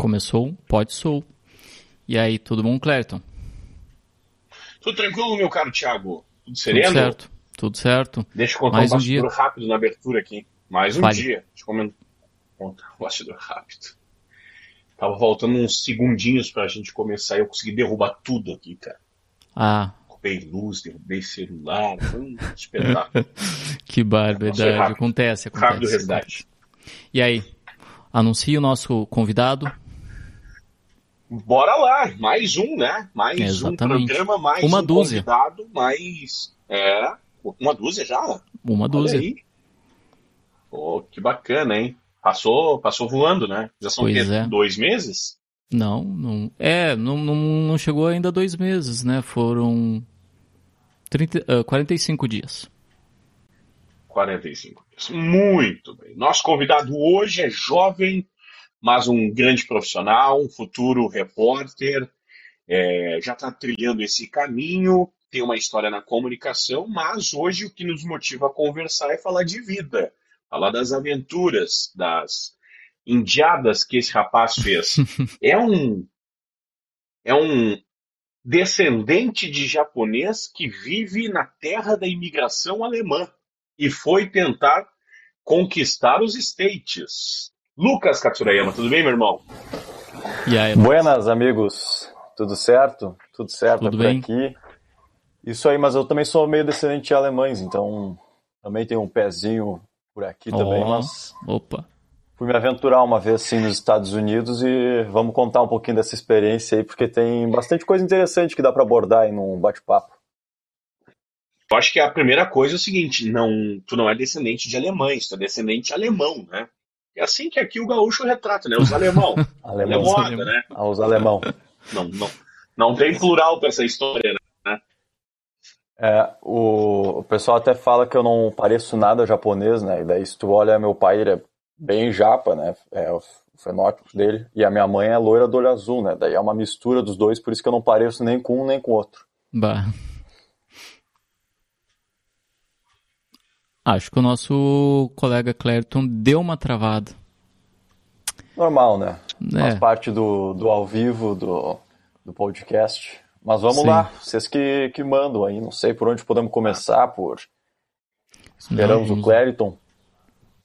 Começou, pode sou. E aí, tudo bom, Clerton? Tudo tranquilo, meu caro Thiago? Tudo sereno? Tudo certo, tudo certo. Deixa eu contar Mais um um bastidor dia. rápido na abertura aqui. Mais um Fale. dia. Deixa eu comentar. contar um bastidor rápido. Tava faltando uns segundinhos pra gente começar e eu consegui derrubar tudo aqui, cara. Ah, Derrubei luz, derrubei celular, foi um espetáculo. que barbaridade. rápido. Acontece, Rápido acontece. resgate. E aí, anuncia o nosso convidado. Bora lá, mais um, né? Mais Exatamente. um programa, mais Uma um dúzia. convidado, mais... É, uma dúzia já? Uma Olha dúzia. aí. Pô, que bacana, hein? Passou, passou voando, né? Já são Pois é. dois meses? Não, não. É, não, não, não chegou ainda a dois meses, né? Foram 30, ah, 45 dias. 45 dias. Muito bem. Nosso convidado hoje é jovem, mas um grande profissional, um futuro repórter, é, já está trilhando esse caminho, tem uma história na comunicação, mas hoje o que nos motiva a conversar é falar de vida, falar das aventuras, das indiadas que esse rapaz fez. é um é um descendente de japonês que vive na terra da imigração alemã e foi tentar conquistar os States. Lucas Katsurayama, tudo bem, meu irmão? E aí, Buenas, amigos. Tudo certo? Tudo certo Tudo é por bem? aqui. Isso aí, mas eu também sou meio descendente de alemães, então também tenho um pezinho por aqui também, Ó. mas opa. fui me aventurar uma vez sim nos Estados Unidos e vamos contar um pouquinho dessa experiência aí, porque tem bastante coisa interessante que dá para abordar aí num bate-papo. Eu acho que a primeira coisa é o seguinte, não, tu não é descendente de alemães, tu é descendente alemão, né? É assim que aqui o gaúcho retrata, né? Os alemão. Alemão. Alemão. né? Aos alemão. Não, não, não tem plural pra essa história, né? É, o, o pessoal até fala que eu não pareço nada japonês, né? E daí se tu olha meu pai, ele é bem japa, né? É o fenótipo dele. E a minha mãe é loira do olho azul, né? Daí é uma mistura dos dois, por isso que eu não pareço nem com um nem com o outro. Bah. Acho que o nosso colega Clerton deu uma travada. Normal, né? É. Faz parte do, do ao vivo, do, do podcast. Mas vamos Sim. lá, vocês que, que mandam aí. Não sei por onde podemos começar, por... Esperamos Não, o Clériton.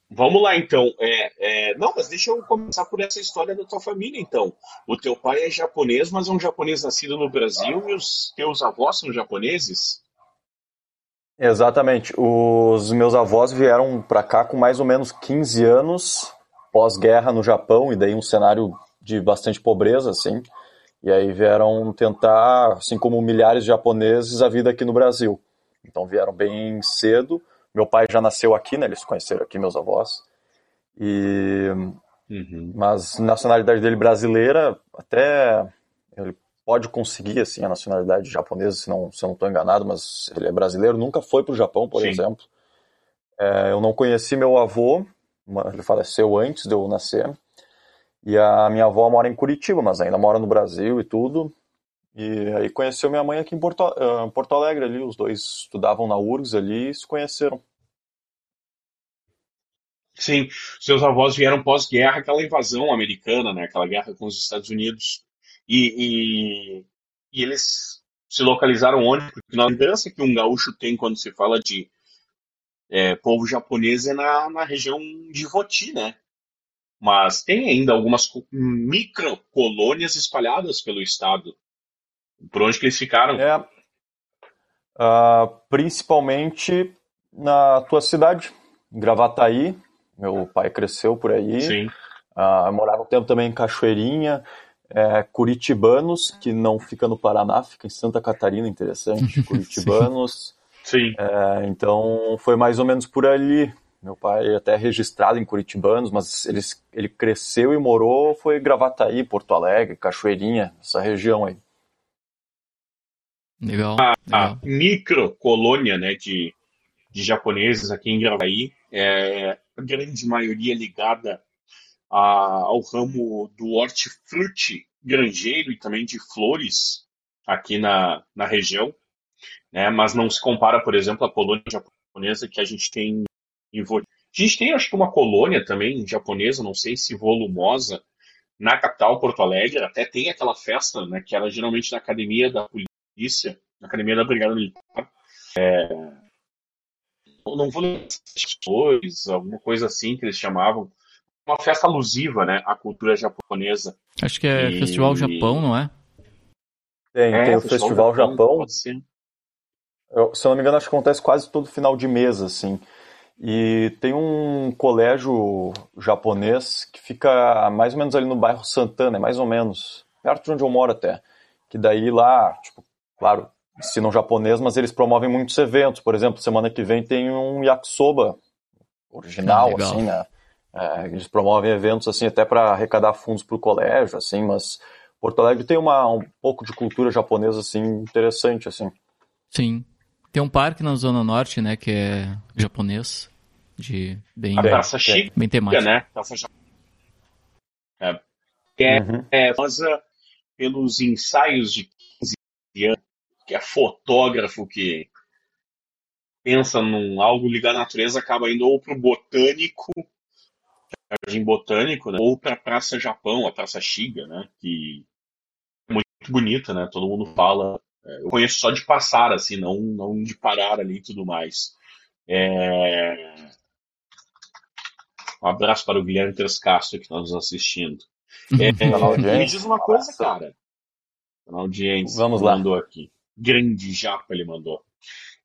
Vamos lá, então. É, é, Não, mas deixa eu começar por essa história da tua família, então. O teu pai é japonês, mas é um japonês nascido no Brasil e os teus avós são japoneses? Exatamente. Os meus avós vieram para cá com mais ou menos 15 anos pós-guerra no Japão e daí um cenário de bastante pobreza, assim. E aí vieram tentar, assim como milhares de japoneses, a vida aqui no Brasil. Então vieram bem cedo. Meu pai já nasceu aqui, né? Eles conheceram aqui, meus avós. E Uhum. mas nacionalidade dele brasileira, até ele pode conseguir assim a nacionalidade japonesa, se não se eu não estou enganado, mas ele é brasileiro, nunca foi para o Japão, por Sim. exemplo. É, eu não conheci meu avô, ele faleceu antes de eu nascer. E a minha avó mora em Curitiba, mas ainda mora no Brasil e tudo. E aí conheceu minha mãe aqui em Porto, Porto Alegre ali, os dois estudavam na URGS ali e se conheceram. Sim, seus avós vieram pós-guerra, aquela invasão americana, né? Aquela guerra com os Estados Unidos. E, e, e eles se localizaram onde? Porque na lembrança que um gaúcho tem quando se fala de é, povo japonês é na, na região de Voti, né? Mas tem ainda algumas co- microcolônias espalhadas pelo estado. Por onde que eles ficaram? É, ah, principalmente na tua cidade, Gravataí. Meu pai cresceu por aí. Sim. Eu morava um tempo também em Cachoeirinha. É, Curitibanos, que não fica no Paraná, fica em Santa Catarina, interessante. Curitibanos. Sim. É, então foi mais ou menos por ali. Meu pai é até registrado em Curitibanos, mas ele, ele cresceu e morou, foi Gravataí, Porto Alegre, Cachoeirinha, essa região aí. Legal. a legal. microcolônia né, de, de japoneses aqui em Gravataí, é, a grande maioria ligada a- ao ramo do hortifruti granjeiro e também de flores aqui na, na região, né, mas não se compara, por exemplo, à colônia japonesa que a gente tem em Vo- A gente tem, acho que, uma colônia também japonesa, não sei se volumosa, na capital, Porto Alegre, até tem aquela festa, né, que era geralmente na academia da polícia, na academia da Brigada Militar. É, não vou lembrar alguma coisa assim que eles chamavam. Uma festa alusiva, né, à cultura japonesa. Acho que é e... Festival Japão, não é? Tem, é, tem o Festival, Festival Japão. Japão. Eu, se eu não me engano, acho que acontece quase todo final de mês, assim. E tem um colégio japonês que fica mais ou menos ali no bairro Santana, é mais ou menos, perto de onde eu moro até. Que daí lá, tipo, claro, ensinam japonês, mas eles promovem muitos eventos. Por exemplo, semana que vem tem um yakisoba original, ah, assim, né? É, eles promovem eventos assim até para arrecadar fundos para o colégio, assim, mas Porto Alegre tem uma, um pouco de cultura japonesa assim interessante, assim. Sim. Tem um parque na Zona Norte, né, que é japonês, de bem, a Praça Chica, bem temático. né? Praça é, é, uhum. é famosa pelos ensaios de 15 anos, que é fotógrafo que pensa num algo ligado à natureza, acaba indo ou pro botânico, jardim botânico, né? ou para a Praça Japão, a Praça Shiga, né? Que é muito bonita, né? Todo mundo fala é, eu conheço só de passar, assim, não, não de parar ali e tudo mais. É... Um abraço para o Guilherme Tres Castro que está nos assistindo. É, me diz uma coisa, cara. Na audiência. Vamos lá. Mandou aqui. Grande japa ele mandou.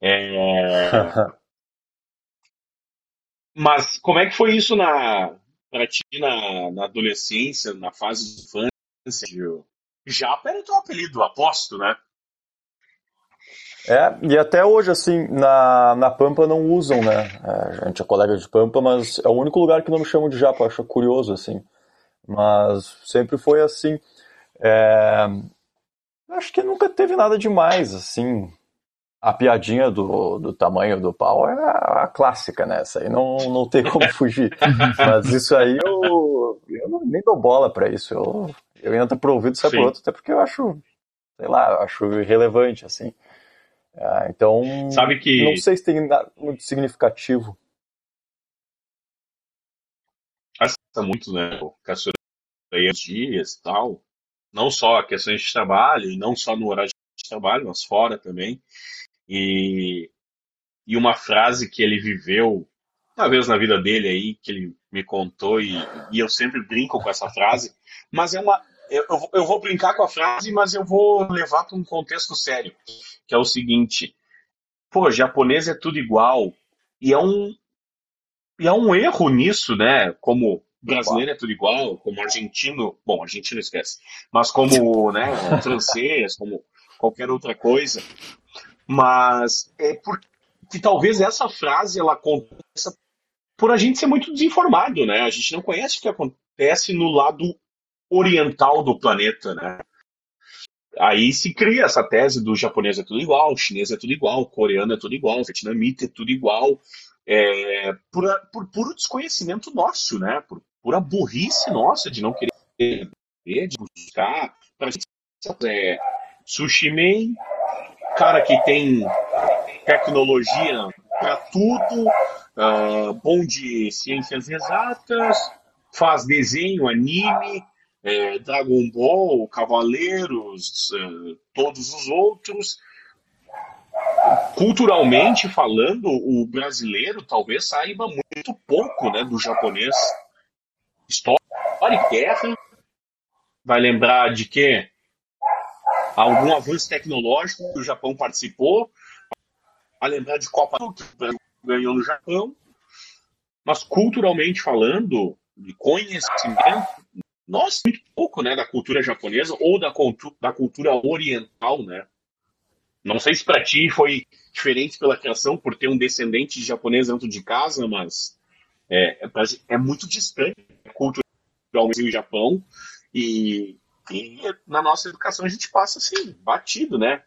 É... Mas como é que foi isso na para ti na, na, adolescência, na fase de infância? Japa era teu apelido, aposto, né? É, e até hoje, assim, na, na Pampa não usam, né? É, a gente é colega de Pampa, mas é o único lugar que não me chamam de Japa, acho curioso, assim. Mas sempre foi assim. É, acho que nunca teve nada demais, assim. A piadinha do, do tamanho do pau é a, a clássica, né? Essa aí não, não tem como fugir. mas isso aí eu, eu nem dou bola para isso. Eu, eu entro pro ouvido e sai pro outro, até porque eu acho, sei lá, eu acho irrelevante, assim. Ah, então, Sabe que... não sei se tem nada muito significativo. Passa muito, né? Questões dias e tal. Não só questões de trabalho, e não só no horário de trabalho, mas fora também. E, e uma frase que ele viveu, uma vez na vida dele aí, que ele me contou, e, e eu sempre brinco com essa frase, mas é uma, eu, eu, vou brincar com a frase, mas eu vou levar para um contexto sério, que é o seguinte: pô, japonês é tudo igual, e é um e é um erro nisso, né? Como brasileiro é tudo igual, como argentino, bom, argentino esquece, mas como, né, francês, como qualquer outra coisa. Mas é porque talvez essa frase ela aconteça por a gente ser muito desinformado, né? A gente não conhece o que acontece no lado oriental do planeta, né? Aí se cria essa tese do japonês é tudo igual, chinês é tudo igual, coreano é tudo igual, vietnamita é tudo igual, é, por, por puro desconhecimento nosso, né? Por pura burrice nossa de não querer de buscar. Pra gente, é, sushi man, cara que tem tecnologia para tudo, uh, bom de ciências exatas, faz desenho, anime, é, Dragon Ball, Cavaleiros, é, todos os outros. Culturalmente falando, o brasileiro talvez saiba muito pouco né, do japonês. História guerra. Vai lembrar de que algum avanço tecnológico que o Japão participou. Vai lembrar de Copa que ganhou no Japão. Mas culturalmente falando, de conhecimento, nós muito pouco, né, da cultura japonesa ou da, cultu da cultura oriental, né? Não sei se para ti foi diferente pela criação por ter um descendente de japonês dentro de casa, mas é, é, é muito distante culturalmente o Japão e, e, na nossa educação a gente passa assim, batido, né?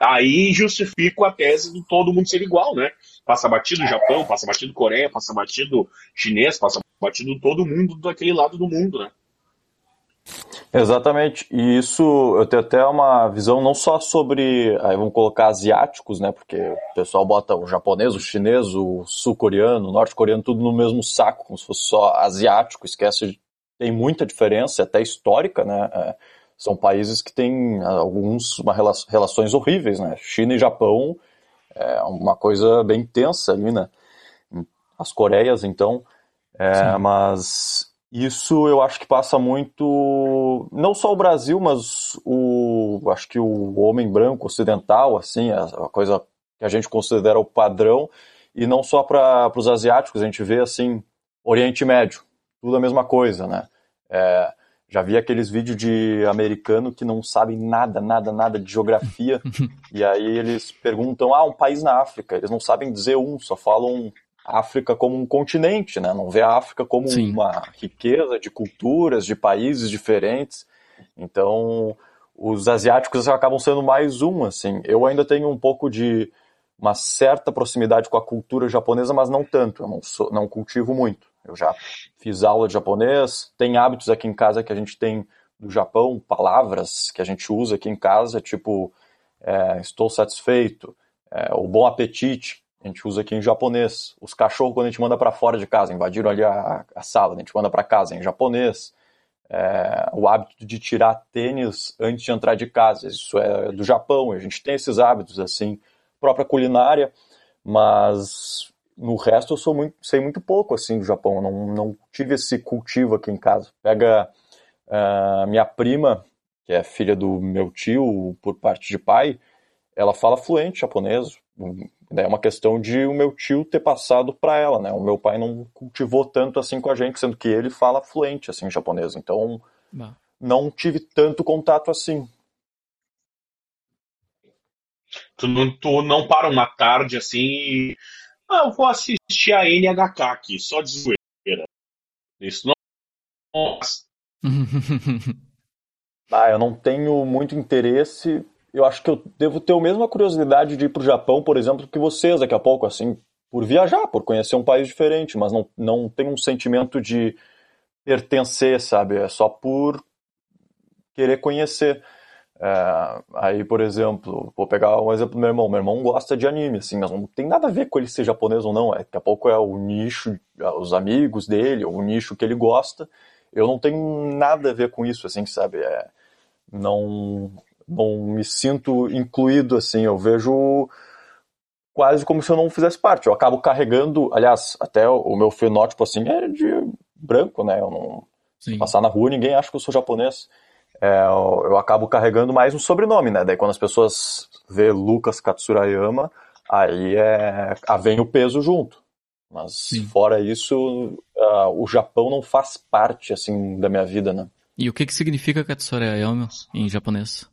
Aí justifico a tese de todo mundo ser igual, né? Passa batido Japão, passa batido Coreia, passa batido chinês, passa batido todo mundo daquele lado do mundo, né? Exatamente, e isso eu tenho até uma visão não só sobre, aí vamos colocar asiáticos, né, porque o pessoal bota o japonês, o chinês, o sul-coreano, o norte-coreano, tudo no mesmo saco, como se fosse só asiático, esquece tem muita diferença, até histórica, né? É, são países que têm alguns uma, relações horríveis, né? China e Japão é uma coisa bem tensa ali, né? As Coreias, então. É, mas isso eu acho que passa muito, não só o Brasil, mas o, acho que o homem branco ocidental, assim, a, a coisa que a gente considera o padrão, e não só para os asiáticos, a gente vê assim, Oriente Médio, tudo a mesma coisa, né? É, já vi aqueles vídeos de americano que não sabem nada, nada, nada de geografia, e aí eles perguntam, ah, um país na África, eles não sabem dizer um, só falam África como um continente, né? Não vê a África como Sim. uma riqueza de culturas, de países diferentes. Então, os asiáticos acabam sendo mais um, assim. Eu ainda tenho um pouco de uma certa proximidade com a cultura japonesa, mas não tanto. Eu não, sou, não cultivo muito. Eu já fiz aula de japonês, tem hábitos aqui em casa que a gente tem do Japão, palavras que a gente usa aqui em casa, tipo é, estou satisfeito, é, o bom apetite, a gente usa aqui em japonês. Os cachorros, quando a gente manda para fora de casa, invadiram ali a, a sala, a gente manda para casa em japonês. É, o hábito de tirar tênis antes de entrar de casa, isso é do Japão, a gente tem esses hábitos assim, própria culinária, mas no resto eu sou muito, sei muito pouco assim do Japão, não, não tive esse cultivo aqui em casa. Pega uh, minha prima, que é filha do meu tio por parte de pai, ela fala fluente japonês. É uma questão de o meu tio ter passado para ela, né? O meu pai não cultivou tanto assim com a gente, sendo que ele fala fluente assim japonês. Então não, não tive tanto contato assim. Tu não, tu não para uma tarde assim e. Ah, eu vou assistir a NHK aqui, só de zoeira. Isso não. ah, eu não tenho muito interesse. Eu acho que eu devo ter a mesma curiosidade de ir pro Japão, por exemplo, que vocês daqui a pouco, assim, por viajar, por conhecer um país diferente, mas não, não tenho um sentimento de pertencer, sabe? É só por querer conhecer. É, aí, por exemplo, vou pegar um exemplo do meu irmão. Meu irmão gosta de anime, assim, mas não tem nada a ver com ele ser japonês ou não. É, daqui a pouco é o nicho, é, os amigos dele, o nicho que ele gosta. Eu não tenho nada a ver com isso, assim, sabe? É, não, não me sinto incluído, assim. Eu vejo quase como se eu não fizesse parte. Eu acabo carregando, aliás, até o meu fenótipo, assim, é de branco, né? Eu não... Passar na rua, ninguém acha que eu sou japonês é, eu acabo carregando mais um sobrenome, né? Daí quando as pessoas vê Lucas Katsurayama, aí é, vem o peso junto. Mas Sim. fora isso, uh, o Japão não faz parte, assim, da minha vida, né? E o que, que significa Katsurayama em japonês?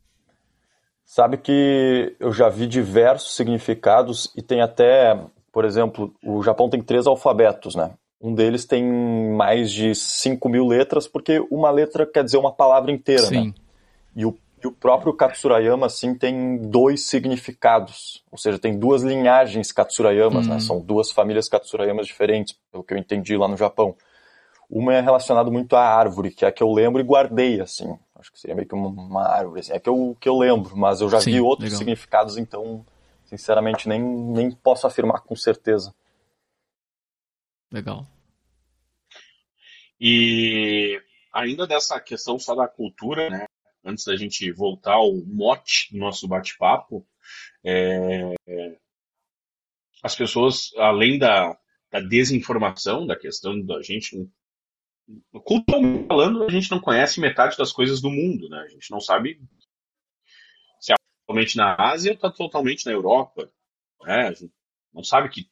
Sabe que eu já vi diversos significados e tem até, por exemplo, o Japão tem três alfabetos, né? Um deles tem mais de 5 mil letras, porque uma letra quer dizer uma palavra inteira, né? Sim. né? E o, e o próprio Katsurayama, assim, tem dois significados. Ou seja, tem duas linhagens Katsurayamas, né? Uhum. São duas famílias Katsurayamas diferentes, pelo que eu entendi lá no Japão. Uma é relacionada muito à árvore, que é a que eu lembro e guardei, assim. Acho que seria meio que uma árvore, assim. É que eu, que eu lembro, mas eu já Sim, vi outros legal. significados, então, sinceramente, nem, nem posso afirmar com certeza. Legal. E ainda dessa questão só da cultura, né? Antes da gente voltar ao mote do nosso bate-papo, é, as pessoas, além da, da desinformação, da questão da gente culturalmente falando, a gente não conhece metade das coisas do mundo, né? A gente não sabe se é totalmente na Ásia ou está totalmente na Europa. Né? A gente não sabe que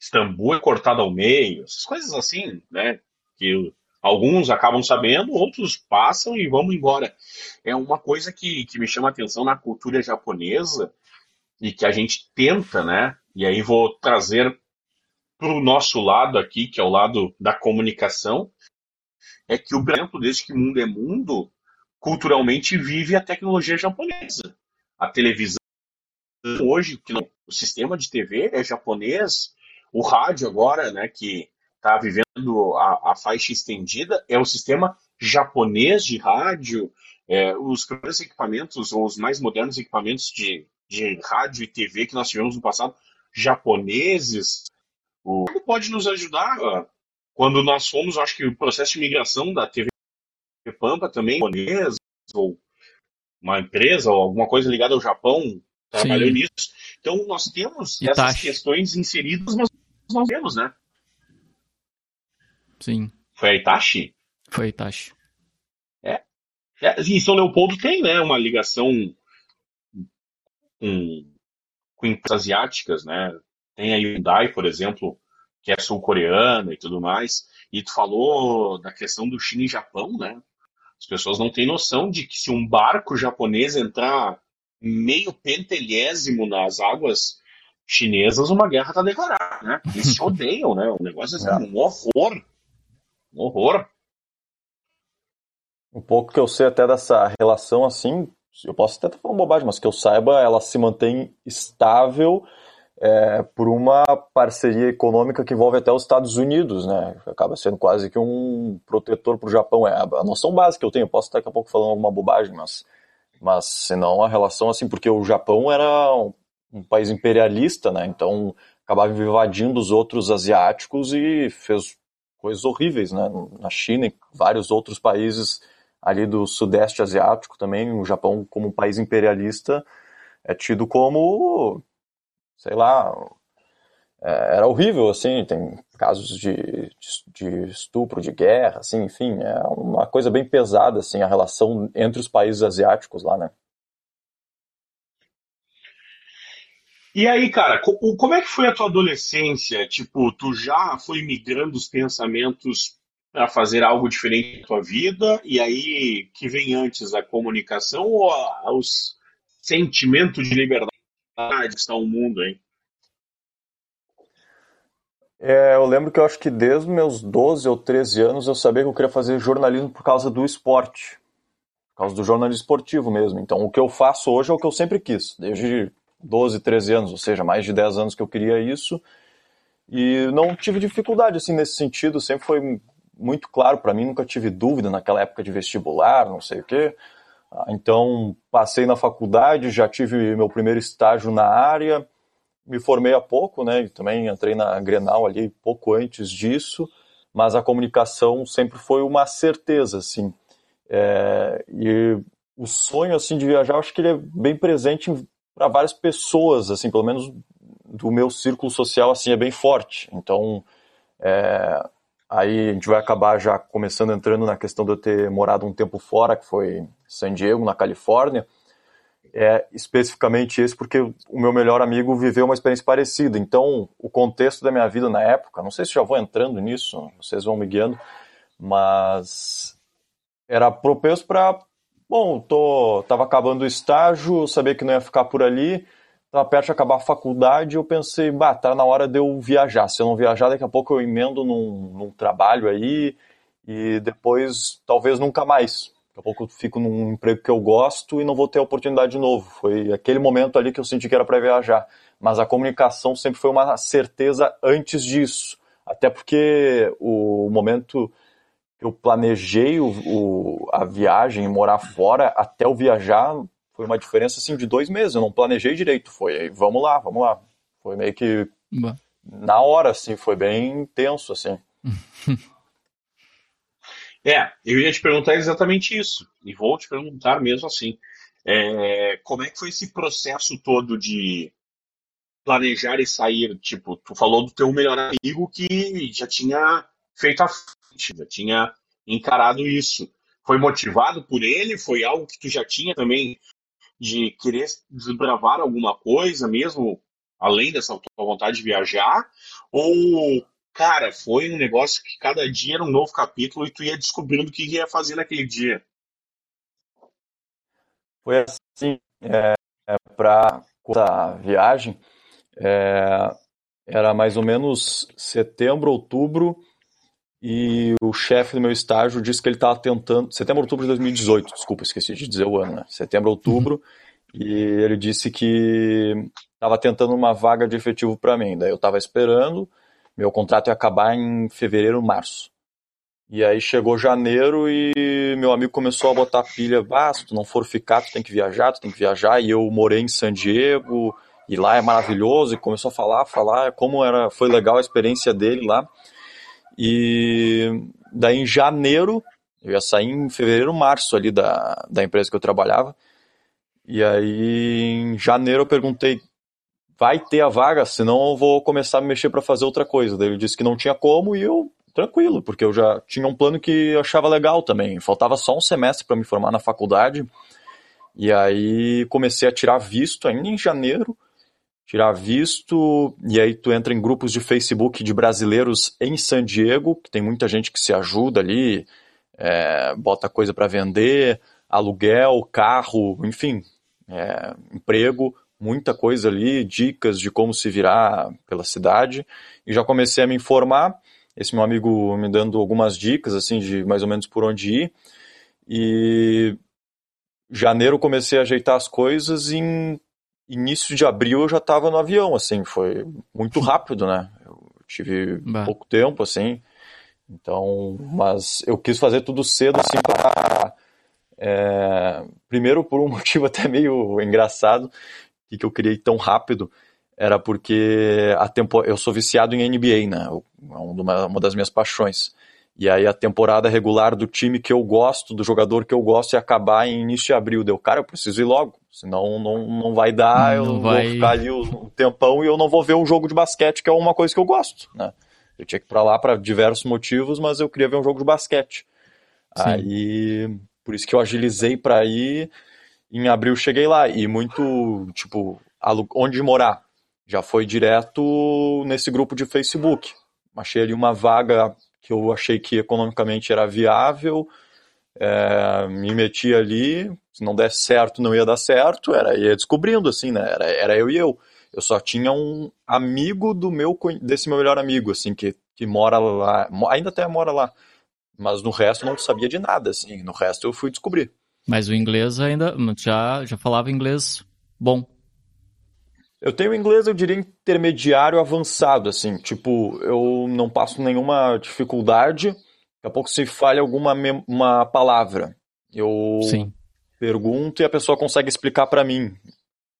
Istambul é cortado ao meio, essas coisas assim, né? Que alguns acabam sabendo, outros passam e vamos embora. É uma coisa que, que me chama atenção na cultura japonesa e que a gente tenta, né? E aí vou trazer para o nosso lado aqui, que é o lado da comunicação, é que o exemplo desde que mundo é mundo, culturalmente vive a tecnologia japonesa. A televisão hoje, que o sistema de TV é japonês, o rádio agora, né, que está vivendo a, a, faixa estendida, é o sistema japonês de rádio. É, os primeiros equipamentos, ou os mais modernos equipamentos de, de rádio e TV que nós tivemos no passado, japoneses. O, pode nos ajudar? Quando nós fomos, acho que o processo de migração da TV Pampa também, japonês, ou uma empresa, ou alguma coisa ligada ao Japão, trabalhou Sim. nisso. Então, nós temos Itachi. essas questões inseridas, mas nós temos, né? Sim. Foi a Itachi? Foi a Itachi. É. é e São Leopoldo tem, né, uma ligação com, com empresas asiáticas, né? Tem a Hyundai, por exemplo, que é sul-coreana e tudo mais. E tu falou da questão do China e Japão, né? As pessoas não têm noção de que se um barco japonês entrar meio pentelhésimo nas águas chinesas, uma guerra está declarada, né? Eles se odeiam, né? O negócio é, é um horror. Um horror. Um pouco que eu sei até dessa relação assim, eu posso até estar falando bobagem, mas que eu saiba, ela se mantém estável é, por uma parceria econômica que envolve até os Estados Unidos, né? Acaba sendo quase que um protetor para o Japão. É a noção básica que eu tenho. Eu posso estar daqui a pouco falando alguma bobagem, mas, mas senão a relação assim, porque o Japão era um, país imperialista, né? Então acabava invadindo os outros asiáticos e fez coisas horríveis, né? Na China e vários outros países ali do Sudeste Asiático também, o Japão como um país imperialista é tido como sei lá, é, era horrível, assim, tem casos de, de, de, estupro, de guerra, assim, enfim, é uma coisa bem pesada, assim, a relação entre os países asiáticos lá, né? E aí, cara, como é que foi a tua adolescência? Tipo, tu já foi migrando os pensamentos para fazer algo diferente na tua vida? E aí, que vem antes, a comunicação ou os sentimentos de liberdade está o mundo, hein? É, eu lembro que eu acho que desde meus 12 ou 13 anos eu sabia que eu queria fazer jornalismo por causa do esporte. Por causa do jornalismo esportivo mesmo. Então o que eu faço hoje é o que eu sempre quis. Desde 12, 13 anos, ou seja, mais de 10 anos que eu queria isso. E não tive dificuldade assim nesse sentido, sempre foi muito claro para mim, nunca tive dúvida naquela época de vestibular, não sei o quê. Então, passei na faculdade, já tive meu primeiro estágio na área, me formei há pouco, né? Também entrei na Grenal ali pouco antes disso, mas a comunicação sempre foi uma certeza, assim. É, e o sonho, assim, de viajar, acho que ele é bem presente para várias pessoas, assim, pelo menos do meu círculo social, assim, é bem forte. Então, é, Aí a gente vai acabar já começando entrando na questão de eu ter morado um tempo fora, que foi San Diego, na Califórnia. É especificamente esse porque o meu melhor amigo viveu uma experiência parecida. Então, o contexto da minha vida na época, não sei se já vou entrando nisso, vocês vão me guiando, mas era propenso para, bom, tô, tava acabando o estágio, sabia que não ia ficar por ali, estava perto de acabar a faculdade, eu pensei, bah, tá na hora de eu viajar. Se eu não viajar, daqui a pouco eu emendo num, num trabalho aí e depois talvez nunca mais. Daqui a pouco eu fico num emprego que eu gosto e não vou ter a oportunidade de novo. Foi aquele momento ali que eu senti que era para viajar. Mas a comunicação sempre foi uma certeza antes disso. Até porque o momento eu planejei o, o, a viagem, morar fora, até eu viajar, foi uma diferença assim de dois meses. Eu não planejei direito. Foi aí, vamos lá, vamos lá. Foi meio que na hora, assim, foi bem tenso, assim. é, eu ia te perguntar exatamente isso. E vou te perguntar mesmo assim. É, como é que foi esse processo todo de planejar e sair? Tipo, tu falou do teu melhor amigo que já tinha feito a frente, já tinha encarado isso. Foi motivado por ele? Foi algo que tu já tinha também de querer desbravar alguma coisa mesmo, além dessa tua vontade de viajar? Ou, cara, foi um negócio que cada dia era um novo capítulo e tu ia descobrindo o que ia fazer naquele dia? Foi assim, é, é para a viagem, é, era mais ou menos setembro, outubro, e o chefe do meu estágio disse que ele estava tentando. Setembro, outubro de 2018, desculpa, esqueci de dizer o ano, né? Setembro, outubro. Uhum. E ele disse que estava tentando uma vaga de efetivo para mim. Daí eu estava esperando, meu contrato ia acabar em fevereiro, março. E aí chegou janeiro e meu amigo começou a botar pilha, ah, se tu não for ficar, tu tem que viajar, tu tem que viajar. E eu morei em San Diego, e lá é maravilhoso, e começou a falar, falar como era, foi legal a experiência dele lá. E daí em janeiro Eu ia sair em fevereiro, março ali da, da empresa que eu trabalhava. E aí, em janeiro, eu perguntei: vai ter a vaga? Senão eu vou começar a me mexer para fazer outra coisa. Daí ele disse que não tinha como e eu, tranquilo, porque eu já tinha um plano que eu achava legal também. Faltava só um semestre para me formar na faculdade. E aí comecei a tirar visto ainda em janeiro tirar visto, e aí tu entra em grupos de Facebook de brasileiros em San Diego, que tem muita gente que se ajuda ali, é, bota coisa para vender, aluguel, carro, enfim, é, emprego, muita coisa ali, dicas de como se virar pela cidade, e já comecei a me informar, esse meu amigo me dando algumas dicas, assim, de mais ou menos por onde ir, e janeiro comecei a ajeitar as coisas em início de abril eu já estava no avião, assim, foi muito rápido, né? Eu tive bah. pouco tempo, assim, então, mas eu quis fazer tudo cedo, assim, pra, é, primeiro por um motivo até meio engraçado, que eu criei tão rápido, era porque a tempo, eu sou viciado em NBA, né? É uma, uma das minhas paixões. E aí a temporada regular do time que eu gosto, do jogador que eu gosto, ia acabar em início de abril. Deu, cara, eu preciso ir logo. Senão não, não vai dar, não eu vai... vou ficar ali um tempão e eu não vou ver um jogo de basquete, que é uma coisa que eu gosto, né? Eu tinha que ir pra lá para diversos motivos, mas eu queria ver um jogo de basquete. Sim. Aí, por isso que eu agilizei para ir. Em abril cheguei lá e muito, tipo, onde morar. Já foi direto nesse grupo de Facebook. Achei ali uma vaga que eu achei que economicamente era viável, é, me meti ali, se não desse certo, não ia dar certo, era ia descobrindo, assim, né, era, era eu e eu. Eu só tinha um amigo do meu, desse meu melhor amigo, assim, que, que mora lá, ainda até mora lá, mas no resto não sabia de nada, assim, no resto eu fui descobrir. Mas o inglês ainda, já, já falava inglês bom. Eu tenho inglês, eu diria, intermediário avançado, assim. Tipo, eu não passo nenhuma dificuldade. Daqui a pouco se falha alguma uma palavra. Eu Sim. pergunto e a pessoa consegue explicar para mim.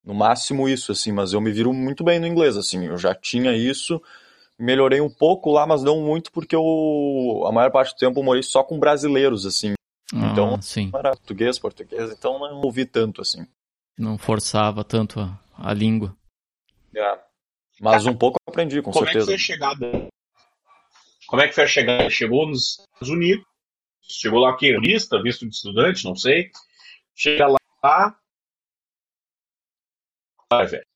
No máximo isso, assim. Mas eu me viro muito bem no inglês, assim. Eu já tinha isso. Melhorei um pouco lá, mas não muito porque eu, a maior parte do tempo, eu morei só com brasileiros, assim. Ah, então, sim. era português, português, então não ouvi tanto, assim. Não forçava tanto a, a língua. É. Mas um pouco eu aprendi, com Como certeza. Como é que foi a chegada? Como é que foi a chegada? Chegou nos Estados Unidos, chegou lá aqui, lista, visto de estudante, não sei. Chega lá. Vai, velho.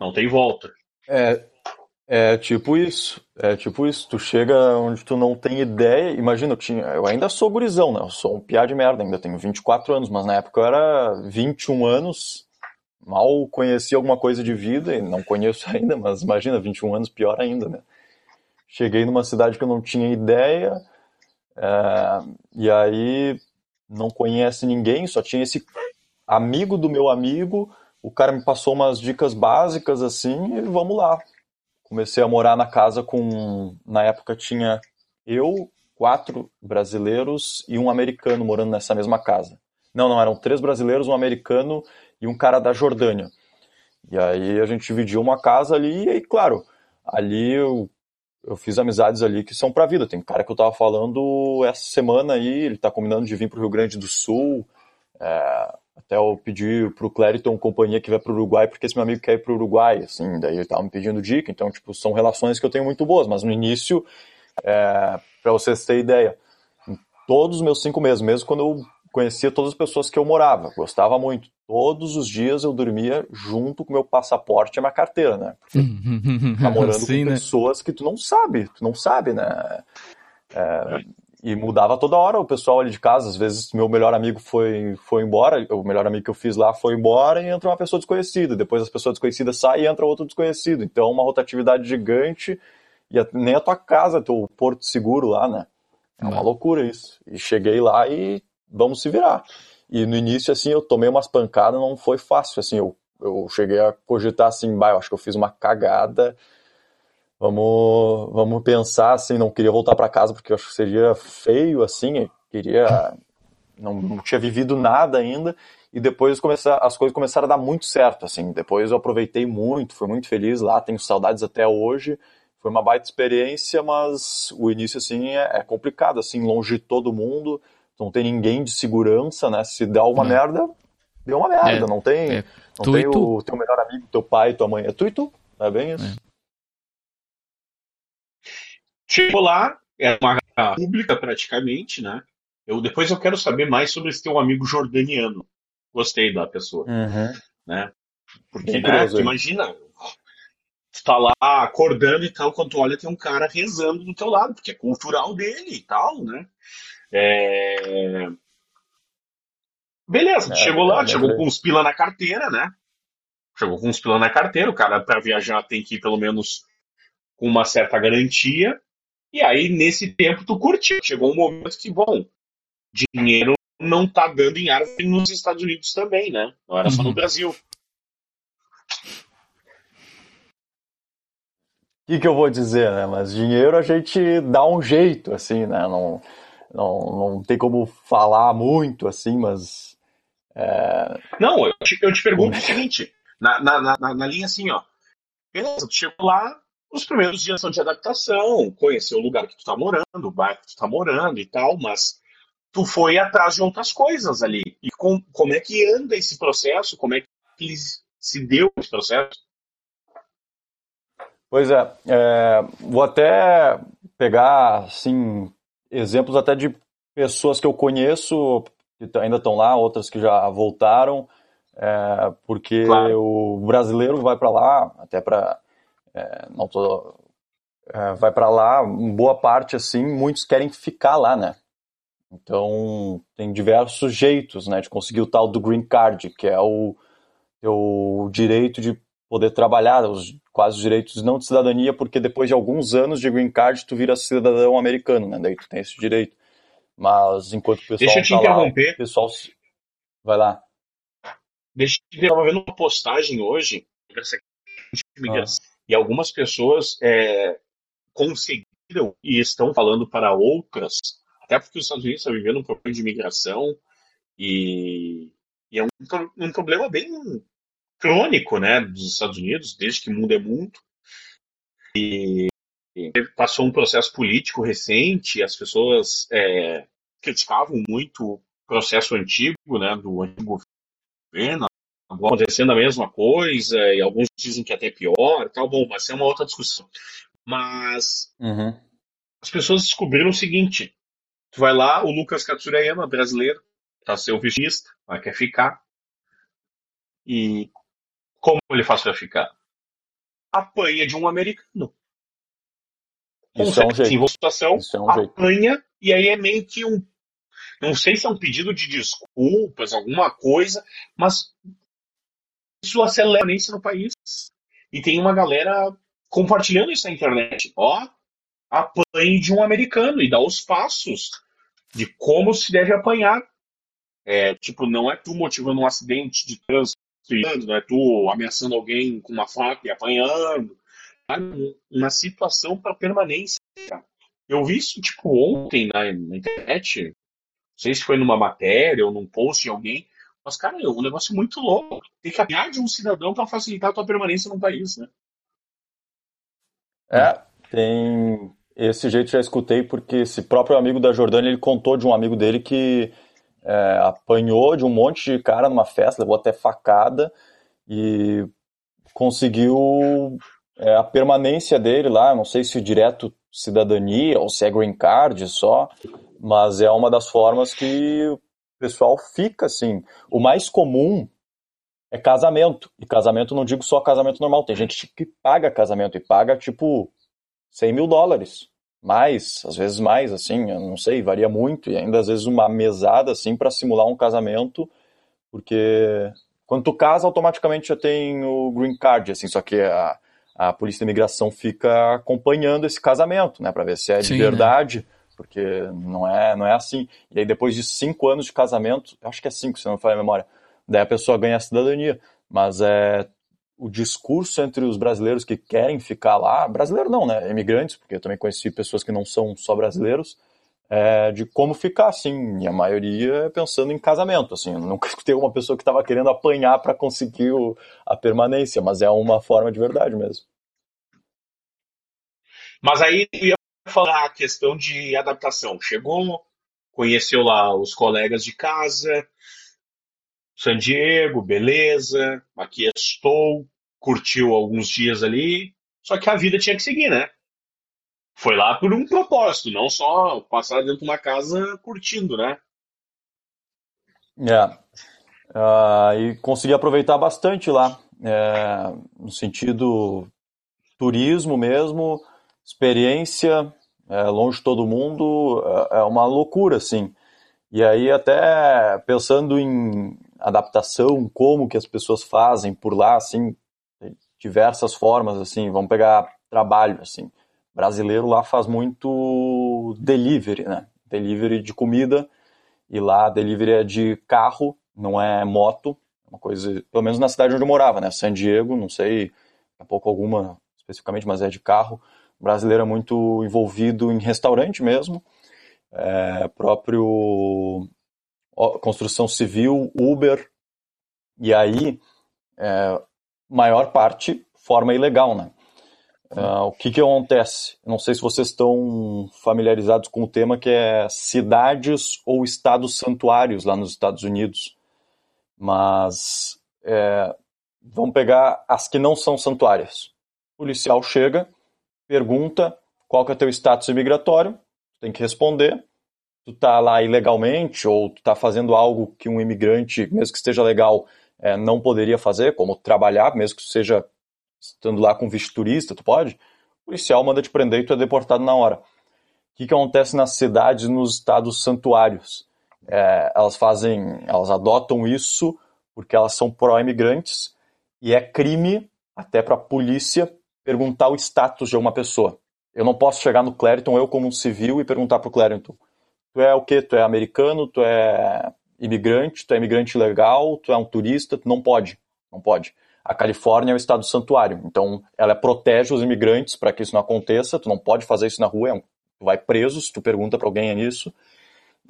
Não tem volta. É, é tipo isso. É tipo isso. Tu chega onde tu não tem ideia. Imagina, eu, tinha, eu ainda sou gurizão, né? Eu sou um piá de merda, ainda tenho 24 anos, mas na época eu era 21 anos mal conheci alguma coisa de vida, e não conheço ainda, mas imagina, 21 anos, pior ainda, né? Cheguei numa cidade que eu não tinha ideia, é, e aí não conhece ninguém, só tinha esse amigo do meu amigo, o cara me passou umas dicas básicas assim, e vamos lá. Comecei a morar na casa com, na época tinha eu, quatro brasileiros e um americano morando nessa mesma casa. Não, não, eram três brasileiros, um americano e um cara da Jordânia. E aí a gente dividiu uma casa ali e, claro, ali eu, eu fiz amizades ali que são pra vida. Tem um cara que eu tava falando essa semana aí, ele tá combinando de vir pro Rio Grande do Sul. É, até eu pedi pro Clériton companhia que vai pro Uruguai, porque esse meu amigo quer ir pro Uruguai, assim, daí ele tava me pedindo dica, então, tipo, são relações que eu tenho muito boas, mas no início, é, para vocês terem ideia, todos os meus cinco meses, mesmo quando eu conhecia todas as pessoas que eu morava, gostava muito. Todos os dias eu dormia junto com meu passaporte e minha carteira, né? Tá morando Sim, com né? pessoas que tu não sabe, tu não sabe, né? É, e mudava toda hora o pessoal ali de casa. Às vezes meu melhor amigo foi, foi embora, o melhor amigo que eu fiz lá foi embora e entra uma pessoa desconhecida. Depois as pessoas desconhecidas saem e entra outro desconhecido. Então uma rotatividade gigante e a, nem a tua casa, teu porto seguro lá, né? É uma loucura isso. E cheguei lá e vamos se virar. E no início, assim, eu tomei umas pancadas, não foi fácil, assim, eu, eu cheguei a cogitar assim, bah, eu acho que eu fiz uma cagada, vamos, vamos pensar, assim, não queria voltar para casa porque eu acho que seria feio, assim, queria, não, não tinha vivido nada ainda, e depois começar, as coisas começaram a dar muito certo, assim, depois eu aproveitei muito, fui muito feliz lá, tenho saudades até hoje, foi uma baita experiência, mas o início assim é, é complicado, assim, longe de todo mundo, não tem ninguém de segurança, né? Se dá uma merda, deu uma merda, é, não tem, é, não tem o teu melhor amigo, teu pai, tua mãe, é tu e tu, é bem isso. Chegou lá, é uma pública praticamente, né? Eu, depois eu quero saber mais sobre esse teu amigo jordaniano. Gostei da pessoa. Uhum. Né? Porque, né, tu imagina, tu tá lá acordando e tal, quando tu olha tem um cara rezando do teu lado, porque é cultural dele e tal, né? É... Beleza, é, chegou lá, é, chegou com uns pila na carteira, né? Chegou com uns pila na carteira, o cara para viajar tem que ir pelo menos com uma certa garantia. E aí, nesse tempo, tu curtiu. Chegou um momento que, bom, dinheiro não tá dando em árvore nos Estados Unidos também, né? Não era só no uhum. Brasil. O que, que eu vou dizer, né? Mas dinheiro a gente dá um jeito, assim, né? Não, não, não tem como falar muito, assim, mas. É... Não, eu te, eu te pergunto o seguinte: na, na, na, na linha assim, ó. Beleza, tu chegou lá, os primeiros dias são de adaptação, conhecer o lugar que tu tá morando, o bairro que tu tá morando e tal, mas tu foi atrás de outras coisas ali. E com, como é que anda esse processo? Como é que se deu esse processo? Pois é, é, vou até pegar assim exemplos até de pessoas que eu conheço que ainda estão lá, outras que já voltaram, é, porque claro. o brasileiro vai para lá até para é, não tô é, vai para lá, boa parte assim, muitos querem ficar lá, né? Então, tem diversos jeitos né, de conseguir o tal do green card, que é o, o direito de poder trabalhar, os, quase os direitos não de cidadania, porque depois de alguns anos de green card tu vira cidadão americano, né? Daí tu tem esse direito. Mas enquanto o pessoal Deixa eu te tá interromper. Lá, o pessoal vai lá. Deixa eu te interromper. uma postagem hoje ah. e algumas pessoas é, conseguiram e estão falando para outras até porque os Estados Unidos estão vivendo um problema de imigração e, e é um, um, problema bem crônico, né, dos Estados Unidos, desde que o mundo é mundo. E, passou um processo político recente, as pessoas é, criticavam muito o processo antigo, né, do antigo governo, acontecendo a mesma coisa, e alguns dizem que é até pior, tal, bom, mas é uma outra discussão. Mas uhum. as pessoas descobriram o seguinte: Tu vai lá, o Lucas Katsurayama, brasileiro, tá seu vigista, vai quer ficar. E como ele faz para ficar? Apanha de um americano. Isso é um situação, Isso é um apanha, jeito. e aí é meio que um. Não sei se é um pedido de desculpas, alguma coisa, mas isso acelera isso no país. E tem uma galera compartilhando isso na internet. Ó, apanhe de um americano e dá os passos de como se deve apanhar. É, tipo, não é tu motivando um acidente de trânsito, não é tu ameaçando alguém com uma faca e apanhando. Uma situação para permanência. Eu vi isso, tipo, ontem na, na, internet. Não sei se foi numa matéria ou num post de alguém. Mas, cara, é um negócio muito louco. Tem que apanhar de um cidadão para facilitar a tua permanência no país, né? É, tem esse jeito já escutei porque esse próprio amigo da Jordânia, ele contou de um amigo dele que é, apanhou de um monte de cara numa festa, levou até facada e conseguiu é, a permanência dele lá, não sei se direto cidadania ou se é green card só, mas é uma das formas que o pessoal fica assim. O mais comum é casamento. E casamento não digo só casamento normal, tem gente que paga casamento e paga tipo 100 mil dólares. Mais, às vezes mais, assim, eu não sei, varia muito. E ainda às vezes uma mesada, assim, para simular um casamento, porque quando tu casa, automaticamente já tem o green card, assim, só que a, a polícia de imigração fica acompanhando esse casamento, né, para ver se é de Sim, né? verdade, né? porque não é, não é assim. E aí depois de cinco anos de casamento, acho que é cinco, se não me falha a memória, daí a pessoa ganha a cidadania. Mas é, o discurso entre os brasileiros que querem ficar lá, brasileiro não, né, imigrantes, porque eu também conheci pessoas que não são só brasileiros, é, de como ficar, assim, e a maioria pensando em casamento, assim, eu nunca escutei uma pessoa que estava querendo apanhar para conseguir o, a permanência, mas é uma forma de verdade mesmo. Mas aí eu ia falar a questão de adaptação. Chegou, conheceu lá os colegas de casa, San Diego, beleza, aqui estou, curtiu alguns dias ali, só que a vida tinha que seguir, né? Foi lá por um propósito, não só passar dentro de uma casa curtindo, né? É. Uh, e consegui aproveitar bastante lá, é, no sentido turismo mesmo, experiência, é, longe de todo mundo, é, é uma loucura, assim. E aí até pensando em adaptação, como que as pessoas fazem por lá, assim, diversas formas, assim, vamos pegar trabalho, assim. Brasileiro lá faz muito delivery, né? Delivery de comida, e lá delivery é de carro, não é moto, uma coisa, pelo menos na cidade onde eu morava, né? San Diego, não sei, a pouco alguma especificamente, mas é de carro. O brasileiro é muito envolvido em restaurante mesmo, é, próprio construção civil, Uber, e aí é, maior parte forma ilegal, né? Uh, o que que acontece? Não sei se vocês estão familiarizados com o tema que é cidades ou estados santuários lá nos Estados Unidos, mas é, vamos pegar as que não são santuárias. O policial chega, pergunta qual que é o teu status imigratório, tem que responder. Tu tá lá ilegalmente ou tu tá fazendo algo que um imigrante, mesmo que esteja legal, é, não poderia fazer, como trabalhar, mesmo que seja estando lá com visto turista, tu pode? O policial manda te prender e tu é deportado na hora. O que, que acontece nas cidades, nos estados santuários? É, elas fazem, elas adotam isso porque elas são pró-imigrantes e é crime até para a polícia perguntar o status de uma pessoa. Eu não posso chegar no Clériton, eu como um civil, e perguntar para o Clériton, tu é o quê? Tu é americano? Tu é imigrante? Tu é imigrante legal? Tu é um turista? Tu não pode. Não pode. A Califórnia é o estado santuário, então ela protege os imigrantes para que isso não aconteça. Tu não pode fazer isso na rua, é um, tu vai preso se tu pergunta para alguém é isso.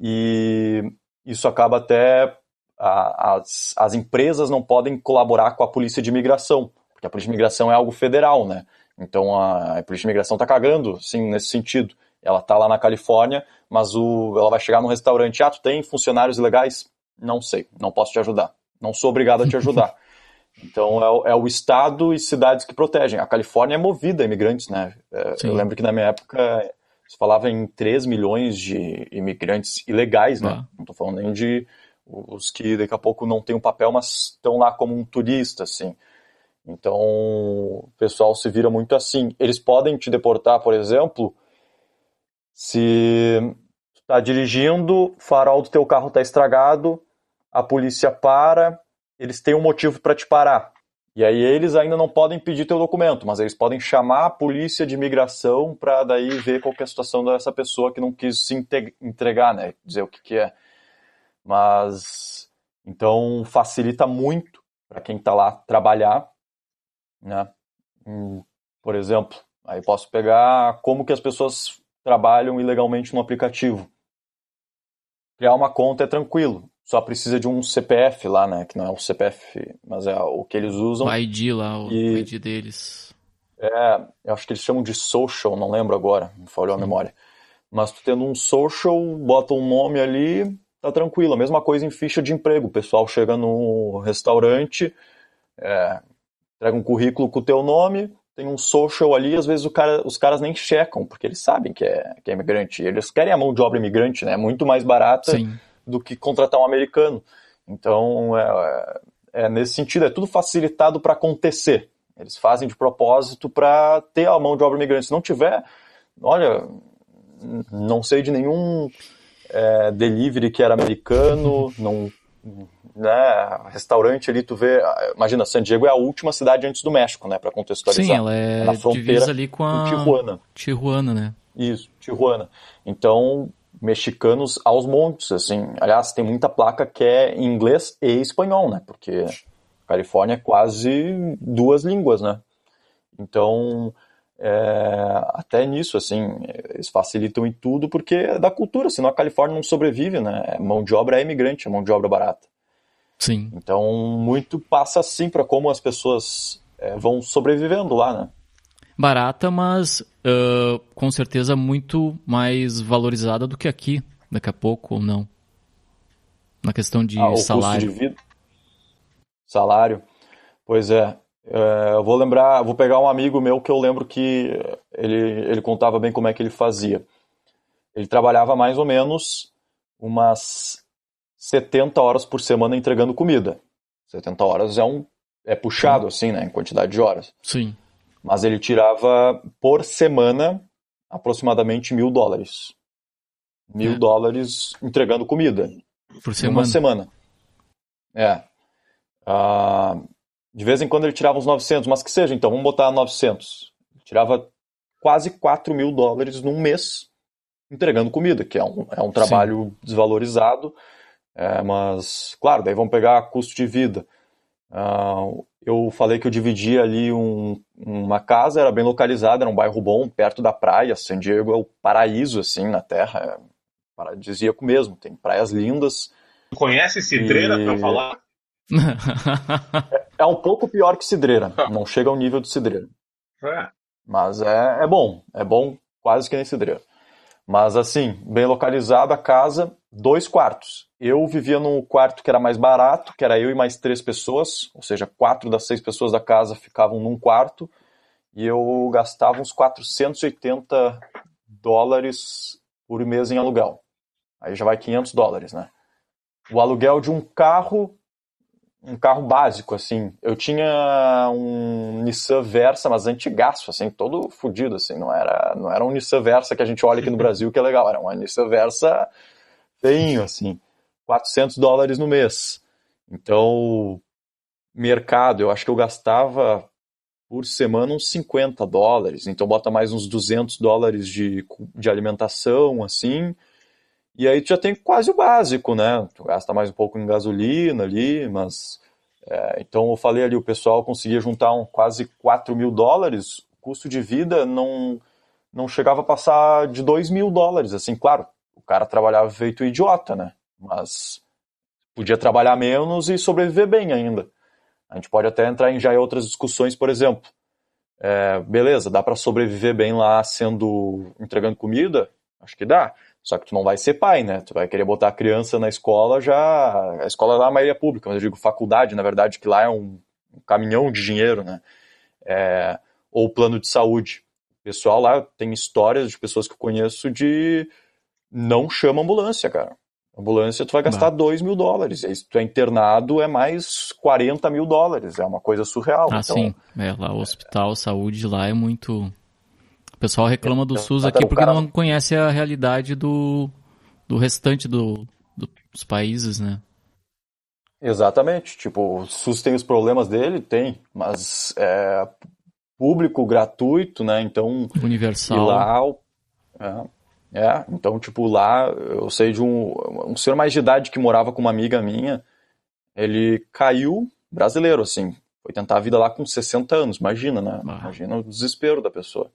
E isso acaba até a, as, as empresas não podem colaborar com a polícia de imigração, porque a polícia de imigração é algo federal, né? Então a, a polícia de imigração está cagando, sim, nesse sentido. Ela está lá na Califórnia, mas o, ela vai chegar no restaurante, ah, tu tem funcionários ilegais? Não sei, não posso te ajudar. Não sou obrigado a te ajudar. Então é o, é o, estado e cidades que protegem. A Califórnia é movida a imigrantes, né? É, eu lembro que na minha época se falava em 3 milhões de imigrantes ilegais, né? Ah. Não estou falando nem de os que daqui a pouco não têm um papel, mas estão lá como um turista, assim. Então, o pessoal se vira muito assim. Eles podem te deportar, por exemplo, se está dirigindo, o farol do teu carro está estragado, a polícia para, eles têm um motivo para te parar. E aí eles ainda não podem pedir teu documento, mas eles podem chamar a polícia de imigração para daí ver qual é a situação dessa pessoa que não quis se entregar, né? Dizer o que, que é. Mas então facilita muito para quem está lá trabalhar, né? Hum, por exemplo, aí posso pegar como que as pessoas trabalham ilegalmente no aplicativo. Criar uma conta é tranquilo, só precisa de um CPF lá, né? Que não é o CPF, mas é o que eles usam. O ID lá, o e... ID deles. É, eu acho que eles chamam de social, não lembro agora, me falhou a memória. Mas tu tendo um social, bota um nome ali, tá tranquilo. A mesma coisa em ficha de emprego. O pessoal chega no restaurante, é, entrega um currículo com o teu nome, tem um social ali, às vezes cara, os caras nem checam, porque eles sabem que é, que é imigrante. Eles querem a mão de obra imigrante, né? Muito mais barata Sim. do que contratar um americano. Então, é, é nesse sentido, é tudo facilitado para acontecer. Eles fazem de propósito para ter a mão de obra imigrante. Se não tiver, olha, não sei de nenhum é, delivery que era americano, não, né, restaurante ali tu vê, imagina, San Diego é a última cidade antes do México, né, para contextualizar. Sim, ela é, é na fronteira ali com a Tijuana. Tijuana, né? Isso, Tijuana. Então, mexicanos aos montes, assim. Aliás, tem muita placa que é em inglês e espanhol, né? Porque Califórnia é quase duas línguas, né? Então, é, até nisso, assim, eles facilitam em tudo porque é da cultura, senão a Califórnia não sobrevive, né? É mão de obra é imigrante, é mão de obra barata. Sim. Então, muito passa assim para como as pessoas é, vão sobrevivendo lá, né? barata, mas uh, com certeza muito mais valorizada do que aqui, daqui a pouco ou não. Na questão de ah, salário. Custo de vida. Salário. Pois é. é. Eu vou lembrar, vou pegar um amigo meu que eu lembro que ele, ele contava bem como é que ele fazia. Ele trabalhava mais ou menos umas 70 horas por semana entregando comida. 70 horas é um é puxado assim, né, em quantidade de horas. Sim. Mas ele tirava por semana aproximadamente mil dólares. Mil é. dólares entregando comida. Por semana. Uma semana. É. Uh, de vez em quando ele tirava uns 900, mas que seja, então, vamos botar 900. Ele tirava quase 4 mil dólares num mês entregando comida, que é um, é um trabalho Sim. desvalorizado, é, mas, claro, daí vamos pegar custo de vida. Uh, eu falei que eu dividia ali um, uma casa, era bem localizada, era um bairro bom, perto da praia. San Diego é o paraíso, assim, na terra. É paradisíaco mesmo, tem praias lindas. Conhece Cidreira e... para falar? é, é, um pouco pior que Cidreira, não chega ao nível de Cidreira. É. Mas é, é bom, é bom quase que nem Cidreira. Mas assim, bem localizada a casa, dois quartos. Eu vivia no quarto que era mais barato, que era eu e mais três pessoas, ou seja, quatro das seis pessoas da casa ficavam num quarto, e eu gastava uns 480 dólares por mês em aluguel. Aí já vai 500 dólares, né? O aluguel de um carro, um carro básico, assim. Eu tinha um Nissan Versa, mas antigaço, assim, todo fodido, assim. Não era, não era um Nissan Versa que a gente olha aqui no Brasil, que é legal. Era um Nissan Versa tenho, assim, 400 dólares no mês. Então, mercado, eu acho que eu gastava por semana uns 50 dólares, então bota mais uns 200 dólares de, de alimentação, assim, e aí tu já tem quase o básico, né? Tu gasta mais um pouco em gasolina ali, mas... É, então eu falei ali, o pessoal conseguia juntar um, quase 4 mil dólares, custo de vida não, não chegava a passar de 2 mil dólares, assim, claro, o cara trabalhava feito idiota, né? Mas podia trabalhar menos e sobreviver bem ainda. A gente pode até entrar em já em outras discussões, por exemplo. É, beleza, dá para sobreviver bem lá sendo entregando comida? Acho que dá. Só que tu não vai ser pai, né? Tu vai querer botar a criança na escola já. A escola lá é a maioria pública, mas eu digo faculdade, na verdade, que lá é um, um caminhão de dinheiro, né? É, ou plano de saúde. O pessoal lá tem histórias de pessoas que eu conheço de não chama ambulância, cara. Ambulância, tu vai gastar 2 mil dólares. E se tu é internado, é mais 40 mil dólares. É uma coisa surreal. Ah, então, sim. É, lá o hospital, saúde lá é muito. O pessoal reclama do SUS aqui porque não conhece a realidade do, do restante do, do, dos países, né? Exatamente. Tipo, o SUS tem os problemas dele? Tem. Mas é público, gratuito, né? Então. Universal. E lá. É, é, então, tipo, lá eu sei de um, um senhor mais de idade que morava com uma amiga minha, ele caiu, brasileiro, assim, foi tentar a vida lá com 60 anos, imagina, né? Ah. Imagina o desespero da pessoa.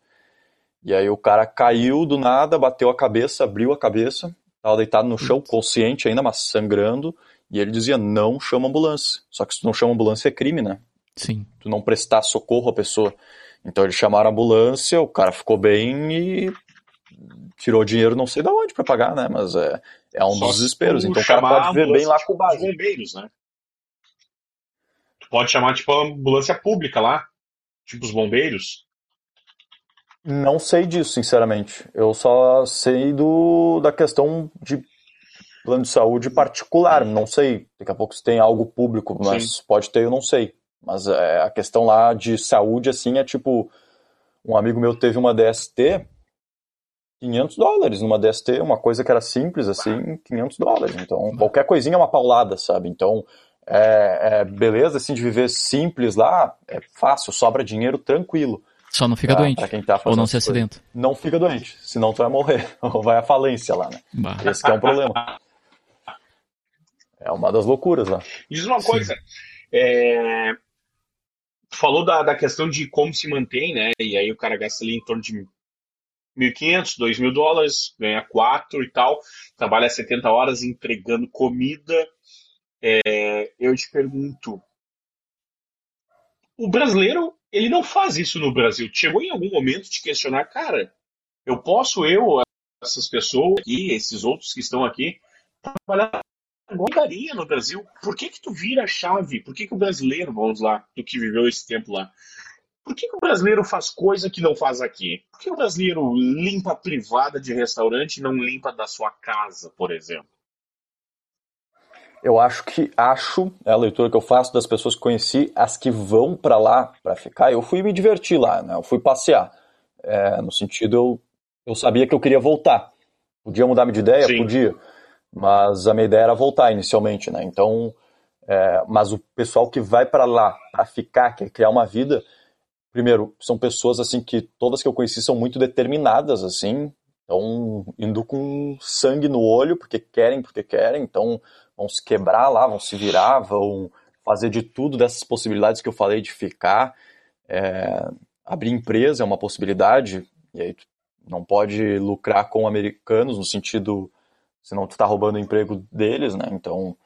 E aí o cara caiu do nada, bateu a cabeça, abriu a cabeça, estava deitado no chão, consciente ainda, mas sangrando, e ele dizia, não chama ambulância. Só que se tu não chama ambulância é crime, né? Sim. Tu não prestar socorro à pessoa. Então eles chamaram a ambulância, o cara ficou bem e tirou dinheiro não sei de onde para pagar, né? Mas é, é um Só dos desesperos. Então o cara pode ver bem lá com o base. bombeiros, né? Tu pode chamar tipo a ambulância pública lá, tipo os bombeiros. Não sei disso, sinceramente. Eu só sei do da questão de plano de saúde particular. Não sei. Daqui a pouco se tem algo público, mas Sim. pode ter, eu não sei. Mas é, a questão lá de saúde, assim, é tipo. Um amigo meu teve uma DST 500 dólares numa DST, uma coisa que era simples assim, 500 dólares. Então, qualquer coisinha é uma paulada, sabe? Então, é, é, beleza assim de viver simples lá, é fácil, sobra dinheiro tranquilo. Só não fica pra, doente. Pra quem tá ou não se acidenta. Não fica doente, senão tu vai morrer, ou vai à falência lá, né? Bah. Esse é um problema. É uma das loucuras lá. Diz uma coisa, é... falou da, da questão de como se mantém, né? E aí o cara gasta ali em torno de 1.500, 2.000 dólares, ganha 4 e tal, trabalha 70 horas entregando comida. É, eu te pergunto, o brasileiro ele não faz isso no Brasil. Chegou em algum momento de questionar, cara, eu posso, eu, essas pessoas aqui, esses outros que estão aqui, trabalhar igual no Brasil. Por que que tu vira a chave? Por que que o brasileiro, vamos lá, do que viveu esse tempo lá, por que, que o brasileiro faz coisa que não faz aqui? Por que o brasileiro limpa a privada de restaurante e não limpa da sua casa, por exemplo? Eu acho que acho, é a leitura que eu faço das pessoas que conheci, as que vão para lá para ficar. Eu fui me divertir lá, né? Eu fui passear. É, no sentido, eu, eu sabia que eu queria voltar. Podia mudar de ideia? Sim. Podia. Mas a minha ideia era voltar inicialmente, né? Então, é, mas o pessoal que vai para lá para ficar, quer criar uma vida, primeiro, são pessoas assim que todas que eu conheci são muito determinadas, assim, estão indo com sangue no olho porque querem, porque querem, então vão se quebrar lá, vão se virar, vão fazer de tudo dessas possibilidades que eu falei de ficar. É, abrir empresa é uma possibilidade, e aí não pode lucrar com americanos no sentido, senão tu tá roubando o emprego deles, né? Então,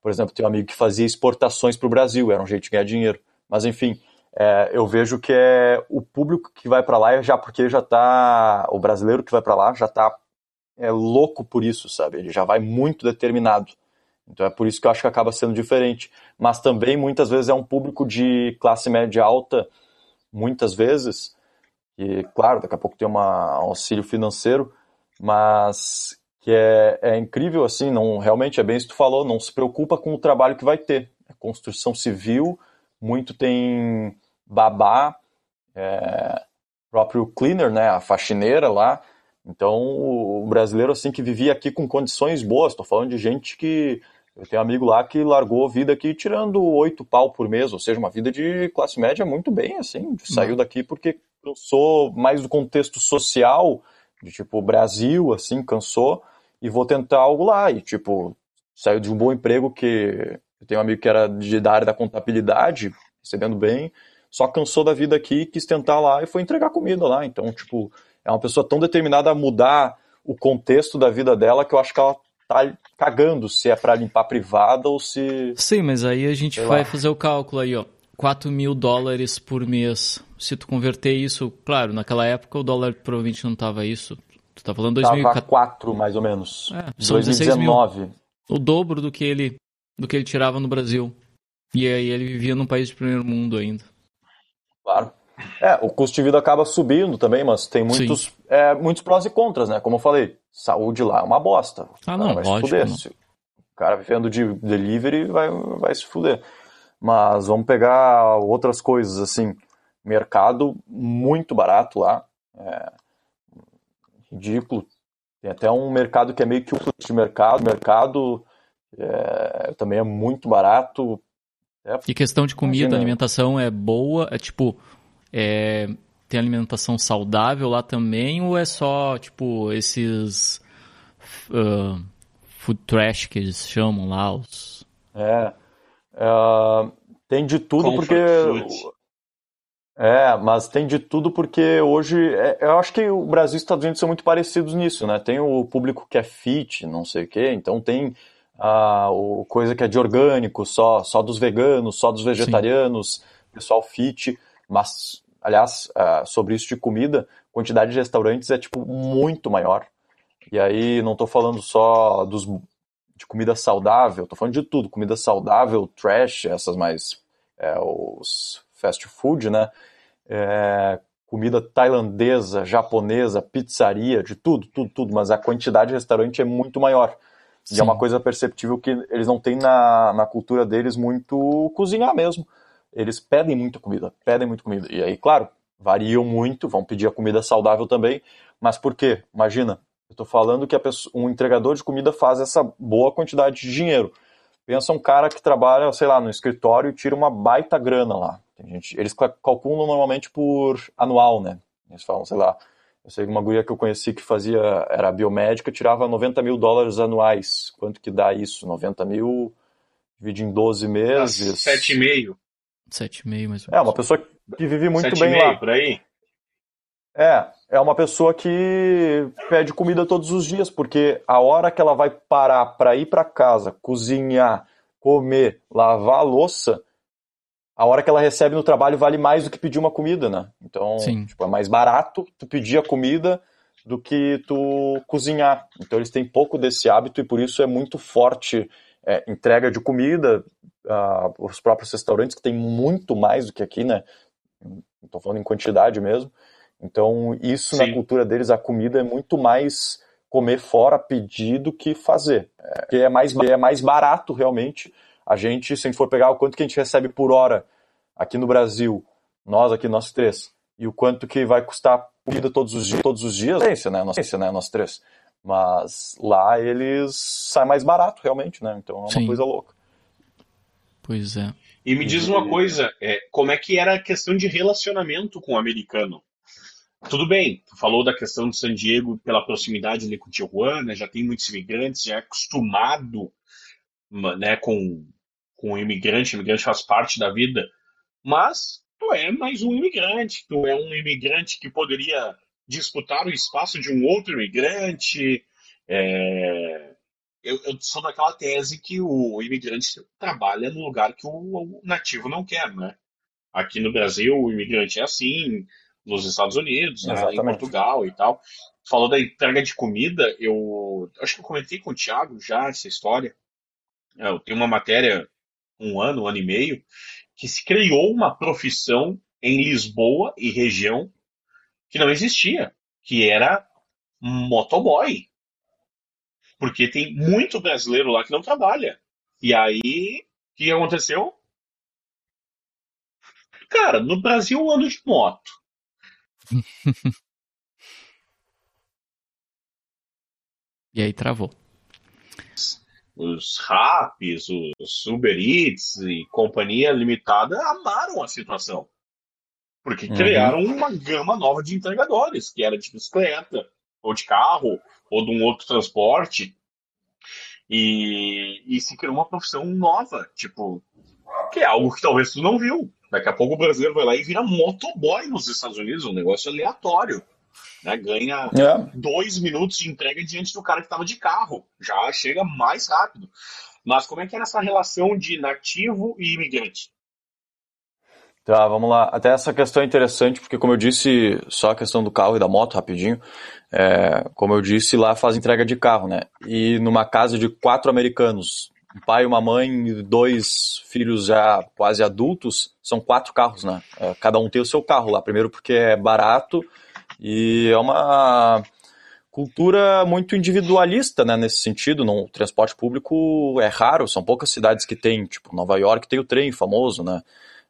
por exemplo, tem um amigo que fazia exportações para o Brasil, era um jeito de ganhar dinheiro. Mas enfim, é, eu vejo que é o público que vai para lá já porque já tá o brasileiro que vai para lá já tá é louco por isso, sabe? Ele já vai muito determinado. Então é por isso que eu acho que acaba sendo diferente. Mas também muitas vezes é um público de classe média alta, muitas vezes, que claro, daqui a pouco tem uma, um auxílio financeiro, mas que é, é incrível assim, não realmente é bem isso que tu falou, não se preocupa com o trabalho que vai ter. É construção civil, muito tem babá, é, próprio cleaner, né, a faxineira lá. Então, o brasileiro assim que vivia aqui com condições boas, estou falando de gente que eu tenho um amigo lá que largou a vida aqui tirando oito pau por mês, ou seja, uma vida de classe média muito bem, assim, saiu uhum. daqui porque eu sou mais do contexto social, de tipo Brasil, assim, cansou, e vou tentar algo lá, e tipo, saiu de um bom emprego que eu tenho um amigo que era de, da área da contabilidade, recebendo bem, só cansou da vida aqui, quis tentar lá e foi entregar comida lá. Então, tipo, é uma pessoa tão determinada a mudar o contexto da vida dela que eu acho que ela tá cagando se é para limpar privada ou se. Sim, mas aí a gente vai lá. fazer o cálculo aí, ó. 4 mil dólares por mês. Se tu converter isso, claro, naquela época o dólar provavelmente não tava isso. Tu tá falando 2014. Tava 4 mais ou menos. É, são 2019. Mil, o dobro do que ele do que ele tirava no Brasil. E aí ele vivia num país de primeiro mundo ainda. Claro. É, o custo de vida acaba subindo também, mas tem muitos, é, muitos prós e contras, né? Como eu falei, saúde lá é uma bosta. Ah, não, vai lógico. Se fuder. Não. O cara vivendo de delivery vai, vai se fuder. Mas vamos pegar outras coisas, assim. Mercado muito barato lá. É, ridículo. Tem até um mercado que é meio que um de mercado. Mercado é, também é muito barato. É, e questão de comida, imagina. alimentação é boa? É tipo, é, tem alimentação saudável lá também? Ou é só, tipo, esses uh, food trash que eles chamam lá? Os... É, é tem de tudo Comfort porque... Food. É, mas tem de tudo porque hoje, é, eu acho que o Brasil e os Estados Unidos são muito parecidos nisso, né? Tem o público que é fit, não sei o quê, então tem a, o coisa que é de orgânico, só, só dos veganos, só dos vegetarianos, Sim. pessoal fit, mas, aliás, uh, sobre isso de comida, quantidade de restaurantes é, tipo, muito maior. E aí, não estou falando só dos, de comida saudável, estou falando de tudo, comida saudável, trash, essas mais, é, os fast food, né, é, comida tailandesa, japonesa, pizzaria, de tudo, tudo, tudo, mas a quantidade de restaurante é muito maior. Sim. E é uma coisa perceptível que eles não têm na, na cultura deles muito cozinhar mesmo. Eles pedem muita comida, pedem muita comida. E aí, claro, variam muito, vão pedir a comida saudável também. Mas por quê? Imagina, eu estou falando que pessoa, um entregador de comida faz essa boa quantidade de dinheiro. Pensa um cara que trabalha, sei lá, no escritório e tira uma baita grana lá. Gente, eles calculam normalmente por anual, né? Eles falam, sei lá, eu sei que uma guria que eu conheci que fazia, era biomédica, tirava 90 mil dólares anuais. Quanto que dá isso? 90 mil, divide em 12 meses. 7,5. 7,5 mais ou menos. É, uma pessoa que vive muito bem lá. por aí? É, é uma pessoa que pede comida todos os dias, porque a hora que ela vai parar para ir para casa, cozinhar, comer, lavar a louça, a hora que ela recebe no trabalho vale mais do que pedir uma comida, né? Então, tipo, é mais barato tu pedir a comida do que tu cozinhar. Então eles têm pouco desse hábito e por isso é muito forte é, entrega de comida, uh, os próprios restaurantes que tem muito mais do que aqui, né? Estou falando em quantidade mesmo. Então isso Sim. na cultura deles, a comida é muito mais comer fora, pedir do que fazer. É, é mais, é mais barato realmente. A gente, se a gente for pegar o quanto que a gente recebe por hora aqui no Brasil, nós aqui, nós três, e o quanto que vai custar comida todos os dias, todos os dias, é né? Nós, né? Nós três. Mas lá eles saem mais barato, realmente, né? Então é uma Sim. coisa louca. Pois é. E me diz uma coisa, é, como é que era a questão de relacionamento com o americano? Tudo bem, tu falou da questão de San Diego pela proximidade ali com Tijuana, já tem muitos imigrantes, já é acostumado né, com, com o imigrante, o imigrante faz parte da vida, mas tu é mais um imigrante, tu é um imigrante que poderia disputar o espaço de um outro imigrante. É... Eu, eu, sou daquela tese que o imigrante trabalha no lugar que o, nativo não quer, né? Aqui no Brasil, o imigrante é assim, nos Estados Unidos, né, em Portugal e tal. Falou da entrega de comida, eu acho que eu comentei com o Thiago já essa história. É, eu tenho uma matéria, um ano, um ano e meio, que se criou uma profissão em Lisboa e região que não existia, que era motoboy. Porque tem muito brasileiro lá que não trabalha. E aí, o que aconteceu? Cara, no Brasil eu ando de moto. e aí travou. Os Raps, os Uber Eats e companhia limitada amaram a situação. Porque uhum. criaram uma gama nova de entregadores, que era de bicicleta, ou de carro, ou de um outro transporte. E, e se criou uma profissão nova, tipo, que é algo que talvez tu não viu. Daqui a pouco o brasileiro vai lá e vira motoboy nos Estados Unidos, um negócio aleatório. Né? Ganha é. dois minutos de entrega diante do cara que estava de carro. Já chega mais rápido. Mas como é que era essa relação de nativo e imigrante? Tá, vamos lá. Até essa questão é interessante, porque como eu disse, só a questão do carro e da moto, rapidinho, é, como eu disse, lá faz entrega de carro, né? E numa casa de quatro americanos, um pai, uma mãe e dois filhos já quase adultos, são quatro carros, né? É, cada um tem o seu carro lá. Primeiro porque é barato e é uma cultura muito individualista, né, nesse sentido. No transporte público é raro, são poucas cidades que tem, tipo Nova York tem o trem famoso, né?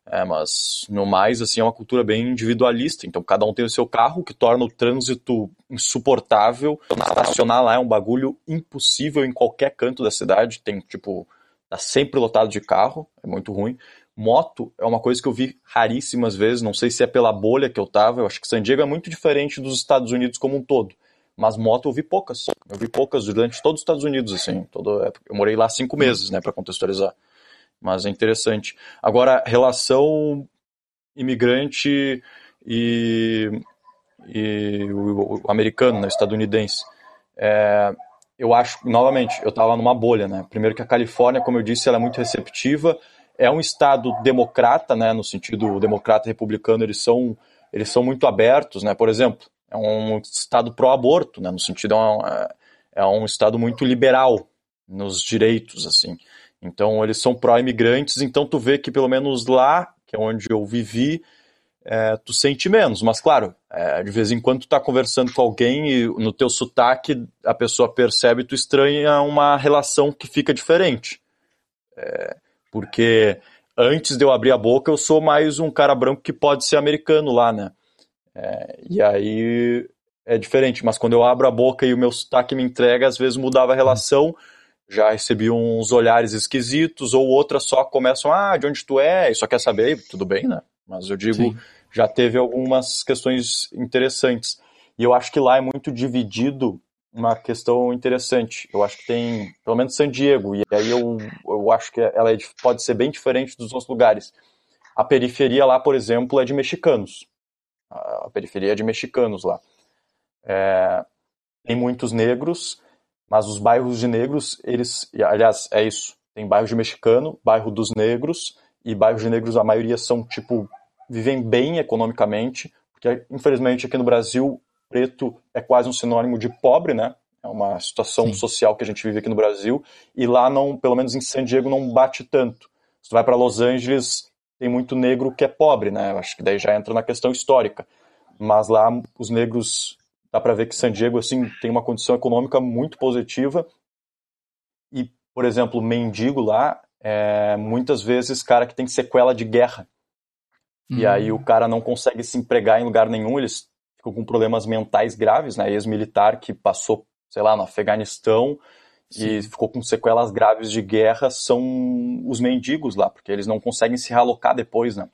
É, mas no mais, assim, é uma cultura bem individualista. Então, cada um tem o seu carro, que torna o trânsito insuportável. Estacionar lá é um bagulho impossível em qualquer canto da cidade. Tem, tipo, tá sempre lotado de carro, é muito ruim. Moto é uma coisa que eu vi raríssimas vezes, não sei se é pela bolha que eu tava. Eu acho que San Diego é muito diferente dos Estados Unidos como um todo. Mas moto eu vi poucas. Eu vi poucas durante todos os Estados Unidos, assim. Todo, eu morei lá cinco meses, né, para contextualizar mas é interessante. Agora, relação imigrante e, e o, o americano, né, estadunidense. É, eu acho, novamente, eu estava numa bolha, né? Primeiro que a Califórnia, como eu disse, ela é muito receptiva, é um estado democrata, né? No sentido democrata e republicano, eles são, eles são muito abertos, né? Por exemplo, é um estado pró-aborto, né? No sentido, é um, é um estado muito liberal nos direitos, assim. Então eles são pró-imigrantes, então tu vê que pelo menos lá, que é onde eu vivi, é, tu sente menos. Mas claro, é, de vez em quando tu tá conversando com alguém e no teu sotaque a pessoa percebe tu estranha uma relação que fica diferente. É, porque antes de eu abrir a boca eu sou mais um cara branco que pode ser americano lá, né? É, e aí é diferente, mas quando eu abro a boca e o meu sotaque me entrega, às vezes mudava a relação já recebi uns olhares esquisitos, ou outras só começam, ah, de onde tu é, e só quer saber, tudo bem, né? Mas eu digo, Sim. já teve algumas questões interessantes. E eu acho que lá é muito dividido uma questão interessante. Eu acho que tem, pelo menos San Diego, e aí eu, eu acho que ela é, pode ser bem diferente dos outros lugares. A periferia lá, por exemplo, é de mexicanos. A periferia é de mexicanos lá. É, tem muitos negros, mas os bairros de negros, eles, aliás, é isso. Tem bairro de mexicano, bairro dos negros e bairros de negros, a maioria são, tipo, vivem bem economicamente, porque, infelizmente, aqui no Brasil, preto é quase um sinônimo de pobre, né? É uma situação Sim. social que a gente vive aqui no Brasil, e lá, não, pelo menos em San Diego, não bate tanto. Se tu vai para Los Angeles, tem muito negro que é pobre, né? Eu acho que daí já entra na questão histórica. Mas lá, os negros, dá para ver que San Diego, assim, tem uma condição econômica muito positiva, e, por exemplo, mendigo lá, é, muitas vezes cara que tem sequela de guerra. Hum. E aí o cara não consegue se empregar em lugar nenhum, eles ficam com problemas mentais graves, né? Ex-militar que passou, sei lá, no Afeganistão Sim. e ficou com sequelas graves de guerra são os mendigos lá, porque eles não conseguem se realocar depois, né?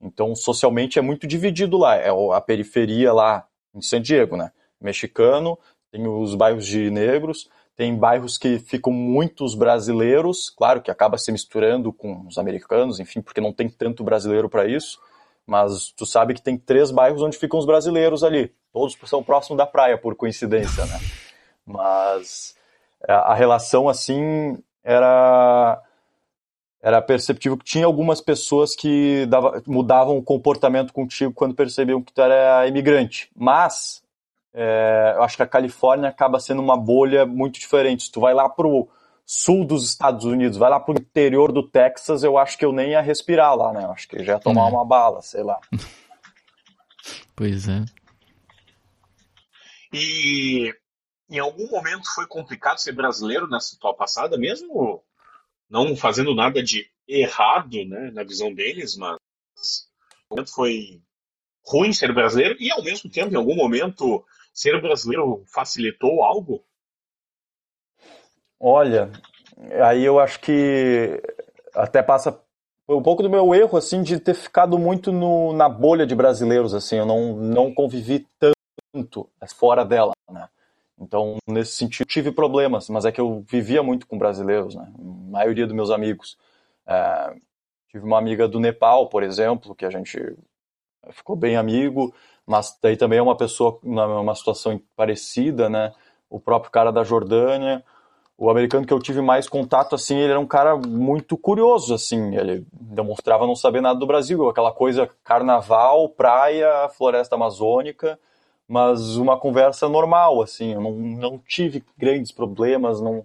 Então, socialmente é muito dividido lá. É a periferia lá em San Diego, né? Mexicano, tem os bairros de negros, tem bairros que ficam muitos brasileiros, claro que acaba se misturando com os americanos, enfim, porque não tem tanto brasileiro para isso. Mas tu sabe que tem três bairros onde ficam os brasileiros ali. Todos são próximos da praia, por coincidência, né? Mas é, a relação, assim, era era perceptível que tinha algumas pessoas que dava, mudavam o comportamento contigo quando percebiam que tu era imigrante. Mas é, eu acho que a Califórnia acaba sendo uma bolha muito diferente. Se tu vai lá pro sul dos Estados Unidos, vai lá pro interior do Texas, eu acho que eu nem ia respirar lá, né? Eu acho que já ia tomar é. uma bala, sei lá. Pois é. E em algum momento foi complicado ser brasileiro nessa tua passada, mesmo não fazendo nada de errado, né, na visão deles, mas o momento foi ruim ser brasileiro e ao mesmo tempo, em algum momento, ser brasileiro facilitou algo? Olha, aí eu acho que até passa um pouco do meu erro assim de ter ficado muito no, na bolha de brasileiros assim, eu não não convivi tanto fora dela, né? Então, nesse sentido, tive problemas, mas é que eu vivia muito com brasileiros, né? A maioria dos meus amigos. É, tive uma amiga do Nepal, por exemplo, que a gente ficou bem amigo mas daí também é uma pessoa numa situação parecida, né? O próprio cara da Jordânia, o americano que eu tive mais contato, assim, ele era um cara muito curioso, assim, ele demonstrava não saber nada do Brasil, aquela coisa carnaval, praia, floresta amazônica, mas uma conversa normal, assim, eu não, não tive grandes problemas, não,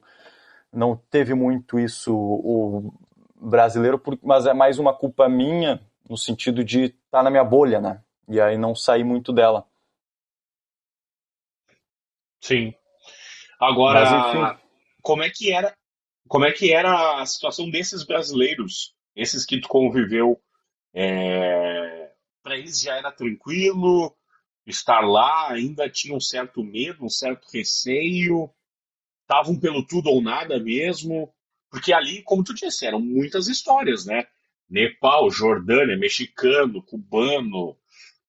não teve muito isso o brasileiro, mas é mais uma culpa minha, no sentido de estar tá na minha bolha, né? e aí não saí muito dela. Sim. Agora, Mas, como é que era, como é que era a situação desses brasileiros, esses que tu conviveu? É... Para eles já era tranquilo estar lá? Ainda tinham um certo medo, um certo receio? Estavam pelo tudo ou nada mesmo? Porque ali, como tu disse, eram muitas histórias, né? Nepal, Jordânia, mexicano, cubano,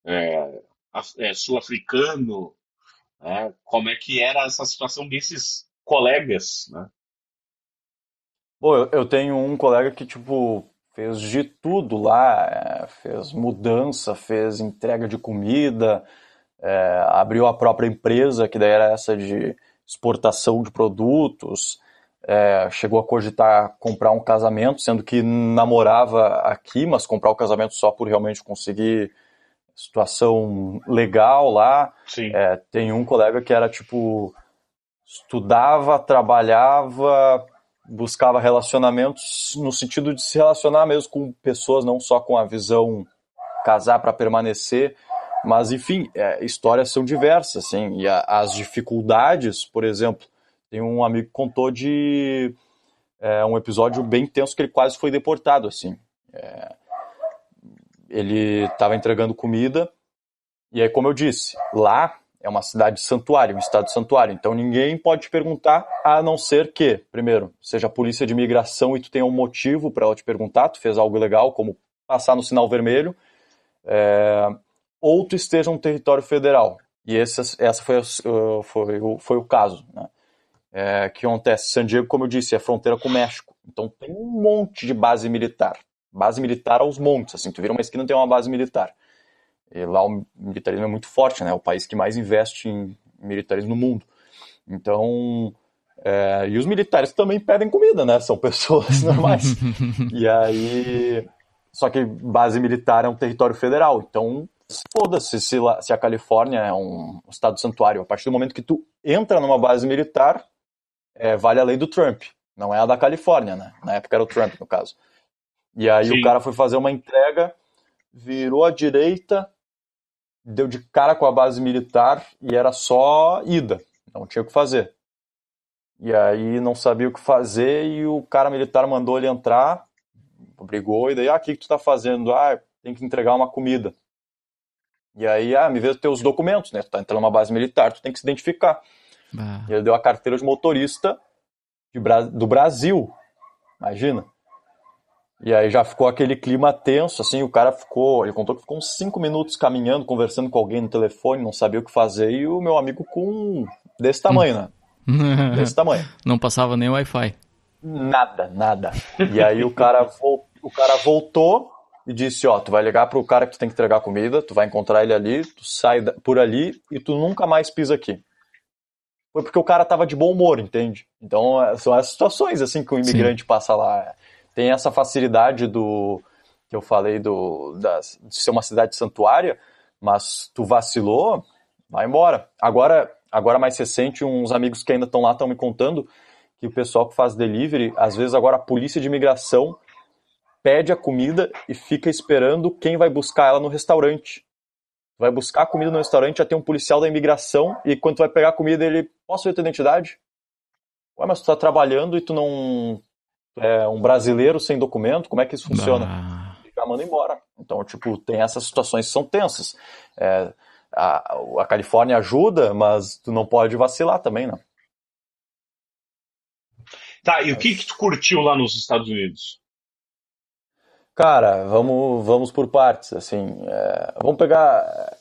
é, é, sul-africano, né? como é que era essa situação desses colegas, né? Bom, eu, eu tenho um colega que, tipo, fez de tudo lá, é, fez mudança, fez entrega de comida, é, abriu a própria empresa, que daí era essa de exportação de produtos, é, chegou a cogitar comprar um casamento, sendo que namorava aqui, mas comprar o casamento só por realmente conseguir situação legal lá. É, tem um colega que era tipo estudava, trabalhava, buscava relacionamentos no sentido de se relacionar mesmo com pessoas, não só com a visão casar para permanecer, mas enfim, é, histórias são diversas, assim, e a, as dificuldades, por exemplo, tem um amigo que contou de é, um episódio bem tenso que ele quase foi deportado, assim. É, ele estava entregando comida, e aí, como eu disse, lá é uma cidade de santuário, um estado santuário, então ninguém pode te perguntar, a não ser que, primeiro, seja a polícia de imigração e tu tenha um motivo para ela te perguntar, tu fez algo legal, como passar no sinal vermelho, é, ou tu esteja no território federal. E esse, essa foi, uh, foi, foi, foi o caso. Né? É, que acontece? San Diego, como eu disse, é fronteira com o México. Então tem um monte de base militar base militar aos montes, assim, tu vira uma esquina tem uma base militar. E lá o militarismo é muito forte, né? É o país que mais investe em militarismo no mundo. Então, é, e os militares também pedem comida, né? São pessoas normais. e aí Só que base militar é um território federal, então foda-se se, se a Califórnia é um estado santuário. A partir do momento que tu entra numa base militar, é, vale a lei do Trump. Não é a da Califórnia, né? Na época era o Trump, no caso. E aí Sim. o cara foi fazer uma entrega, virou à direita, deu de cara com a base militar e era só ida. Não tinha o que fazer. E aí não sabia o que fazer e o cara militar mandou ele entrar, brigou, e daí, ah, o que, que tu tá fazendo? Ah, tem que entregar uma comida. E aí, ah, me vê os teus documentos, né? Tu tá entrando numa base militar, tu tem que se identificar. Ah. E ele deu a carteira de motorista de Bra do Brasil. Imagina. E aí já ficou aquele clima tenso, assim, o cara ficou, ele contou que ficou uns cinco minutos caminhando, conversando com alguém no telefone, não sabia o que fazer, e o meu amigo com desse tamanho, né? desse tamanho. Não passava nem Wi-Fi. Nada, nada. E aí o cara, o cara voltou e disse, ó, tu vai ligar pro cara que tu tem que entregar comida, tu vai encontrar ele ali, tu sai por ali e tu nunca mais pisa aqui. Foi porque o cara tava de bom humor, entende? Então é, são as situações assim que o imigrante Sim. passa lá. Tem essa facilidade do que eu falei do da, de ser uma cidade santuária, mas tu vacilou, vai embora. Agora, agora mais recente, uns amigos que ainda estão lá estão me contando que o pessoal que faz delivery, às vezes agora a polícia de imigração pede a comida e fica esperando quem vai buscar ela no restaurante. Vai buscar a comida no restaurante, já tem um policial da imigração e quando tu vai pegar a comida ele, posso ver tua identidade? Ué, mas tu tá trabalhando e tu não é um brasileiro sem documento, como é que isso funciona? Ah. Já manda embora. Então, tipo, tem essas situações que são tensas. É, a, a Califórnia ajuda, mas tu não pode vacilar também, né? Tá, e o que que tu curtiu lá nos Estados Unidos? Cara, vamos, vamos por partes, assim, é, vamos pegar,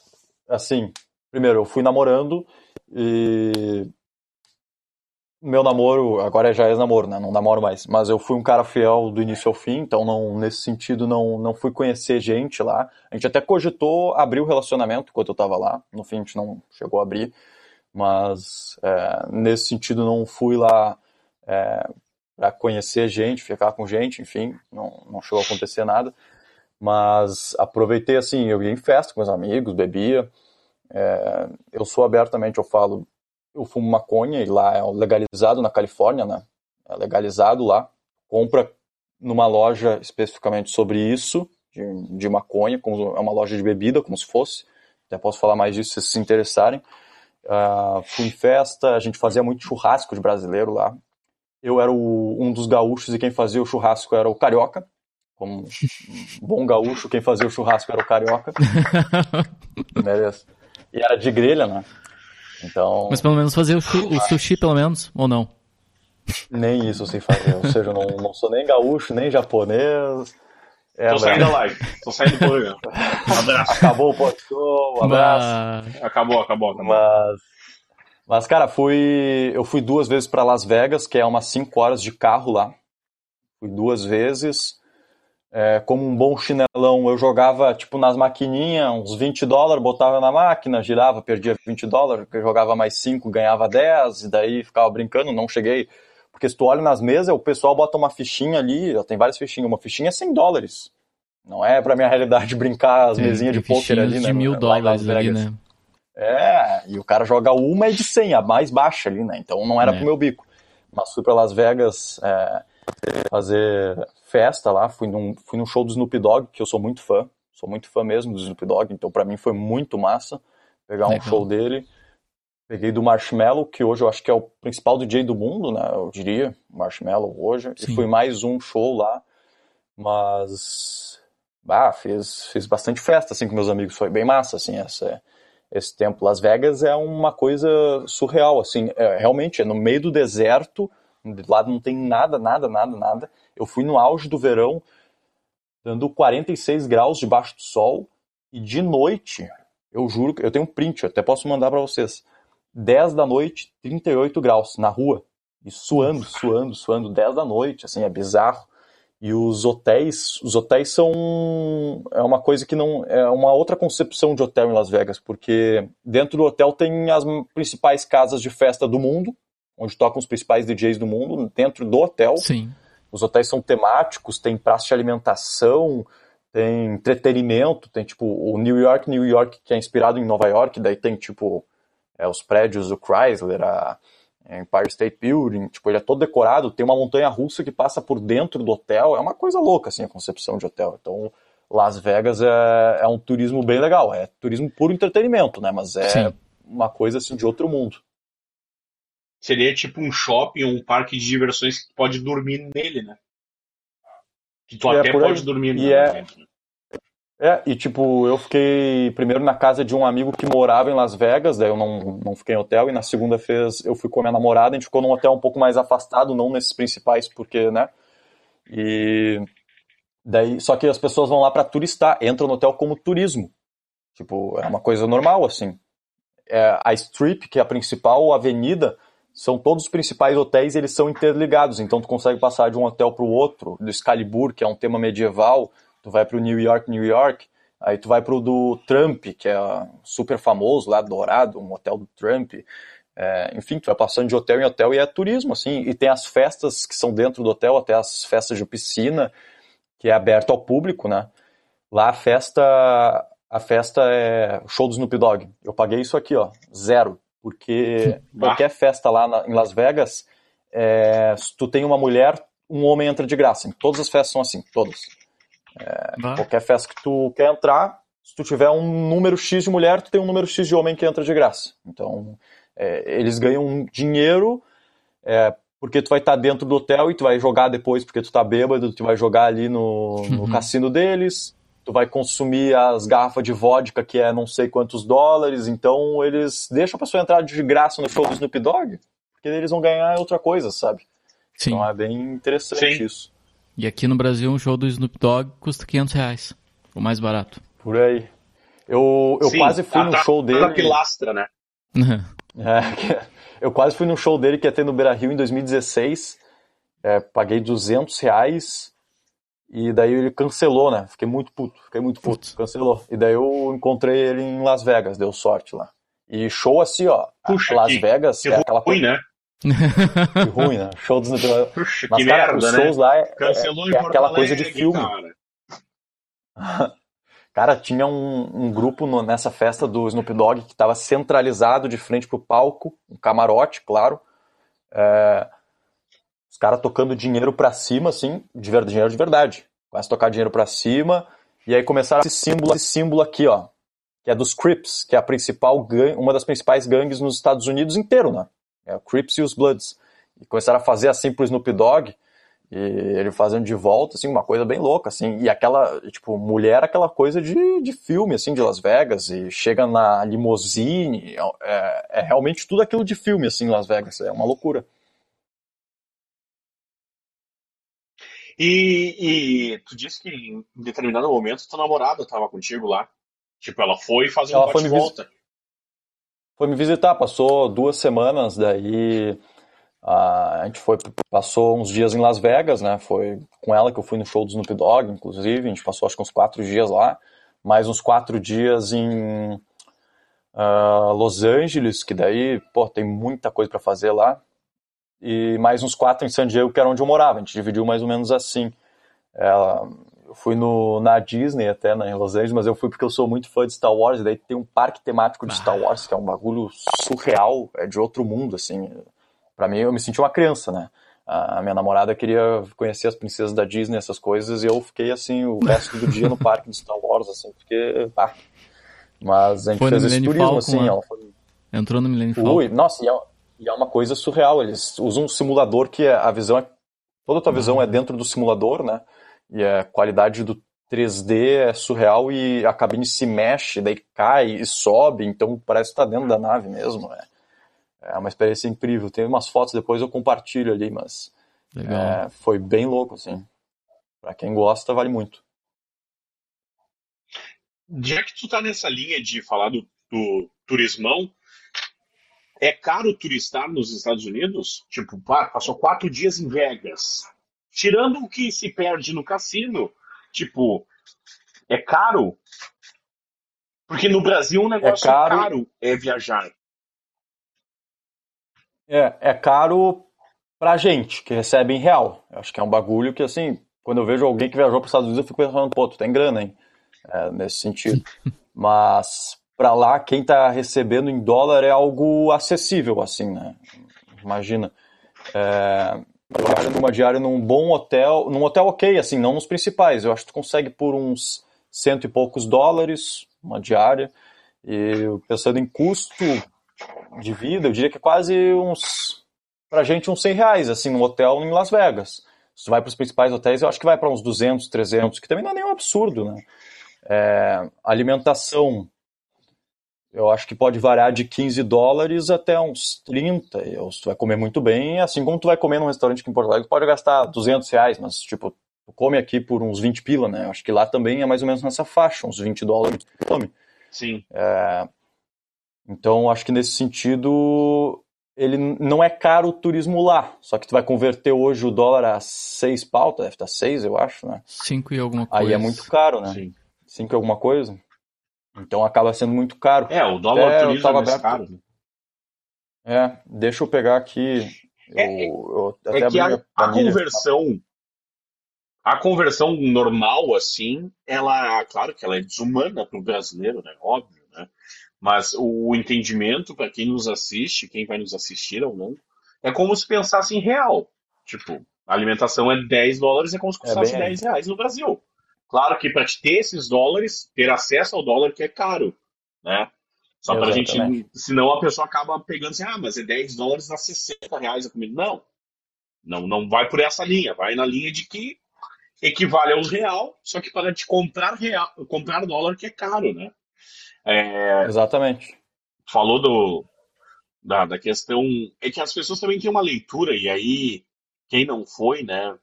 assim, primeiro, eu fui namorando e meu namoro, agora já é ex-namoro, né, não namoro mais, mas eu fui um cara fiel do início ao fim, então não, nesse sentido não, não fui conhecer gente lá, a gente até cogitou abrir o relacionamento enquanto eu tava lá, no fim a gente não chegou a abrir, mas é, nesse sentido não fui lá é, para conhecer gente, ficar com gente, enfim, não, não chegou a acontecer nada. Mas aproveitei assim, eu ia em festa com meus amigos, bebia. É, eu sou abertamente, eu falo, eu fumo maconha e lá é legalizado na Califórnia, né? É legalizado lá. Compra numa loja especificamente sobre isso, de, de maconha, como é uma loja de bebida, como se fosse. Até posso falar mais disso se vocês se interessarem. Uh, fui em festa, a gente fazia muito churrasco de brasileiro lá eu era o, um dos gaúchos e quem fazia o churrasco era o carioca. Como bom gaúcho, quem fazia o churrasco era o carioca. Beleza. E era de grelha, né? Então. Mas pelo menos fazer o, o sushi, pelo menos, ou não? Nem isso eu sei fazer. Ou seja, eu não, não sou nem gaúcho, nem japonês. É, Tô saindo da live. Tô saindo do programa. Um abraço. Acabou o podcast. Um abraço. Mas... Acabou, acabou, acabou. Mas mas, cara, fui, eu fui duas vezes para Las Vegas, que é umas 5 horas de carro lá. Fui duas vezes. É, como um bom chinelão, eu jogava, tipo, nas maquininhas, uns 20 dólares, botava na máquina, girava, perdia 20 dólares, jogava mais 5, ganhava 10, e daí ficava brincando, não cheguei. Porque se tu olha nas mesas, o pessoal bota uma fichinha ali, já tem várias fichinhas, uma fichinha é 100 dólares. Não é pra minha realidade brincar as mesinhas de pôquer ali, né? de mil dólares ali, né? É, e o cara joga uma é de 100, a mais baixa ali, né? Então não era é. pro meu bico. Mas fui pra Las Vegas é, fazer festa lá, fui num, fui num show do Snoop Dogg, que eu sou muito fã, sou muito fã mesmo do Snoop Dogg, então para mim foi muito massa pegar um show dele. Peguei do Marshmello, que hoje eu acho que é o principal DJ do mundo, né? Eu diria, Marshmello hoje. Sim. E fui mais um show lá, mas... Ah, fiz, fiz bastante festa, assim, com meus amigos, foi bem massa, assim, essa esse tempo. Las Vegas é uma coisa surreal, assim, é, realmente é no meio do deserto, do lado não tem nada, nada, nada, nada. Eu fui no auge do verão, dando 46 graus debaixo do sol, e de noite, eu juro, eu tenho um print, eu até posso mandar para vocês. 10 da noite, 38 graus na rua, e suando, suando, suando, 10 da noite, assim, é bizarro. E os hotéis, os hotéis são é uma coisa que não é uma outra concepção de hotel em Las Vegas, porque dentro do hotel tem as principais casas de festa do mundo, onde tocam os principais DJs do mundo, dentro do hotel. Sim. Os hotéis são temáticos, tem praça de alimentação, tem entretenimento, tem tipo o New York, New York que é inspirado em Nova York, daí tem tipo é, os prédios do Chrysler, a Empire State Building, tipo, ele é todo decorado, tem uma montanha russa que passa por dentro do hotel, é uma coisa louca assim a concepção de hotel. Então, Las Vegas é, é um turismo bem legal, é turismo puro entretenimento, né, mas é Sim. uma coisa assim de outro mundo. Seria tipo um shopping, um parque de diversões que pode dormir nele, né? Que tu é até pode dormir e é... É, e tipo, eu fiquei primeiro na casa de um amigo que morava em Las Vegas, daí eu não, não fiquei em hotel, e na segunda vez eu fui com a minha namorada, a gente ficou num hotel um pouco mais afastado, não nesses principais, porque, né? E daí, só que as pessoas vão lá para turistar, entram no hotel como turismo. Tipo, é uma coisa normal, assim. É, a Strip, que é a principal avenida, são todos os principais hotéis eles são interligados, então tu consegue passar de um hotel para o outro, do Excalibur, que é um tema medieval, tu vai para o New York, New York, aí tu vai para o do Trump, que é super famoso lá, dourado, um hotel do Trump, é, enfim, tu vai passando de hotel em hotel e é turismo, assim, e tem as festas que são dentro do hotel, até as festas de piscina, que é aberto ao público, né? Lá a festa, a festa é show do Snoop Dogg. Eu paguei isso aqui, ó, zero porque qualquer festa lá na, em Las Vegas, é, se tu tem uma mulher, um homem entra de graça. Em todas as festas são assim, todas. É, qualquer festa que tu quer entrar, se tu tiver um número X de mulher, tu tem um número X de homem que entra de graça. Então, é, eles ganham dinheiro é, porque tu vai estar dentro do hotel e tu vai jogar depois porque tu tá bêbado, tu vai jogar ali no, no uhum. cassino deles tu vai consumir as garrafas de vodka que é não sei quantos dólares, então eles deixam a pessoa entrar de graça no show do Snoop Dogg, porque eles vão ganhar outra coisa, sabe? Sim. Então é bem interessante Sim. isso. E aqui no Brasil um show do Snoop Dogg custa 500 reais, o mais barato. Por aí. Eu, eu Sim, quase fui tá, no tá, show dele... na pilastra, né? é, eu quase fui no show dele que ia ter no Beira Rio em 2016, é, paguei 200 reais e daí ele cancelou, né? Fiquei muito puto, fiquei muito puto, cancelou. E daí eu encontrei ele em Las Vegas, deu sorte lá. E show assim, ó. Puxa, Las que, Vegas que é aquela ruim, coisa... né? Que ruim, né? Show dos Puxa, Mas, cara, merda, os shows né? lá é, Cancelou é, é aquela coisa de filme. Cara, cara tinha um, um grupo no, nessa festa do Snoop Dogg que estava centralizado de frente pro palco, um camarote, claro. É, os caras tocando dinheiro para cima, assim, de verdade, dinheiro de verdade. Começa a tocar dinheiro para cima, e aí começaram esse símbolo, esse símbolo aqui, ó, que é dos Crips, que é a principal uma das principais gangues nos Estados Unidos inteiro, né? É o Crips e os Bloods. E começaram a fazer assim pro Snoop Dogg, e ele fazendo de volta, assim, uma coisa bem louca, assim, e aquela, tipo, mulher, aquela coisa de, de filme, assim, de Las Vegas, e chega na limousine, é, é realmente tudo aquilo de filme, assim, em Las Vegas, é uma loucura. E, e tu disse que em determinado momento tua namorada estava contigo lá. Tipo, ela foi fazer ela um foi volta. Foi me visitar, passou duas semanas, daí a gente foi, passou uns dias em Las Vegas, né? Foi com ela que eu fui no show do Snoop Dogg, inclusive. A gente passou acho que uns quatro dias lá, mais uns quatro dias em uh, Los Angeles, que daí, pô, tem muita coisa para fazer lá e mais uns quatro em San Diego, que era onde eu morava. A gente dividiu mais ou menos assim. Ela, eu fui no, na Disney até, né, em Los Angeles, mas eu fui porque eu sou muito fã de Star Wars, e daí tem um parque temático de Star Wars, que é um bagulho surreal, é de outro mundo, assim. Para mim, eu me senti uma criança, né? A minha namorada queria conhecer as princesas da Disney, essas coisas, e eu fiquei, assim, o resto do dia no parque de Star Wars, assim, porque, pá. Mas a gente foi fez esse turismo, Falcon, assim, ela foi... Entrou no Millennium Falcon. Nossa, e ela, e é uma coisa surreal. Eles usam um simulador que é, a visão é. Toda a tua visão é uhum. dentro do simulador, né? E a qualidade do 3D é surreal e a cabine se mexe, daí cai e sobe, então parece que tá dentro da nave mesmo. É, é uma experiência incrível. Tem umas fotos depois eu compartilho ali, mas é, foi bem louco, assim. Pra quem gosta, vale muito. Já que tu tá nessa linha de falar do, do turismão, é caro turistar nos Estados Unidos? Tipo, passou quatro dias em Vegas. Tirando o que se perde no cassino, tipo, é caro? Porque no Brasil um negócio é caro, caro é viajar. É, é caro pra gente, que recebe em real. Eu acho que é um bagulho que, assim, quando eu vejo alguém que viajou para os Estados Unidos, eu fico pensando, pô, tu tem grana, hein? É, nesse sentido. Mas para lá, quem está recebendo em dólar é algo acessível, assim, né? Imagina. É, numa diária num bom hotel, num hotel ok, assim, não nos principais. Eu acho que tu consegue por uns cento e poucos dólares uma diária. E pensando em custo de vida, eu diria que quase uns, pra gente, uns 100 reais, assim, num hotel em Las Vegas. Se tu vai para os principais hotéis, eu acho que vai para uns 200, 300, que também não é nenhum absurdo, né? É, alimentação, eu acho que pode variar de 15 dólares até uns 30. Eu, tu vai comer muito bem, assim como tu vai comer num restaurante aqui em Porto Alegre, tu pode gastar 200 reais, mas, tipo, tu come aqui por uns 20 pila, né? Eu acho que lá também é mais ou menos nessa faixa, uns 20 dólares tu come. Sim. É, então, acho que nesse sentido, ele não é caro o turismo lá. Só que tu vai converter hoje o dólar a 6 pau, deve estar 6, eu acho, né? 5 e alguma coisa. Aí é muito caro, né? Sim. 5 e alguma coisa. Então acaba sendo muito caro. É, o dólar É, eu turismo é mais aberto- caro. né? É, deixa eu pegar aqui. Eu, É- eu até É que a, a conversão, a conversão normal, assim, ela, claro que ela é desumana para o brasileiro, né? Óbvio, né? Mas o entendimento para quem nos assiste, quem vai nos assistir ou não, é como se pensasse em real. Tipo, a alimentação é 10 dólares, é como se custasse bem aí. 10 reais no Brasil. Claro que para ter esses dólares, ter acesso ao dólar que é caro, né? Só pra gente, Exatamente. senão a pessoa acaba pegando assim, ah, mas é 10 dólares dá 60 reais a comida. Não, não, não vai por essa linha, vai na linha de que equivale aos real, só que para te comprar real, comprar dólar que é caro, né? É, Exatamente. falou do, da, da questão. É que as pessoas também têm uma leitura, e aí, quem não foi, né,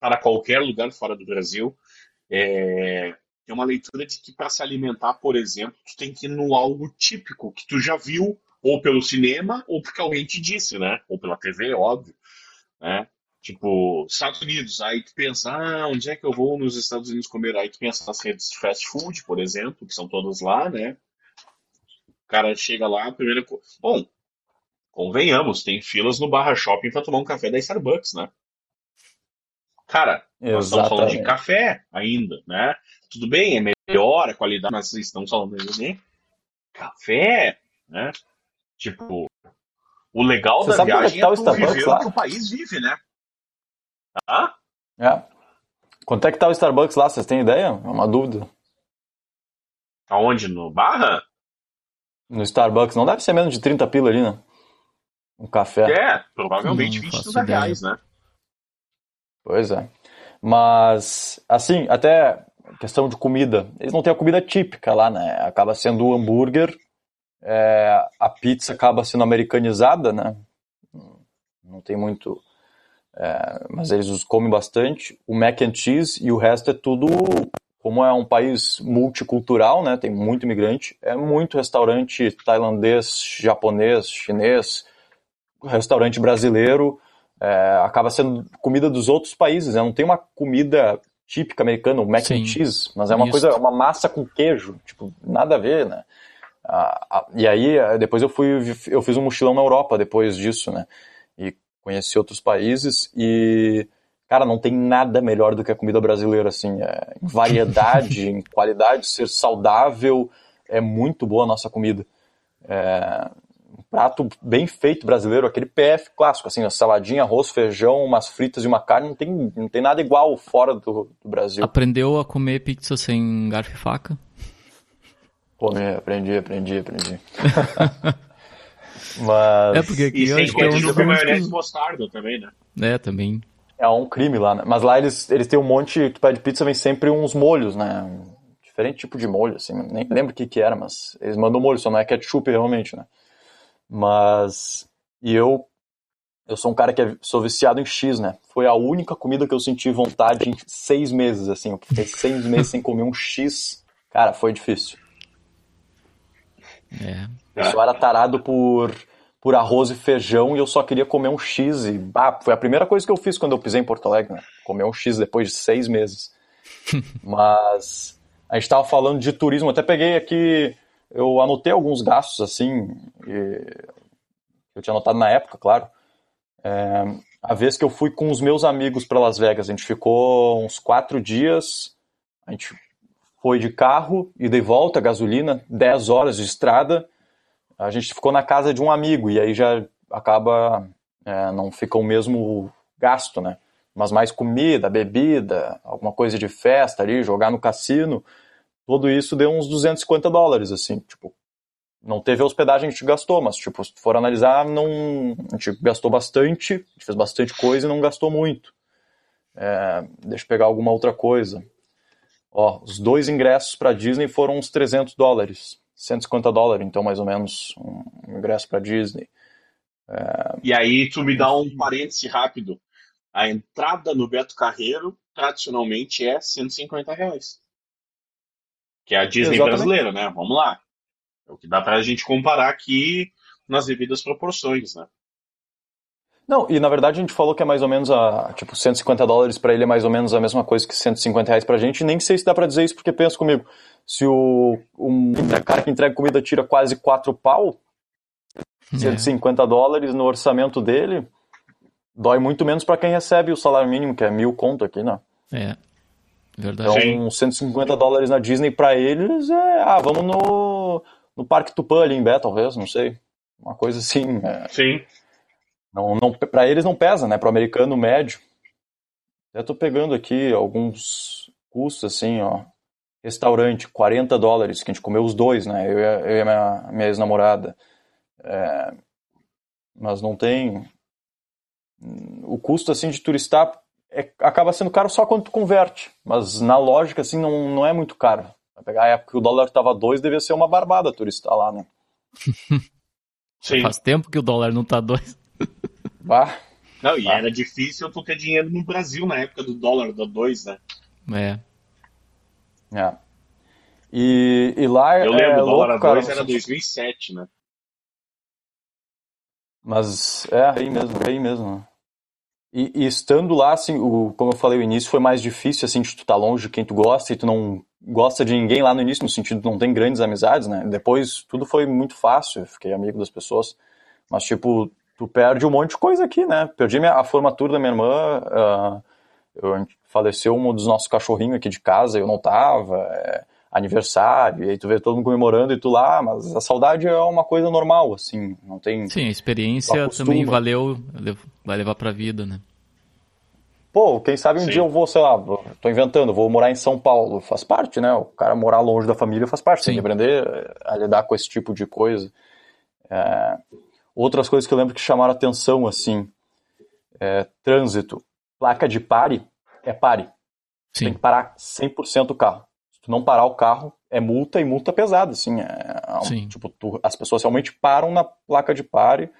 para qualquer lugar fora do Brasil, é, tem uma leitura de que para se alimentar, por exemplo, tu tem que ir no algo típico, que tu já viu, ou pelo cinema, ou porque alguém te disse, né? Ou pela TV, óbvio, né? Tipo, Estados Unidos, aí tu pensa, ah, onde é que eu vou nos Estados Unidos comer? Aí tu pensa nas redes de fast food, por exemplo, que são todas lá, né? O cara chega lá, a primeira coisa. Bom, convenhamos, tem filas no Barra Shopping para tomar um café da Starbucks, né? Cara, nós estamos falando de Exatamente. café ainda, né? Tudo bem, é melhor a qualidade, mas estamos falando de café, né? Tipo, o legal Você da é viagem tá é tu Starbucks viver lá? o que o país vive, né? Ah? É. Quanto é que tá o Starbucks lá? Vocês têm ideia? É uma dúvida. Aonde? No Barra? No Starbucks não deve ser menos de 30 pila ali, né? Um café. É, provavelmente Não 20, faço 30 ideia. reais, né? Pois é. Mas, assim, até questão de comida. Eles não têm a comida típica lá, né? Acaba sendo o hambúrguer, é, a pizza acaba sendo americanizada, né? Não tem muito. é, mas eles os comem bastante. O mac and cheese e o resto é tudo. Como é um país multicultural, né? Tem muito imigrante. É muito restaurante tailandês, japonês, chinês, restaurante brasileiro é, acaba sendo comida dos outros países, né? Não tem uma comida típica americana, o mac Sim. and cheese, mas é uma Isso. coisa, uma massa com queijo, tipo, nada a ver, né? Ah, ah, e aí, eh, depois eu fui, eu fiz um mochilão na Europa depois disso, né? E conheci outros países e, cara, não tem nada melhor do que a comida brasileira, assim, é, em variedade, em qualidade, ser saudável, é muito boa a nossa comida. É, prato bem feito brasileiro, aquele PF clássico, assim, a saladinha, arroz, feijão, umas fritas e uma carne, não tem, não tem nada igual fora do, do Brasil. Aprendeu a comer pizza sem garfo e faca? Pô, me- aprendi, aprendi, aprendi. Mas É porque aqui E eu sem acho que é um ketchup, dos maionese e únicos... mostarda também, né? É, também. é um crime lá, né? Mas lá eles, eles têm um monte, tu pede pizza, vem sempre uns molhos, né? Diferente tipo de molho, assim, nem lembro o que que era, mas eles mandam molho, só não é ketchup realmente, né? Mas, e eu, eu sou um cara que é- sou viciado em X, né? Foi a única comida que eu senti vontade em seis meses, assim, eu fiquei seis meses sem comer um X, cara, foi difícil. É. Eu só era tarado por, por arroz e feijão e eu só queria comer um X. E, bah, foi a primeira coisa que eu fiz quando eu pisei em Porto Alegre, né? Comer um X depois de seis meses. Mas a gente estava falando de turismo, até peguei aqui, eu anotei alguns gastos assim, eu tinha anotado na época, claro. É, a vez que eu fui com os meus amigos para Las Vegas. A gente ficou uns quatro dias, a gente foi de carro, e de volta, gasolina, 10 horas de estrada. A gente ficou na casa de um amigo, e aí já acaba, é, não fica o mesmo gasto, né? Mas mais comida, bebida, alguma coisa de festa ali, jogar no cassino, tudo isso deu uns 250 dólares, assim, tipo, não teve a hospedagem que a gente gastou, mas, tipo, se for analisar, não, a gente gastou bastante, a gente fez bastante coisa e não gastou muito. É, deixa eu pegar alguma outra coisa. Ó, os dois ingressos para Disney foram uns 300 dólares. 150 dólares, então, mais ou menos, um ingresso para Disney. É... E aí, tu me dá um parêntese rápido. A entrada no Beto Carreiro, tradicionalmente, é 150 reais. Que é a Disney Exatamente. brasileira, né? Vamos lá. É o que dá para a gente comparar aqui nas devidas proporções, né? Não, e na verdade a gente falou que é mais ou menos a, tipo, 150 dólares para ele é mais ou menos a mesma coisa que 150 reais pra gente, nem sei se dá para dizer isso, porque pensa comigo, se o um cara que entrega comida tira quase 4 pau, é. 150 dólares no orçamento dele, dói muito menos para quem recebe o salário mínimo, que é mil conto aqui, né? É, verdade. Então, 150 dólares na Disney para eles é, ah, vamos no no Parque Tupã ali em Bé, talvez, não sei. Uma coisa assim. É... Sim. Não, não, para eles não pesa, né? Para o americano médio. Eu tô pegando aqui alguns custos assim, ó. Restaurante, 40 dólares, que a gente comeu os dois, né? Eu, eu e a minha, minha ex-namorada. É... Mas não tem. O custo assim de turistar é, acaba sendo caro só quando tu converte. Mas na lógica, assim, não, não é muito caro. Vai pegar a época que o dólar estava 2, devia ser uma barbada turistar lá, né? Sim. Faz tempo que o dólar não tá 2. Bah. Não, e bah. era difícil tu ter dinheiro no Brasil na época do dólar da 2, né? É. É. E, e lá Eu lembro, é, o dólar a 2 era 2007, né? Mas é aí mesmo, é aí mesmo. E, e, estando lá, assim, o, como eu falei, o início foi mais difícil, assim, de tu estar tá longe de quem tu gosta e tu não gosta de ninguém lá no início, no sentido de não tem grandes amizades, né? Depois tudo foi muito fácil, fiquei amigo das pessoas. Mas, tipo, tu perde um monte de coisa aqui, né? Perdi minha, a formatura da minha irmã, uh, eu, faleceu um dos nossos cachorrinhos aqui de casa, eu não tava, é, aniversário, e aí tu vê todo mundo comemorando e tu lá, mas a saudade é uma coisa normal, assim, não tem... Sim, a experiência também valeu, vai levar pra vida, né? Pô, quem sabe um Sim. dia eu vou, sei lá, tô inventando, vou morar em São Paulo. Faz parte, né? O cara morar longe da família faz parte. Sim. Tem que aprender a lidar com esse tipo de coisa. É... Outras coisas que eu lembro que chamaram atenção, assim, é... trânsito. Placa de pare é pare. Sim. Tem que parar 100% o carro. Se tu não parar o carro, é multa e multa pesada, assim. É... é Sim. Tipo, tu... as pessoas realmente param na placa de pare.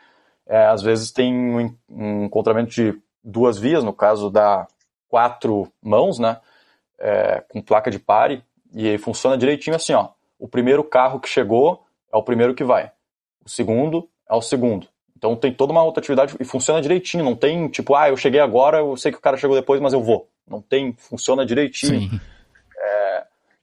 É, às vezes tem um, um encontramento de duas vias, no caso da quatro mãos, né? É, com placa de pare, e funciona direitinho assim, ó. O primeiro carro que chegou é o primeiro que vai. O segundo é o segundo. Então tem toda uma outra atividade e funciona direitinho. Não tem tipo, ah, eu cheguei agora, eu sei que o cara chegou depois, mas eu vou. Não tem, funciona direitinho. É,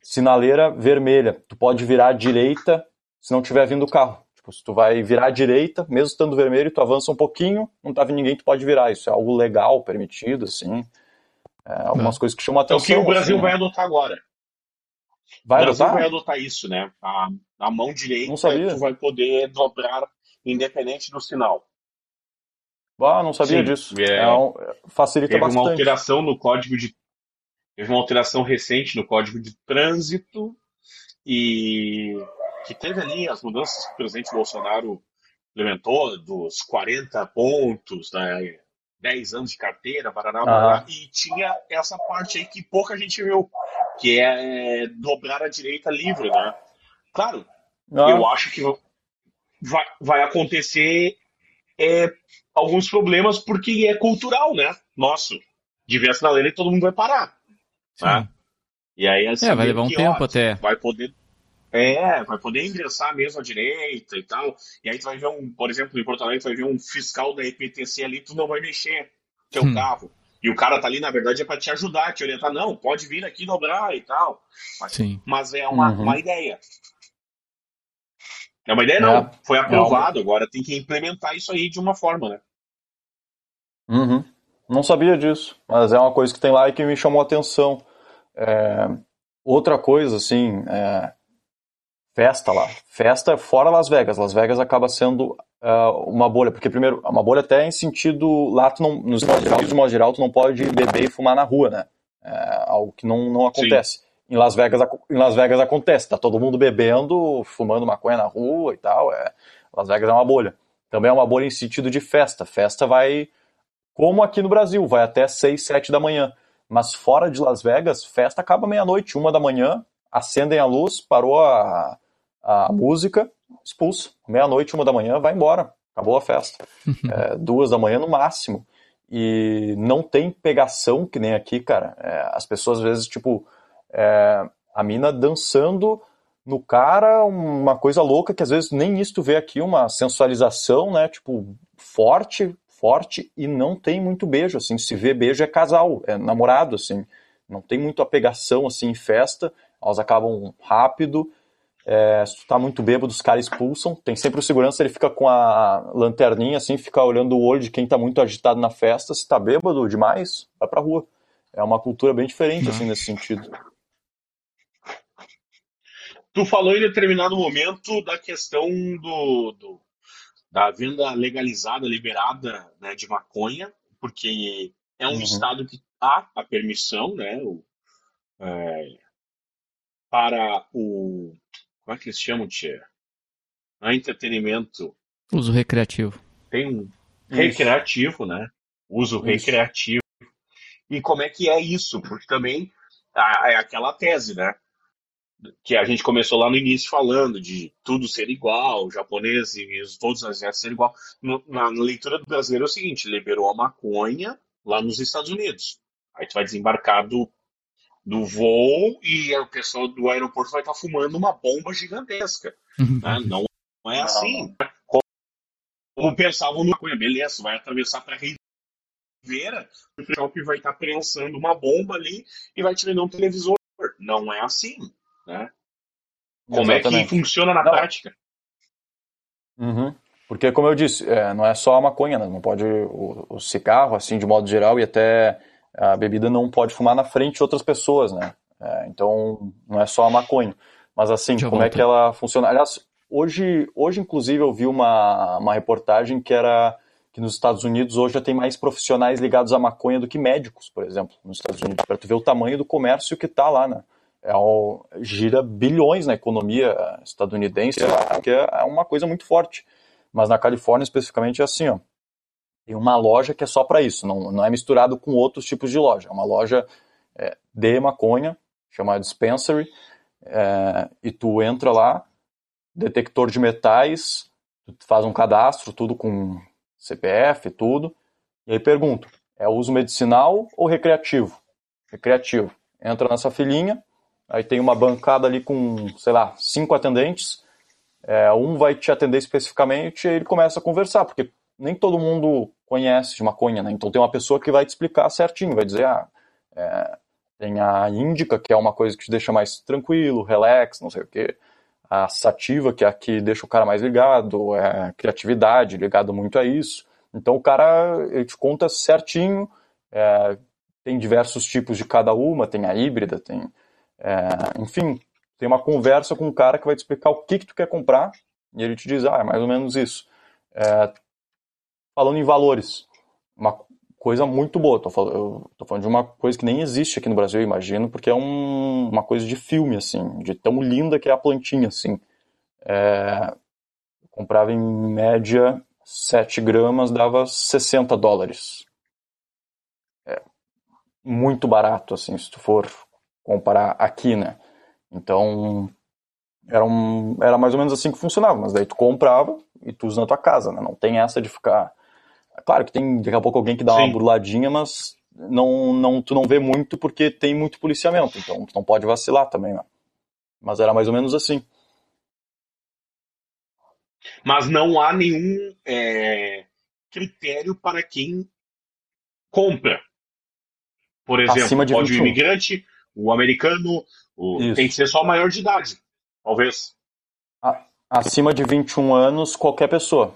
sinaleira vermelha. Tu pode virar à direita se não tiver vindo o carro. Tipo, se tu vai virar à direita, mesmo estando vermelho, tu avança um pouquinho, não tá vindo ninguém, tu pode virar. Isso é algo legal, permitido, assim. É, algumas não. coisas que chamam a atenção. É o que o Brasil assim, vai adotar agora. Vai o Brasil adotar? vai adotar isso, né? A, a mão direita tu vai poder dobrar independente do sinal. Ah, não sabia Sim, disso. É, é um, facilita teve bastante. uma alteração no código de teve uma alteração recente no código de trânsito e que teve ali as mudanças que o presidente Bolsonaro implementou, dos 40 pontos, né, 10 anos de carteira, barará, barará, e tinha essa parte aí que pouca gente viu, que é dobrar a direita livre, né? Claro, ah. eu acho que vai, vai acontecer é, alguns problemas porque é cultural, né? Nosso. Devia na lei e todo mundo vai parar. Né? E aí, assim, é, vai levar um tempo ó, até. Vai poder é, vai poder ingressar mesmo à direita e tal. E aí tu vai ver um, por exemplo, em Porto Alegre, tu vai ver um fiscal da EPTC ali, tu não vai mexer teu hum. carro. E o cara tá ali, na verdade, é para te ajudar, te orientar. Não, pode vir aqui dobrar e tal. Mas, Sim. mas é uma, uhum. uma ideia. É uma ideia, não. É. Foi aprovado, agora tem que implementar isso aí de uma forma, né? Uhum. Não sabia disso, mas é uma coisa que tem lá e que me chamou a atenção. É, outra coisa, assim, é, festa lá. Festa fora Las Vegas. Las Vegas acaba sendo uh, uma bolha, porque primeiro, uma bolha até em sentido, lá tu não, nos Estados Unidos, de modo geral, tu não pode beber e fumar na rua, né? É algo que não, não acontece. Sim. Em Las Vegas, em Las Vegas acontece, tá todo mundo bebendo, fumando maconha na rua e tal. É, Las Vegas é uma bolha. Também é uma bolha em sentido de festa. Festa vai, como aqui no Brasil, vai até 6, 7 da manhã. Mas fora de Las Vegas, festa acaba meia-noite, uma da manhã, acendem a luz, parou a, a música, expulso. Meia-noite, uma da manhã, vai embora. Acabou a festa. É, duas da manhã no máximo. E não tem pegação, que nem aqui, cara. É, as pessoas às vezes, tipo, é, a mina dançando no cara, uma coisa louca que às vezes nem isso tu vê aqui, uma sensualização, né? Tipo, forte, forte, e não tem muito beijo, assim. Se vê beijo é casal, é namorado, assim. Não tem muito apegação, assim, em festa. Elas acabam rápido é, se tu tá muito bêbado, os caras expulsam. Tem sempre o segurança, ele fica com a lanterninha, assim, fica olhando o olho de quem tá muito agitado na festa. Se tá bêbado demais, vai pra rua. É uma cultura bem diferente, assim, nesse sentido. Tu falou em determinado momento da questão do, do da venda legalizada, liberada né, de maconha, porque é um uhum. estado que há a permissão, né, o, é, para o como é que eles chamam, tia? Não é entretenimento. Uso recreativo. Tem um recreativo, né? Uso isso. recreativo. E como é que é isso? Porque também é aquela tese, né? Que a gente começou lá no início falando de tudo ser igual, japoneses, todos os asiáticos ser igual. na, na leitura do brasileiro é o seguinte: liberou a maconha lá nos Estados Unidos. Aí tu vai desembarcar do do voo e o pessoal do aeroporto vai estar fumando uma bomba gigantesca. Uhum. Né? Não, não, é assim. Como pensavam no Cunha, beleza, vai atravessar para Ribeira, o shopping vai estar prensando uma bomba ali e vai te vender um televisor. Não é assim, né? Como Exatamente. é que funciona na não. prática? Uhum. Porque, como eu disse, é, não é só a maconha, né? não pode o, o cigarro, assim, de modo geral, e até a bebida não pode fumar na frente de outras pessoas, né? É, então, não é só a maconha. Mas assim, Deixa como é que ela funciona? Aliás, hoje, hoje inclusive, eu vi uma, uma reportagem que era que nos Estados Unidos hoje já tem mais profissionais ligados à maconha do que médicos, por exemplo, nos Estados Unidos, para tu ver o tamanho do comércio que está lá, né? É um, gira bilhões na economia estadunidense, que é uma coisa muito forte. Mas na Califórnia, especificamente, é assim, ó. Tem uma loja que é só para isso, não, não é misturado com outros tipos de loja. É uma loja é, de maconha, chamada Dispensary, é, e tu entra lá, detector de metais, tu faz um cadastro, tudo com CPF, tudo, e aí pergunto, é uso medicinal ou recreativo? Recreativo. Entra nessa filinha, aí tem uma bancada ali com, sei lá, cinco atendentes, é, um vai te atender especificamente e ele começa a conversar, porque nem todo mundo conhece de maconha, né? Então tem uma pessoa que vai te explicar certinho, vai dizer, ah, é, tem a índica, que é uma coisa que te deixa mais tranquilo, relax, não sei o quê. A sativa, que é a que deixa o cara mais ligado, é criatividade, ligado muito a isso. Então o cara, ele te conta certinho, é, tem diversos tipos de cada uma, tem a híbrida, tem... É, enfim, tem uma conversa com um cara que vai te explicar o que, que tu quer comprar, e ele te diz, ah, é mais ou menos isso. É, falando em valores, uma coisa muito boa. Tô falando, eu tô falando de uma coisa que nem existe aqui no Brasil, eu imagino, porque é um, uma coisa de filme, assim, de tão linda que é a plantinha, assim. É, eu comprava em média 7 gramas, dava 60 dólares. É muito barato, assim, se tu for comparar aqui, né? Então, era, um, era mais ou menos assim que funcionava, mas daí tu comprava e tu usa na tua casa, né? Não tem essa de ficar Claro que tem daqui a pouco alguém que dá Sim. uma burladinha, mas não, não, tu não vê muito porque tem muito policiamento, então tu não pode vacilar também, né? Mas era mais ou menos assim. Mas não há nenhum é, critério para quem compra. Por exemplo, pode 21. o imigrante, o americano, o... tem que ser só maior de idade, talvez. Acima de 21 anos, qualquer pessoa.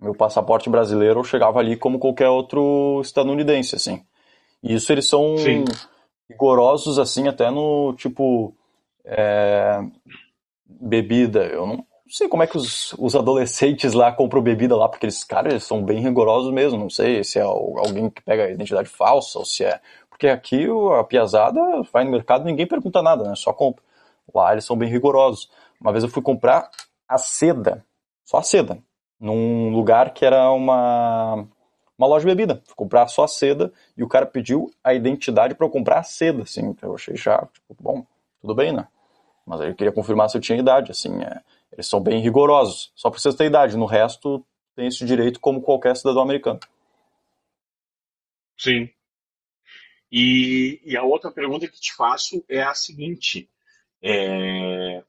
Meu passaporte brasileiro eu chegava ali como qualquer outro estadunidense, assim. E isso eles são Sim. rigorosos, assim, até no tipo. É, bebida. Eu não sei como é que os, os adolescentes lá compram bebida lá, porque eles, cara, eles são bem rigorosos mesmo. Não sei se é alguém que pega a identidade falsa ou se é. Porque aqui a piazada vai no mercado ninguém pergunta nada, né? Só compra. Lá eles são bem rigorosos. Uma vez eu fui comprar a seda, só a seda, num lugar que era uma, uma loja de bebida. Fui comprar só a seda e o cara pediu a identidade para eu comprar a seda, assim. Eu achei já, tipo, bom, tudo bem, né? Mas ele queria confirmar se eu tinha idade, assim. É, eles são bem rigorosos. Só precisa ter idade. No resto, tem esse direito como qualquer cidadão americano. Sim. E, e a outra pergunta que te faço é a seguinte: é,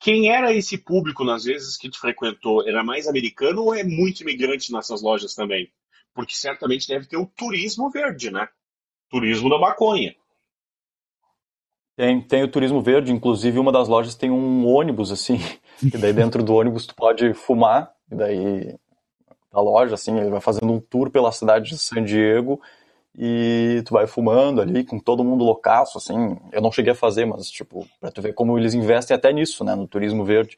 quem era esse público nas vezes que te frequentou? Era mais americano ou é muito imigrante nessas lojas também? Porque certamente deve ter o turismo verde, né? Turismo da maconha. Tem, tem o turismo verde, inclusive uma das lojas tem um ônibus, assim, e daí dentro do ônibus tu pode fumar, e daí a loja, assim, ele vai fazendo um tour pela cidade de San Diego e tu vai fumando ali com todo mundo loucaço, assim. Eu não cheguei a fazer, mas, tipo, pra tu ver como eles investem até nisso, né, no turismo verde.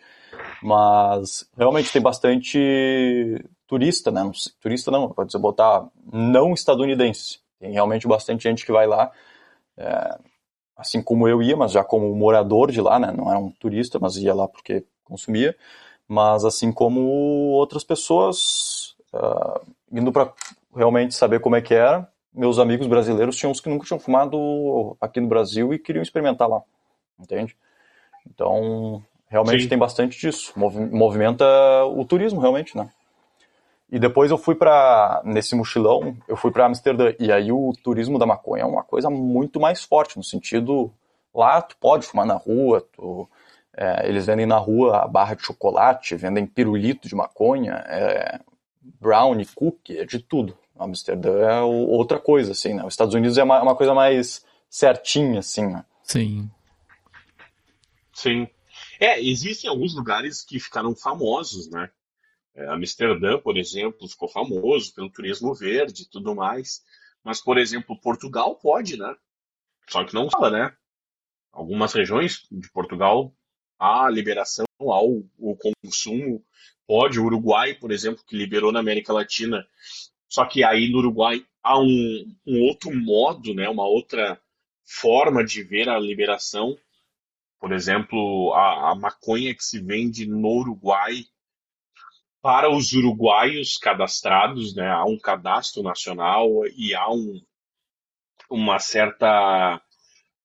Mas realmente tem bastante turista, né? Turista não, pode ser botar não estadunidense. Tem realmente bastante gente que vai lá, é, assim como eu ia, mas já como morador de lá, né? Não era um turista, mas ia lá porque consumia. Mas assim como outras pessoas, uh, indo para realmente saber como é que era, meus amigos brasileiros tinham uns que nunca tinham fumado aqui no Brasil e queriam experimentar lá, entende? Então, realmente Sim. tem bastante disso. Movimenta o turismo, realmente, né? E depois eu fui para nesse mochilão, eu fui para Amsterdã e aí o turismo da maconha é uma coisa muito mais forte no sentido lá tu pode fumar na rua, tu, é, eles vendem na rua a barra de chocolate, vendem pirulito de maconha, é, brownie, cookie, é de tudo. Amsterdã é outra coisa, assim, né? Os Estados Unidos é uma, uma coisa mais certinha, assim, né? Sim. Sim. É, existem alguns lugares que ficaram famosos, né? É, Amsterdã, por exemplo, ficou famoso pelo turismo verde e tudo mais. Mas, por exemplo, Portugal pode, né? Só que não fala, né? Algumas regiões de Portugal há liberação ao, ao consumo. Pode, o Uruguai, por exemplo, que liberou na América Latina só que aí no Uruguai há um, um outro modo, né, uma outra forma de ver a liberação. Por exemplo, a, a maconha que se vende no Uruguai para os uruguaios cadastrados, né, há um cadastro nacional e há um, uma certa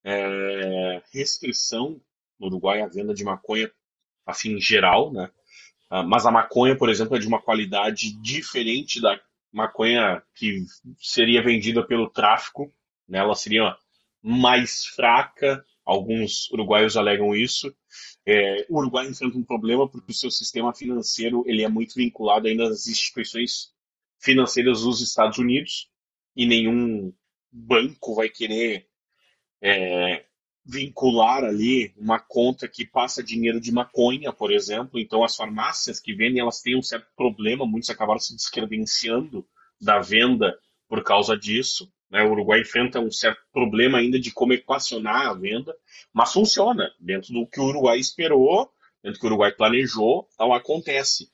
é, restrição no Uruguai à venda de maconha assim em geral, né? Ah, mas a maconha, por exemplo, é de uma qualidade diferente da maconha que seria vendida pelo tráfico, né? ela seria mais fraca, alguns uruguaios alegam isso. É, o Uruguai enfrenta um problema porque o seu sistema financeiro ele é muito vinculado ainda às instituições financeiras dos Estados Unidos e nenhum banco vai querer é, vincular ali uma conta que passa dinheiro de maconha, por exemplo. Então, as farmácias que vendem, elas têm um certo problema, muitos acabaram se descredenciando da venda por causa disso. Né? O Uruguai enfrenta um certo problema ainda de como equacionar a venda, mas funciona. Dentro do que o Uruguai esperou, dentro do que o Uruguai planejou, tal acontece.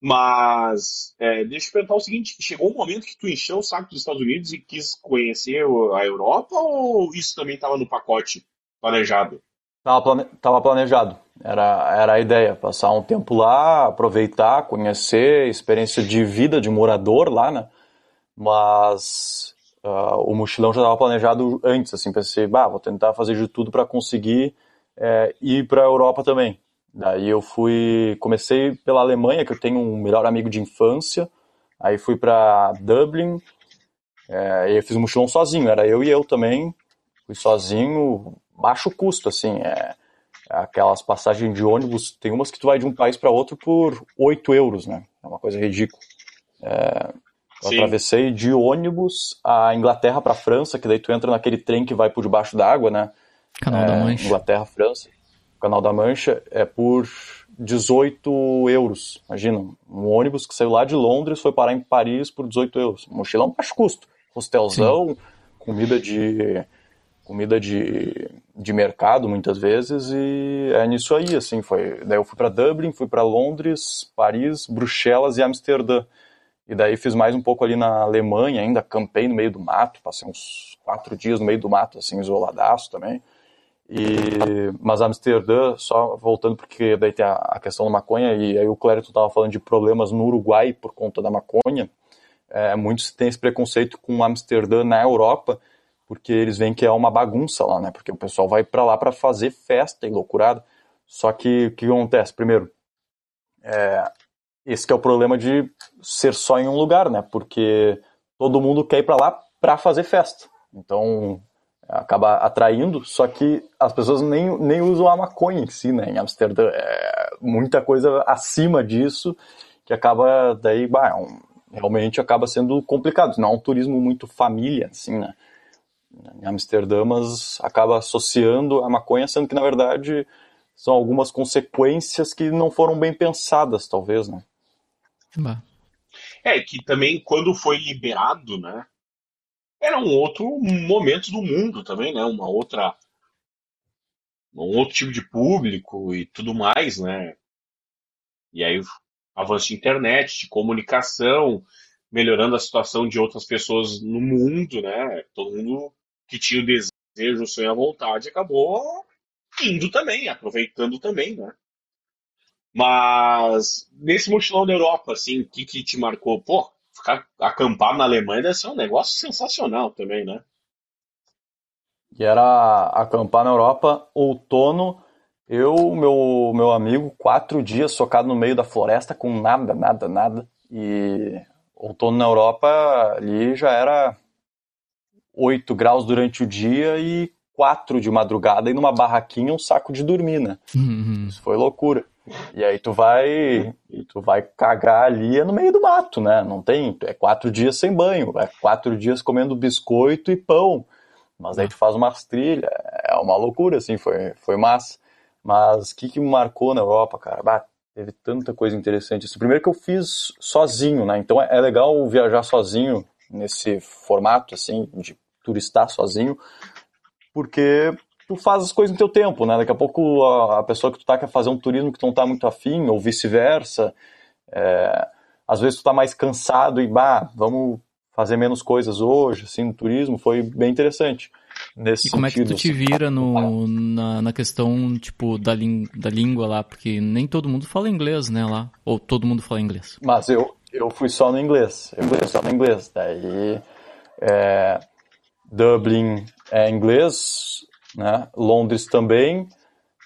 Mas é, deixa eu perguntar o seguinte: chegou um momento que tu encheu o saco dos Estados Unidos e quis conhecer a Europa, ou isso também estava no pacote planejado? Estava plane... planejado. Era, era a ideia, passar um tempo lá, aproveitar, conhecer, experiência de vida de morador lá, né? Mas uh, o mochilão já estava planejado antes, assim, pensei, bah, vou tentar fazer de tudo para conseguir é, ir para a Europa também. Daí eu fui, comecei pela Alemanha, que eu tenho um melhor amigo de infância, aí fui para Dublin, é, e eu fiz um mochilão sozinho, era eu e eu também, fui sozinho, baixo custo, assim, é, aquelas passagens de ônibus, tem umas que tu vai de um país para outro por 8 euros, né? É uma coisa ridícula. É, eu Sim. atravessei de ônibus a Inglaterra para França, que daí tu entra naquele trem que vai por debaixo d'água, né? Canal é, da Mancha. Inglaterra, França. o Canal da Mancha, é por 18 euros. Imagina, um ônibus que saiu lá de Londres foi parar em Paris por 18 euros. Mochilão baixo custo. Hostelzão, Sim. comida de comida de, de mercado muitas vezes e é nisso aí assim foi daí eu fui para Dublin fui para Londres Paris Bruxelas e Amsterdã e daí fiz mais um pouco ali na Alemanha ainda campei no meio do mato passei uns quatro dias no meio do mato assim isoladaço também e, mas Amsterdã, só voltando porque daí tem a, a questão da maconha, e aí o Clérito estava falando de problemas no Uruguai por conta da maconha, é, muitos têm esse preconceito com Amsterdã na Europa, porque eles veem que é uma bagunça lá, né? Porque o pessoal vai para lá para fazer festa e loucurada. Só que o que acontece? Primeiro, é, esse é o problema de ser só em um lugar, né? Porque todo mundo quer ir para lá para fazer festa. Então, acaba atraindo, só que as pessoas nem, nem usam a maconha em si, né? Em Amsterdã é muita coisa acima disso que acaba daí, bah, é um, realmente acaba sendo complicado. Não é um turismo muito família, assim, né? Em Amsterdã, mas acaba associando a maconha, sendo que na verdade são algumas consequências que não foram bem pensadas, talvez, né? É, que também quando foi liberado, né? era um outro momento do mundo também, né? Uma outra um outro tipo de público e tudo mais, né? E aí avanço de internet, de comunicação, melhorando a situação de outras pessoas no mundo, né? Todo mundo que tinha o desejo, o sonho, a vontade, acabou indo também, aproveitando também, né? Mas nesse mochilão da Europa, assim, o que, que te marcou? Pô, ficar acampar na Alemanha deve ser um negócio sensacional também, né? E era acampar na Europa, outono, eu, meu, meu amigo, quatro dias socado no meio da floresta com nada, nada, nada. E outono na Europa ali já era 8 graus durante o dia e 4 de madrugada e numa barraquinha um saco de dormir, né? Uhum. Isso foi loucura. E aí tu vai, tu vai cagar ali é no meio do mato, né? Não tem, é quatro dias sem banho, é quatro dias comendo biscoito e pão. Mas aí tu faz umas trilhas, é uma loucura, assim, foi, foi massa. Mas o que, que me marcou na Europa, cara? Bah, teve tanta coisa interessante. Assim, primeiro que eu fiz sozinho, né? Então é, é legal viajar sozinho nesse formato, assim, de turistar sozinho, porque tu faz as coisas no teu tempo, né? Daqui a pouco a, a pessoa que tu tá quer fazer um turismo que tu não tá muito afim, ou vice-versa. É, às vezes tu tá mais cansado e, bah, vamos fazer menos coisas hoje, assim, no turismo, foi bem interessante. Nesse e como sentido, é que tu te assim. vira no, na, na questão, tipo, da, da língua lá? Porque nem todo mundo fala inglês, né, lá? Ou todo mundo fala inglês? Mas eu, eu fui só no inglês, eu fui só no inglês. Daí, é, Dublin é inglês, né? Londres também,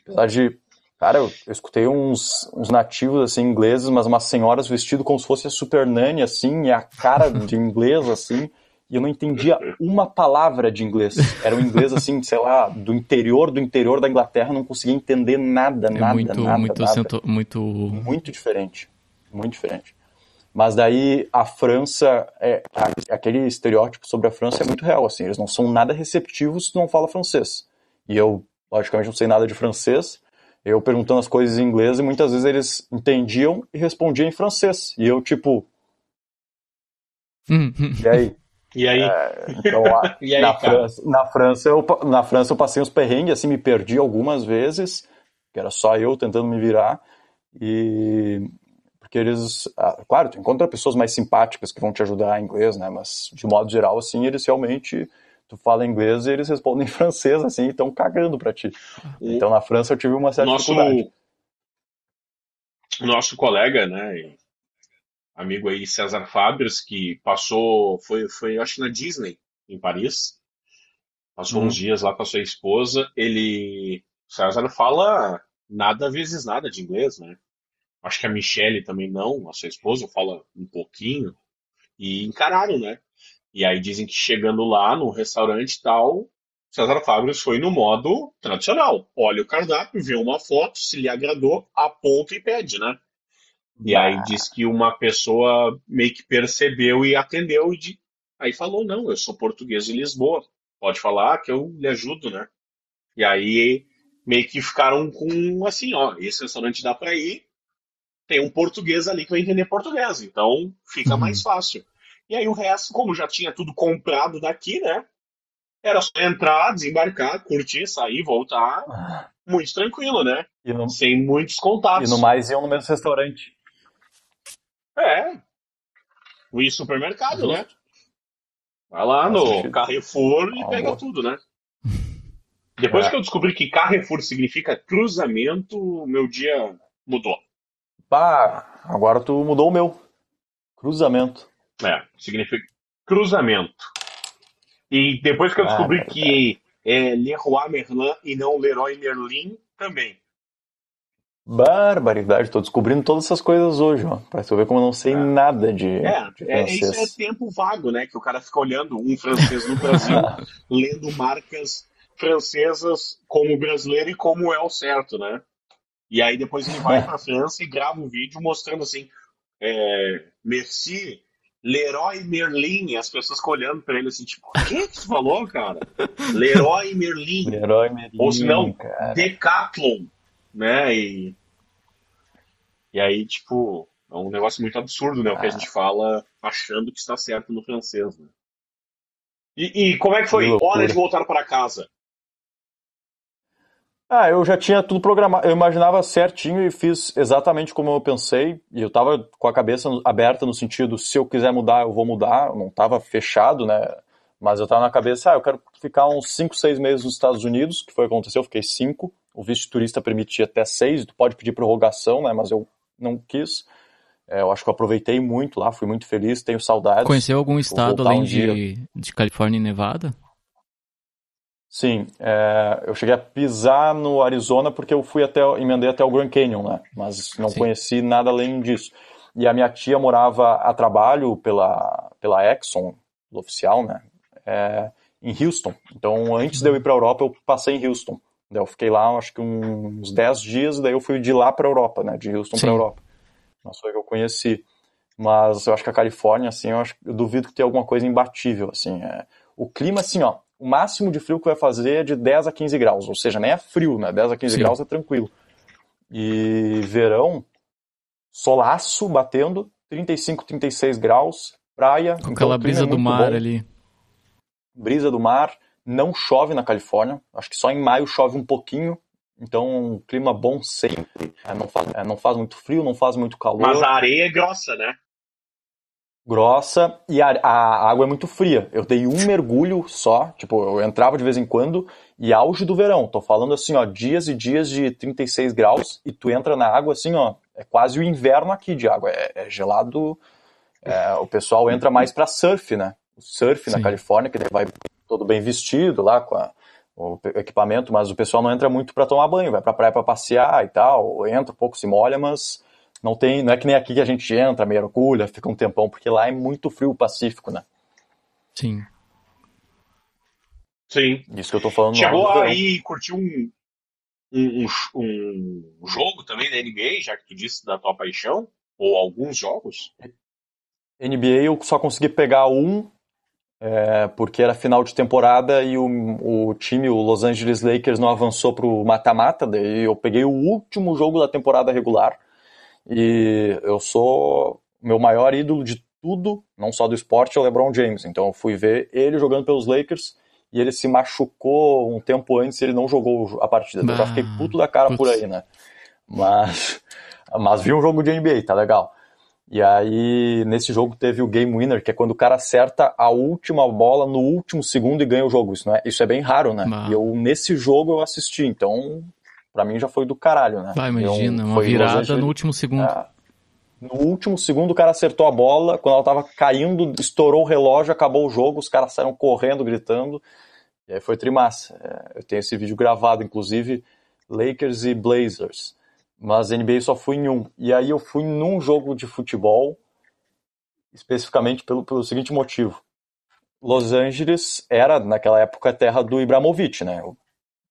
apesar de, cara, eu, eu escutei uns, uns nativos, assim, ingleses, mas umas senhoras vestidas como se fosse a Super Nanny, assim, e a cara de inglês, assim, e eu não entendia uma palavra de inglês. Era um inglês, assim, sei lá, do interior do interior da Inglaterra, não conseguia entender nada, é nada, muito, nada, muito, nada. Cento, muito... Muito diferente, muito diferente. Mas daí a França, é, aquele estereótipo sobre a França é muito real, assim, eles não são nada receptivos se não fala francês. E eu, logicamente, não sei nada de francês. Eu perguntando as coisas em inglês e muitas vezes eles entendiam e respondiam em francês. E eu, tipo. Hum. e aí? E aí? É, então, a, e aí na, França, na, França, eu, na França eu passei uns perrengues, assim, me perdi algumas vezes, que era só eu tentando me virar. E. Porque eles. Ah, claro, tu encontra pessoas mais simpáticas que vão te ajudar em inglês, né? Mas, de modo geral, assim, eles realmente tu fala inglês e eles respondem em francês, assim, e estão cagando para ti. Então na França eu tive uma certa nosso, dificuldade. Nosso colega, né, amigo aí César Fabres, que passou, foi, foi acho que na Disney, em Paris, passou hum. uns dias lá com a sua esposa, ele, César fala nada vezes nada de inglês, né? Acho que a Michelle também não, a sua esposa fala um pouquinho, e encararam, né? E aí dizem que chegando lá no restaurante tal, César Fabres foi no modo tradicional. Olha o cardápio, vê uma foto, se lhe agradou, aponta e pede, né? E aí diz que uma pessoa meio que percebeu e atendeu e de... aí falou, não, eu sou português de Lisboa, pode falar que eu lhe ajudo, né? E aí meio que ficaram com assim, ó, esse restaurante dá para ir, tem um português ali que vai entender português, então fica uhum. mais fácil. E aí o resto, como já tinha tudo comprado daqui, né? Era só entrar, desembarcar, curtir, sair, voltar. Ah. Muito tranquilo, né? No... Sem muitos contatos. E no mais iam no mesmo restaurante. É. O supermercado, né? Vai lá no Carrefour e pega tudo, né? Depois é. que eu descobri que Carrefour significa cruzamento, meu dia mudou. Pá, agora tu mudou o meu. Cruzamento. É, significa cruzamento. E depois que eu descobri ah, que é Leroy Merlin e não Leroy Merlin, também. Barbaridade, tô descobrindo todas essas coisas hoje, ó. Pra tu ver como eu não sei é. nada de, é, de é, Isso é tempo vago, né? Que o cara fica olhando um francês no Brasil, lendo marcas francesas como brasileiro e como é o certo, né? E aí depois ele vai pra França e grava um vídeo mostrando assim, é, merci, Leroy Merlin, as pessoas olhando pra ele assim, tipo, o que que você falou, cara? Leroy Merlin. Leroy Merlin. Ou se não, Decathlon, né? E, e aí, tipo, é um negócio muito absurdo, né? O que a gente fala achando que está certo no francês, né? E, e como é que foi? Que Hora de voltar para casa. Ah, eu já tinha tudo programado, eu imaginava certinho e fiz exatamente como eu pensei, e eu tava com a cabeça aberta no sentido, se eu quiser mudar, eu vou mudar, eu não tava fechado, né, mas eu tava na cabeça, ah, eu quero ficar uns 5, 6 meses nos Estados Unidos, que foi o que aconteceu, eu fiquei 5, o visto turista permitia até 6, tu pode pedir prorrogação, né, mas eu não quis, é, eu acho que eu aproveitei muito lá, fui muito feliz, tenho saudades. Conheceu algum estado além um de, de Califórnia e Nevada? Sim, é, eu cheguei a pisar no Arizona porque eu fui até, emendei até o Grand Canyon, né? Mas não Sim. conheci nada além disso. E a minha tia morava a trabalho pela, pela Exxon, oficial, né? É, em Houston. Então, antes de eu ir para a Europa, eu passei em Houston. Daí eu fiquei lá, acho que uns 10 dias, daí eu fui de lá para a Europa, né? De Houston para a Europa. Não foi que eu conheci. Mas eu acho que a Califórnia, assim, eu, acho, eu duvido que tenha alguma coisa imbatível, assim. É, o clima, assim, ó, o máximo de frio que vai fazer é de 10 a 15 graus, ou seja, nem é frio, né? 10 a 15 Sim. graus é tranquilo. E verão, solaço batendo, 35, 36 graus, praia. Com então aquela brisa é do mar bom. ali. Brisa do mar, não chove na Califórnia, acho que só em maio chove um pouquinho, então um clima bom sempre. É, não, faz, é, não faz muito frio, não faz muito calor. Mas a areia é grossa, né? Grossa e a, a, água é muito fria. Eu dei um mergulho só, tipo, eu entrava de vez em quando e auge do verão. Tô falando assim, ó, dias e dias de 36 graus e tu entra na água assim, ó, é quase o inverno aqui de água, é, é gelado. É, o pessoal entra mais para surf, né? O surf Sim. na Califórnia, que vai todo bem vestido lá com a, o equipamento, mas o pessoal não entra muito para tomar banho, vai pra praia para passear e tal, entra um pouco, se molha, mas não tem, não é que nem aqui que a gente entra, mergulha, fica um tempão, porque lá é muito frio o Pacífico, né? Sim. Sim. Isso que eu tô falando. Chegou aí e curtiu um, um, um, um, jogo também da NBA, já que tu disse da tua paixão? Ou alguns jogos? NBA eu só consegui pegar um, é, porque era final de temporada e o, o time, o Los Angeles Lakers, não avançou pro mata-mata, daí eu peguei o último jogo da temporada regular e eu sou meu maior ídolo de tudo, não só do esporte, é o LeBron James. Então eu fui ver ele jogando pelos Lakers e ele se machucou um tempo antes e ele não jogou a partida. eu já fiquei puto da cara por aí, né? Mas, mas vi um jogo de NBA, tá legal. E aí, nesse jogo teve o game winner, que é quando o cara acerta a última bola no último segundo e ganha o jogo. Isso, não é, isso é bem raro, né? E eu, nesse jogo, eu assisti. Então, para mim já foi do caralho, né? Vai, imagina, uma virada no último segundo. É, no último segundo o cara acertou a bola, quando ela tava caindo, estourou o relógio, acabou o jogo, os caras saíram correndo, gritando. E aí foi trimassa. É, eu tenho esse vídeo gravado, inclusive, Lakers e Blazers. Mas NBA só fui em um. E aí eu fui num jogo de futebol, especificamente pelo, pelo seguinte motivo. Los Angeles era, naquela época, a terra do Ibrahimovic, né?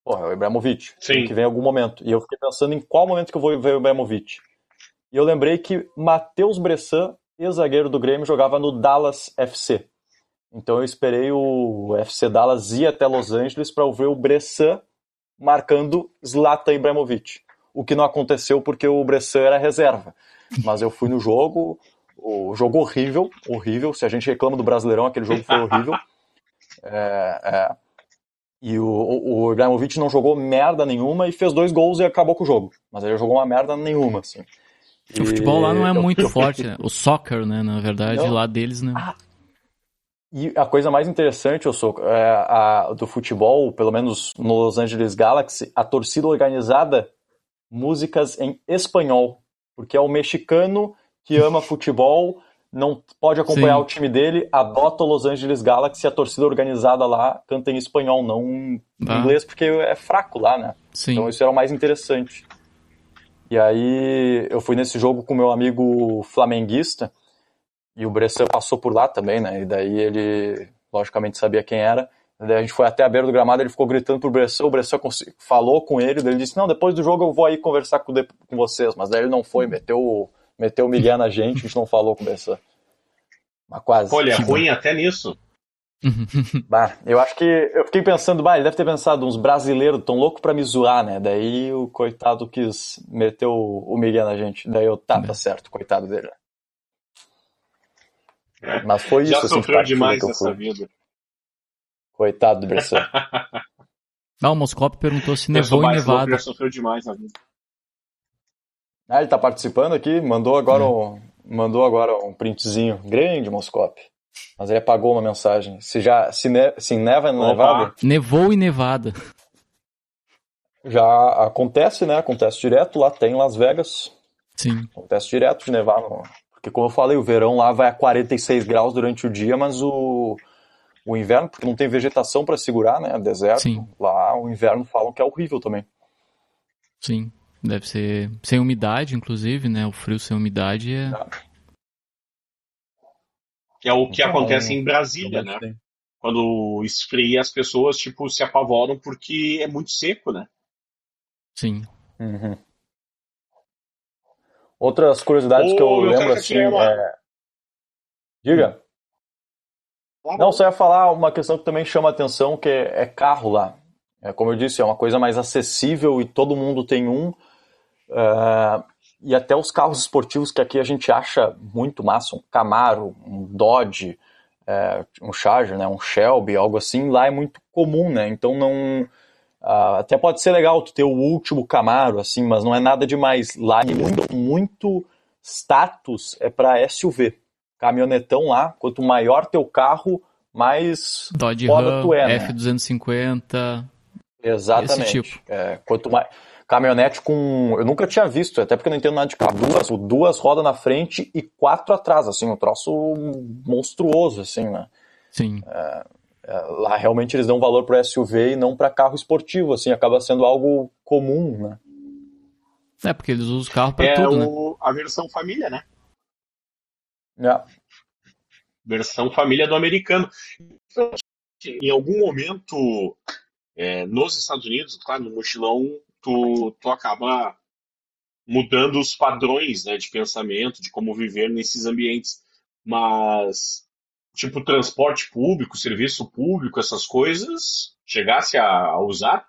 Porra, é o Ibrahimovic. Sim. Que vem em algum momento. E eu fiquei pensando em qual momento que eu vou ver o Ibrahimovic. E eu lembrei que Matheus Bressan, ex-zagueiro do Grêmio, jogava no Dallas FC. Então eu esperei o FC Dallas ir até Los Angeles para ver o Bressan marcando Zlatan Ibrahimovic. O que não aconteceu porque o Bressan era reserva. Mas eu fui no jogo, o jogo horrível, horrível. Se a gente reclama do Brasileirão, aquele jogo foi horrível. É, é, e o, o Ibrahimovic não jogou merda nenhuma e fez dois gols e acabou com o jogo. Mas ele jogou uma merda nenhuma, assim. E... O futebol lá não é muito forte, né? O soccer, né? Na verdade, não. lá deles, né? Ah, e a coisa mais interessante, eu sou, é, a, do futebol, pelo menos no Los Angeles Galaxy, a torcida organizada músicas em espanhol, porque é o mexicano que ama futebol, não pode acompanhar Sim. o time dele, adota o Los Angeles Galaxy, a torcida organizada lá canta em espanhol, não em ah. inglês, porque é fraco lá, né? Sim. Então isso era o mais interessante. E aí eu fui nesse jogo com meu amigo flamenguista, e o Bressan passou por lá também, né? E daí ele, logicamente, sabia quem era. Daí a gente foi até a beira do gramado, ele ficou gritando pro Bressan, o Bressan falou com ele, daí ele disse, não, depois do jogo eu vou aí conversar com, com vocês. Mas daí ele não foi, meteu, meteu o Miguel na gente, a gente não falou com o Bressan. Mas quase. Olha, é ruim até nisso. bah, eu acho que eu fiquei pensando, bah, ele deve ter pensado, uns brasileiros tão loucos pra me zoar, né? Daí o coitado quis meter o, o Miguel na gente. Daí eu, tá, tá certo, coitado dele. Mas foi Já isso. Já assim, sofreu demais nessa vida. Coitado do Bressan. Não, o Moscop perguntou se nevou em Nevada. Já sofreu demais na vida. Ah, ele tá participando aqui, mandou agora, é. um, mandou agora um printzinho. Grande, Moscop. Mas ele apagou uma mensagem. Se já se, ne, se neva na Nevada? Nevou em Nevada. Já acontece, né? Acontece direto lá, tem Las Vegas. Sim. Acontece direto de nevar no, porque, como eu falei, o verão lá vai a 46 graus durante o dia, mas o, o inverno, porque não tem vegetação para segurar, né? Deserto. Sim. Lá o inverno falam que é horrível também. Sim, deve ser sem umidade, inclusive, né? O frio sem umidade é. É o que então, acontece em Brasília, né? Bem. Quando esfria, as pessoas tipo se apavoram porque é muito seco, né? Sim. Uhum. Outras curiosidades que eu lembro assim. É... Diga. Não, só ia falar uma questão que também chama atenção, que é, é carro lá. É, como eu disse, é uma coisa mais acessível e todo mundo tem um. Uh, e até os carros esportivos que aqui a gente acha muito massa, um Camaro, um Dodge, é, um Charger, né, um Shelby, algo assim, lá é muito comum, né? Então não Uh, até pode ser legal tu ter o último Camaro, assim, mas não é nada demais. Lá é muito, muito status é para SUV. Caminhonetão lá, quanto maior teu carro, mais Dodge Ram, tu é, F250. Né? Exatamente. Esse tipo. É, quanto mais caminhonete com. Eu nunca tinha visto, até porque eu não entendo nada de carro. Duas, duas rodas na frente e quatro atrás, assim, um troço monstruoso, assim, né? Sim. É, é, lá realmente eles dão valor para SUV e não para carro esportivo, assim, acaba sendo algo comum, né? É, porque eles usam carro para é tudo, o, né? a versão família, né? É. Versão família do americano. Em algum momento, é, nos Estados Unidos, claro, no mochilão, tu, tu acaba mudando os padrões né, de pensamento, de como viver nesses ambientes. Mas tipo transporte público, serviço público, essas coisas, chegasse a, a usar?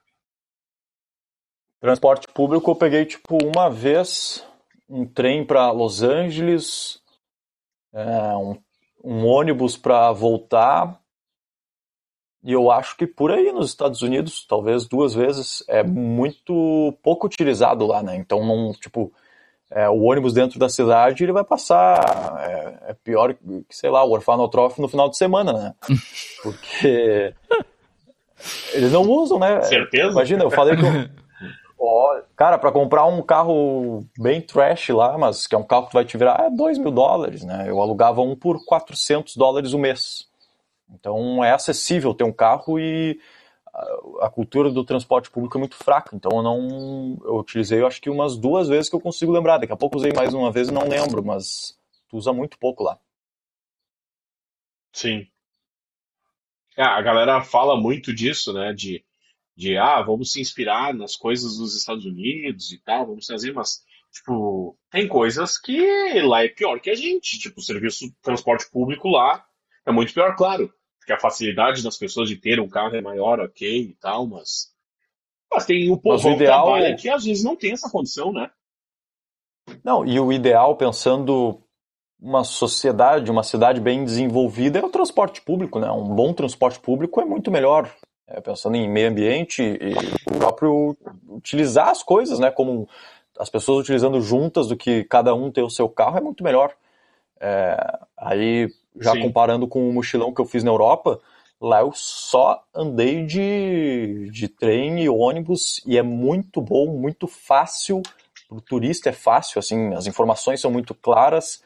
Transporte público eu peguei tipo uma vez um trem para Los Angeles, é, um, um ônibus para voltar e eu acho que por aí nos Estados Unidos, talvez duas vezes, é muito pouco utilizado lá, né? Então não, tipo, é, o ônibus dentro da cidade ele vai passar. É, é pior que, sei lá, o orfanotrofe no final de semana, né? Porque eles não usam, né? Certeza? Imagina, eu falei que. ó, cara, para comprar um carro bem trash lá, mas que é um carro que vai te virar, é 2 mil dólares, né? Eu alugava um por 400 dólares o mês. Então é acessível ter um carro e a cultura do transporte público é muito fraca, então eu não eu utilizei eu acho que umas duas vezes que eu consigo lembrar, daqui a pouco usei mais uma vez e não lembro, mas tu usa muito pouco lá. Sim. É, a galera fala muito disso, né, de, de ah, vamos se inspirar nas coisas dos Estados Unidos e tal, vamos fazer, mas tipo, tem coisas que lá é pior que a gente, tipo, o serviço de transporte público lá é muito pior, claro que a facilidade das pessoas de ter um carro é maior, ok e tal, mas Mas tem o povo ideal... que trabalha que às vezes não tem essa condição, né? Não, e o ideal, pensando uma sociedade, uma cidade bem desenvolvida, é o transporte público, né? Um bom transporte público é muito melhor. É, pensando em meio ambiente e o próprio utilizar as coisas, né? Como as pessoas utilizando juntas do que cada um ter o seu carro é muito melhor. É, aí, já Sim. comparando com o mochilão que eu fiz na Europa, lá eu só andei de, de trem e ônibus e é muito bom, muito fácil. Para o turista é fácil, assim, as informações são muito claras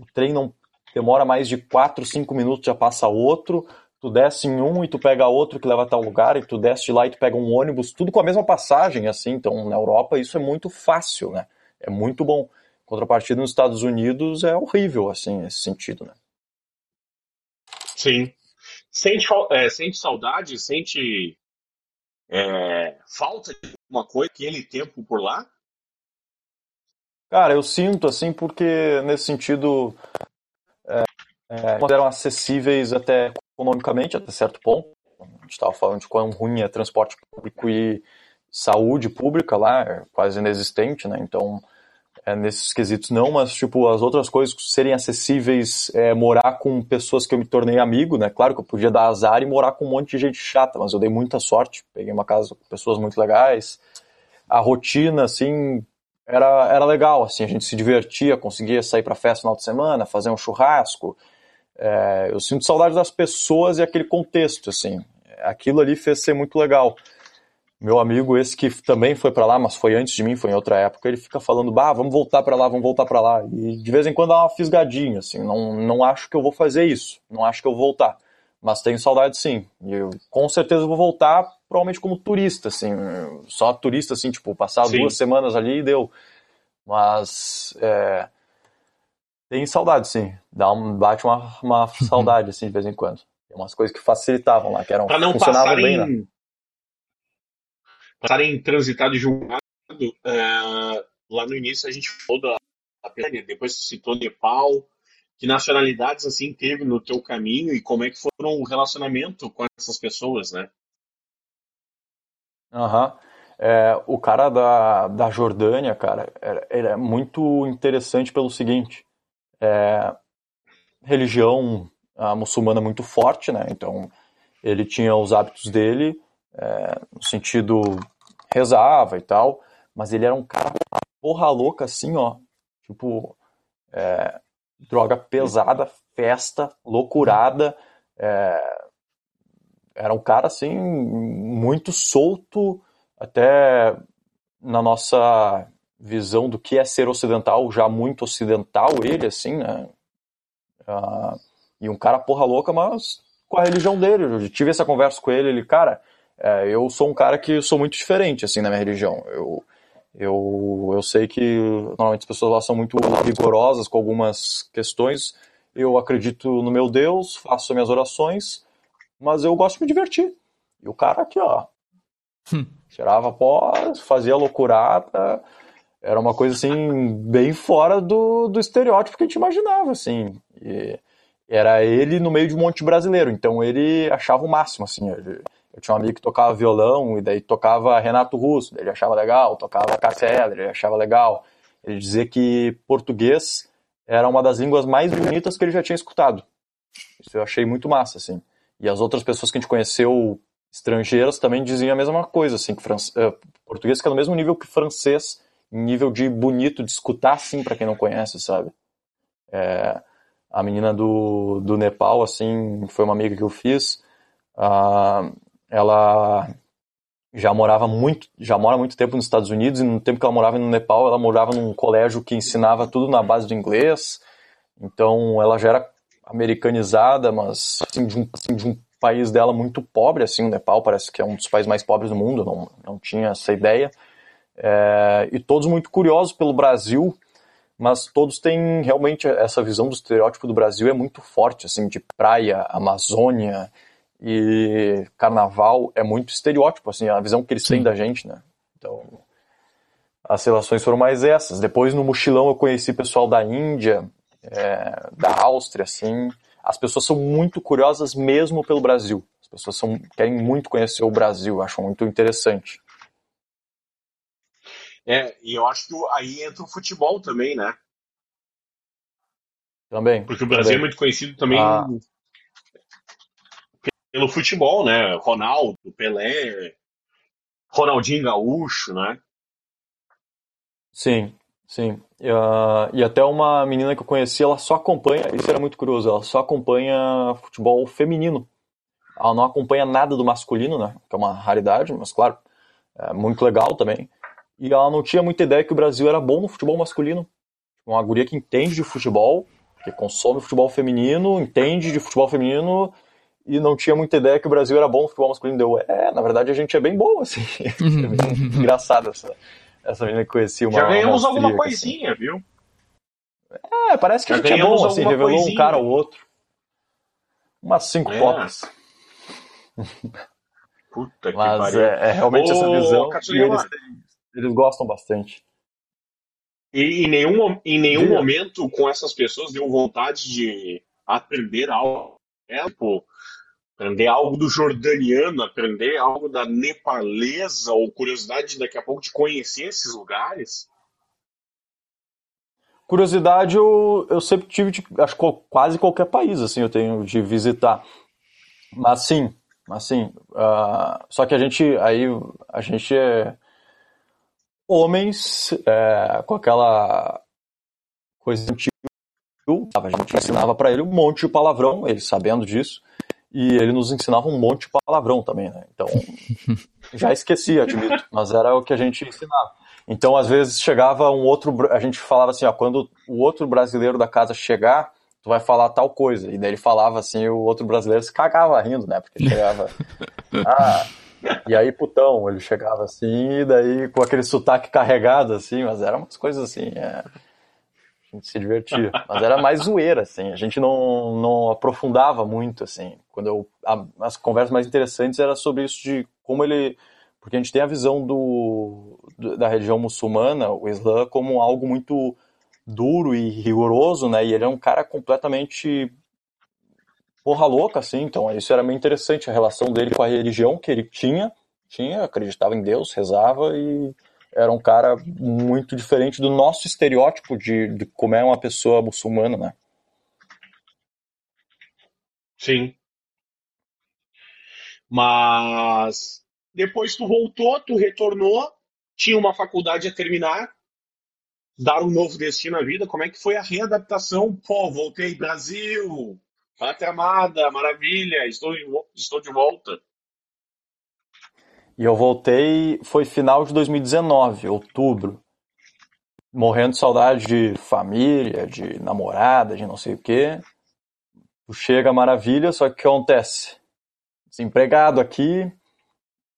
o trem não demora mais de 4, 5 minutos, já passa outro, tu desce em um e tu pega outro que leva a tal lugar, e tu desce de lá e tu pega um ônibus, tudo com a mesma passagem, assim, então na Europa isso é muito fácil, né? É muito bom. Contrapartida nos Estados Unidos é horrível, assim, nesse sentido, né? Sim. Sente, é, sente saudade, sente é, falta de alguma coisa, aquele tempo por lá? Cara, eu sinto assim porque nesse sentido é, é, eram acessíveis até economicamente até certo ponto. A gente estava falando de quão ruim é transporte público e saúde pública lá, é quase inexistente, né? Então, é, nesses quesitos não, mas tipo as outras coisas serem acessíveis, é, morar com pessoas que eu me tornei amigo, né? Claro que eu podia dar azar e morar com um monte de gente chata, mas eu dei muita sorte, peguei uma casa com pessoas muito legais. A rotina, assim, era, era legal, assim, a gente se divertia, conseguia sair para festa no final de semana, fazer um churrasco. É, eu sinto saudade das pessoas e aquele contexto, assim. Aquilo ali fez ser muito legal. Meu amigo, esse que também foi para lá, mas foi antes de mim, foi em outra época, ele fica falando, bah, vamos voltar para lá, vamos voltar para lá. E de vez em quando dá uma fisgadinha, assim, não, não acho que eu vou fazer isso, não acho que eu vou voltar. Mas tenho saudade sim. E eu com certeza vou voltar, provavelmente como turista, assim. Só turista, assim, tipo, passar sim. duas semanas ali e deu. Mas é, tem saudade, sim. Dá um, bate uma, uma saudade, assim, de vez em quando. Tem umas coisas que facilitavam lá, que eram pra não funcionavam bem, né? Em, Passarem transitado e julgado, é, lá no início a gente falou da, da depois citou Nepal, que nacionalidades assim teve no teu caminho e como é que foram o relacionamento com essas pessoas, né? Aham. Uhum. É, o cara da, da Jordânia, cara, ele é muito interessante pelo seguinte: é, religião muçulmana muito forte, né? Então ele tinha os hábitos dele, é, no sentido rezava e tal, mas ele era um cara porra louca assim, ó, tipo é, droga pesada, festa, loucurada. É, era um cara assim muito solto, até na nossa visão do que é ser ocidental, já muito ocidental ele, assim, né? Uh, e um cara porra louca, mas com a religião dele. Eu tive essa conversa com ele, ele, cara, é, eu sou um cara que sou muito diferente, assim, na minha religião. Eu, eu, eu sei que normalmente as pessoas lá são muito rigorosas com algumas questões. Eu acredito no meu Deus, faço minhas orações, mas eu gosto de me divertir. E o cara aqui, ó, hum. tirava pó, fazia loucurada. Era uma coisa assim, bem fora do, do estereótipo que a gente imaginava, assim. E era ele no meio de um monte de brasileiro, então ele achava o máximo, assim. Ele, eu tinha um amigo que tocava violão e daí tocava Renato Russo, ele achava legal, tocava Cassia ele achava legal. Ele dizia que português era uma das línguas mais bonitas que ele já tinha escutado. Isso eu achei muito massa, assim. E as outras pessoas que a gente conheceu estrangeiras também diziam a mesma coisa, assim, que france... uh, português fica no mesmo nível que francês, nível de bonito de escutar, assim, para quem não conhece, sabe? É... a menina do, do Nepal, assim, foi uma amiga que eu fiz, uh, ela já morava muito, já mora muito tempo nos Estados Unidos e no tempo que ela morava no Nepal, ela morava num colégio que ensinava tudo na base do inglês. Então, ela já era americanizada, mas assim, de, um, assim, de um país dela muito pobre, assim, o Nepal parece que é um dos países mais pobres do mundo, não, não tinha essa ideia. É, e todos muito curiosos pelo Brasil, mas todos têm realmente essa visão do estereótipo do Brasil é muito forte, assim, de praia, Amazônia, e carnaval é muito estereótipo, assim, a visão que eles Sim. têm da gente, né? Então, as relações foram mais essas. Depois, no mochilão, eu conheci pessoal da Índia, é, da Áustria, assim. As pessoas são muito curiosas mesmo pelo Brasil. As pessoas são, querem muito conhecer o Brasil, acham muito interessante. É, e eu acho que aí entra o futebol também, né? Também. Porque o Brasil também. é muito conhecido também ah. Pelo futebol, né? Ronaldo, Pelé, Ronaldinho Gaúcho, né? Sim, sim. Uh, e até uma menina que eu conheci, ela só acompanha, isso era muito curioso, ela só acompanha futebol feminino. Ela não acompanha nada do masculino, né? Que é uma raridade, mas claro, é muito legal também. E ela não tinha muita ideia que o Brasil era bom no futebol masculino. Uma guria que entende de futebol, que consome futebol feminino, entende de futebol feminino e não tinha muita ideia que o Brasil era bom no futebol masculino. Deu, é, na verdade a gente é bem bom, assim. é engraçado essa, essa menina que conhecia uma. Já ganhamos alguma assim. coisinha, assim. viu? É, parece que Já a gente é bom, assim, revelou coisinha. um cara ou outro. Umas cinco é. fotos. Puta que Mas pariu. É, é realmente Ô, essa visão. E eles, eles gostam bastante. E em nenhum, em nenhum momento com essas pessoas deu vontade de aprender algo. É, tipo, aprender algo do jordaniano, aprender algo da nepalesa, ou curiosidade daqui a pouco de conhecer esses lugares? Curiosidade eu, eu sempre tive de, acho quase qualquer país assim eu tenho de visitar. Mas sim, mas sim. Uh, só que a gente aí a gente é homens é, com aquela coisa antiga. A gente ensinava para ele um monte de palavrão, ele sabendo disso, e ele nos ensinava um monte de palavrão também, né? Então, já esqueci, admito, mas era o que a gente ensinava. Então, às vezes chegava um outro, a gente falava assim, ó, quando o outro brasileiro da casa chegar, tu vai falar tal coisa. E daí ele falava assim, o outro brasileiro se cagava rindo, né? Porque chegava, ah, e aí, putão, ele chegava assim, e daí com aquele sotaque carregado, assim, mas eram umas coisas assim, é... a gente se divertia. Mas era mais zoeira, assim, a gente não, não aprofundava muito, assim. Quando eu, a, as conversas mais interessantes era sobre isso de como ele... Porque a gente tem a visão do, da religião muçulmana, o Islã, como algo muito duro e rigoroso, né? E ele é um cara completamente porra louca, assim. Então, isso era meio interessante, a relação dele com a religião que ele tinha, tinha, acreditava em Deus, rezava e era um cara muito diferente do nosso estereótipo de, de como é uma pessoa muçulmana, né? Sim. Mas depois tu voltou, tu retornou, tinha uma faculdade a terminar, dar um novo destino à vida. Como é que foi a readaptação? Pô, voltei Brasil, Pátria amada, maravilha, estou, estou de volta. E eu voltei, foi final de 2019, outubro. Morrendo de saudade de família, de namorada, de não sei o quê. Chega maravilha, só que o que acontece? Desempregado aqui,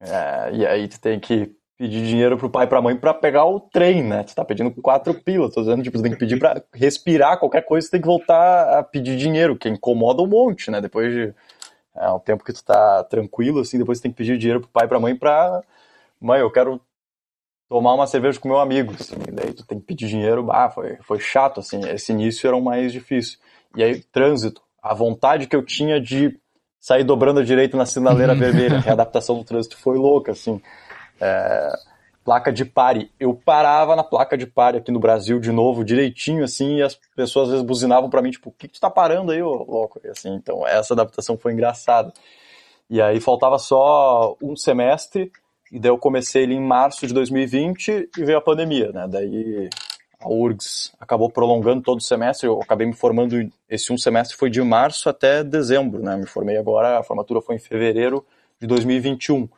é, e aí tu tem que pedir dinheiro pro pai e pra mãe para pegar o trem, né? Tu tá pedindo quatro pilas, tô dizendo, tipo, tu tem que pedir pra respirar, qualquer coisa, tu tem que voltar a pedir dinheiro, que incomoda um monte, né? Depois de é, um tempo que tu tá tranquilo, assim, depois tu tem que pedir dinheiro pro pai e pra mãe pra... Mãe, eu quero tomar uma cerveja com meu amigo, assim, daí tu tem que pedir dinheiro, ah, foi, foi chato, assim, esse início era o mais difícil. E aí, trânsito, a vontade que eu tinha de sair dobrando a direita na sinaleira vermelha, a readaptação do trânsito foi louca, assim, é, placa de pare. Eu parava na placa de pare aqui no Brasil de novo, direitinho, assim, e as pessoas às vezes buzinavam para mim, tipo, o que, que tu tá parando aí, ô louco? E, assim, então, essa adaptação foi engraçada. E aí faltava só um semestre, e daí eu comecei ele em março de 2020 e veio a pandemia, né? Daí a URGS acabou prolongando todo o semestre, eu acabei me formando, esse um semestre foi de março até dezembro, né? Me formei agora, a formatura foi em fevereiro de 2021.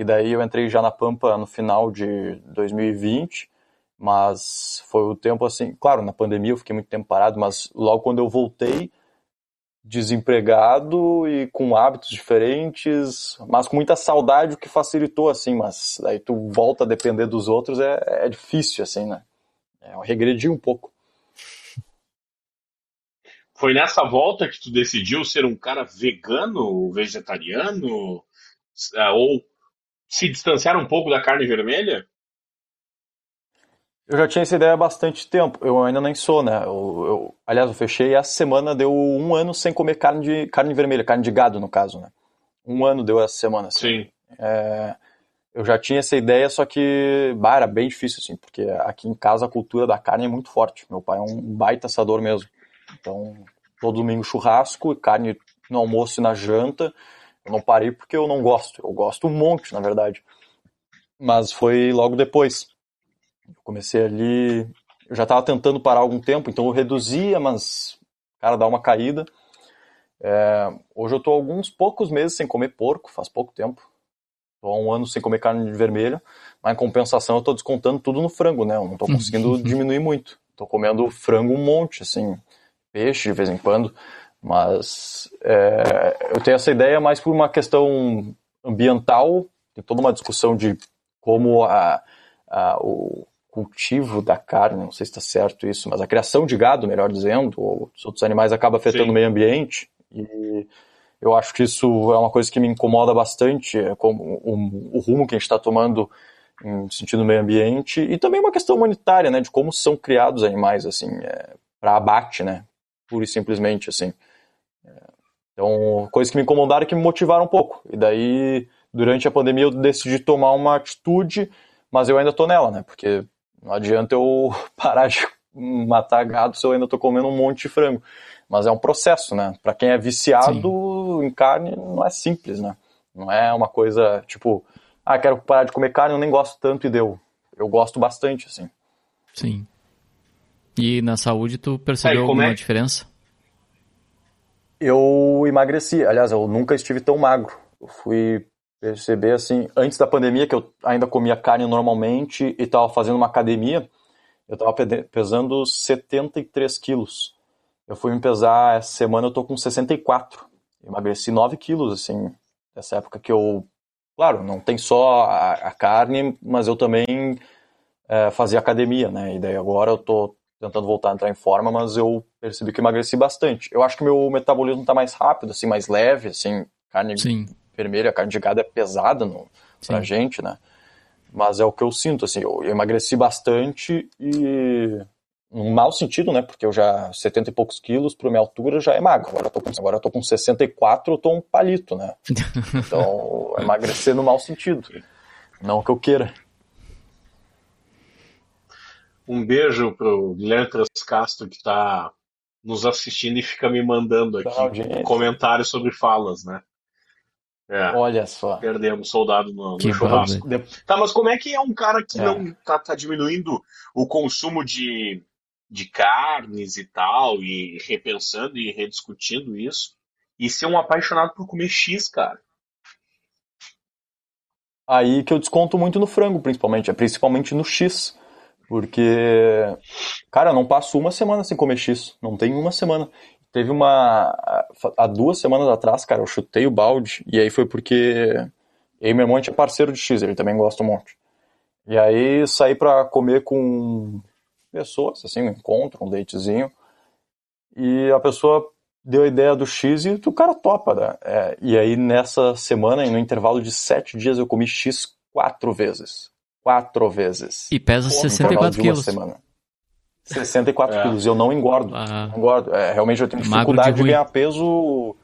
E daí eu entrei já na Pampa no final de 2020, mas foi o tempo assim, claro, na pandemia eu fiquei muito tempo parado, mas logo quando eu voltei, desempregado e com hábitos diferentes, mas com muita saudade, o que facilitou, assim, mas aí tu volta a depender dos outros, é, é difícil, assim, né? É, eu regredi um pouco. Foi nessa volta que tu decidiu ser um cara vegano, vegetariano, é, ou se distanciar um pouco da carne vermelha? Eu já tinha essa ideia há bastante tempo. Eu ainda nem sou, né? Eu, eu, aliás, eu fechei essa semana, deu um ano sem comer carne, de, carne vermelha, carne de gado, no caso, né? Um ano deu essa semana. Assim. Sim. É, eu já tinha essa ideia, só que bah, era bem difícil, assim, porque aqui em casa a cultura da carne é muito forte. Meu pai é um baita assador mesmo. Então, todo domingo churrasco, carne no almoço e na janta. Eu não parei porque eu não gosto. Eu gosto um monte, na verdade. Mas foi logo depois. Eu comecei ali. Eu já estava tentando parar algum tempo, então eu reduzia, mas, cara, dá uma caída. É, hoje eu estou alguns poucos meses sem comer porco, faz pouco tempo. Estou há um ano sem comer carne vermelha, mas em compensação eu estou descontando tudo no frango, né? Eu não estou conseguindo diminuir muito. Estou comendo frango um monte, assim, peixe de vez em quando, mas é, eu tenho essa ideia mais por uma questão ambiental, tem toda uma discussão de como a, a, o cultivo da carne, não sei se está certo isso, mas a criação de gado, melhor dizendo, ou os outros animais acaba afetando Sim. o meio ambiente, e eu acho que isso é uma coisa que me incomoda bastante, é como o, o rumo que a gente está tomando em sentido do meio ambiente e também uma questão humanitária, né, de como são criados animais assim é, para abate, né, pura e simplesmente assim. É, então, coisas que me incomodaram e que me motivaram um pouco. E daí, durante a pandemia, eu decidi tomar uma atitude, mas eu ainda tô nela, né, porque não adianta eu parar de matar gado se eu ainda tô comendo um monte de frango. Mas é um processo, né? Para quem é viciado Sim. em carne, não é simples, né? Não é uma coisa tipo, ah, quero parar de comer carne, eu nem gosto tanto e deu. Eu gosto bastante, assim. Sim. E na saúde tu percebeu alguma é? diferença? Eu emagreci. Aliás, eu nunca estive tão magro. Eu fui perceber assim, antes da pandemia, que eu ainda comia carne normalmente e estava fazendo uma academia, eu estava pesando 73 quilos. Eu fui me pesar essa semana, eu tô com 64. Emagreci 9 quilos, assim, nessa época que eu. Claro, não tem só a, a carne, mas eu também é, fazia academia, né? E daí agora eu tô tentando voltar a entrar em forma, mas eu percebi que emagreci bastante. Eu acho que meu metabolismo tá mais rápido, assim, mais leve, assim, carne Sim. vermelha, carne de gado é pesada no, pra gente, né? Mas é o que eu sinto, assim, eu emagreci bastante e num mau sentido, né? Porque eu já 70 e poucos quilos para minha altura já é magro. Agora eu tô com, agora eu tô com 64, eu tô um palito, né? Então, emagrecer no mau sentido. Não que eu queira. Um beijo pro Guilherme Castro que está nos assistindo e fica me mandando aqui comentários sobre falas, né? É, Olha só. Perdemos soldado no, no churrasco. Tá, mas como é que é um cara que é. não tá, tá diminuindo o consumo de de carnes e tal, e repensando e rediscutindo isso, e ser um apaixonado por comer X, cara. Aí que eu desconto muito no frango, principalmente, é principalmente no X. Porque, cara, não passo uma semana sem comer X. Não tem uma semana. Teve uma. Há duas semanas atrás, cara, eu chutei o balde. E aí foi porque. E meu irmão é parceiro de X, ele também gosta um monte. E aí saí pra comer com pessoas, assim, um encontro, um datezinho, e a pessoa deu a ideia do X e o cara topa, né? É, e aí nessa semana, no intervalo de sete dias, eu comi X quatro vezes. Quatro vezes. E pesa Pô, 64 quilos. Semana. 64 é. quilos. E eu não engordo. Ah. Não engordo. É, realmente eu tenho dificuldade de, de ganhar peso.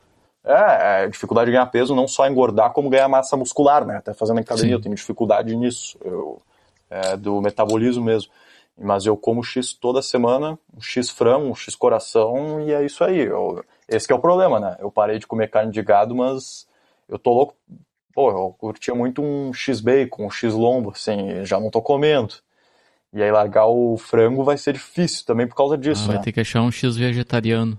É, é, dificuldade de ganhar peso, não só engordar, como ganhar massa muscular, né? Até fazendo academia, Sim. eu tenho dificuldade nisso. Eu, é, do metabolismo mesmo. Mas eu como X toda semana, um X frango, um X coração, e é isso aí. Eu, esse é o problema, né? Eu parei de comer carne de gado, mas eu tô louco. Pô, eu curtia muito um X bacon, um X lombo, assim, já não tô comendo. E aí largar o frango vai ser difícil também por causa disso. Ah, vai né? ter que achar um X vegetariano.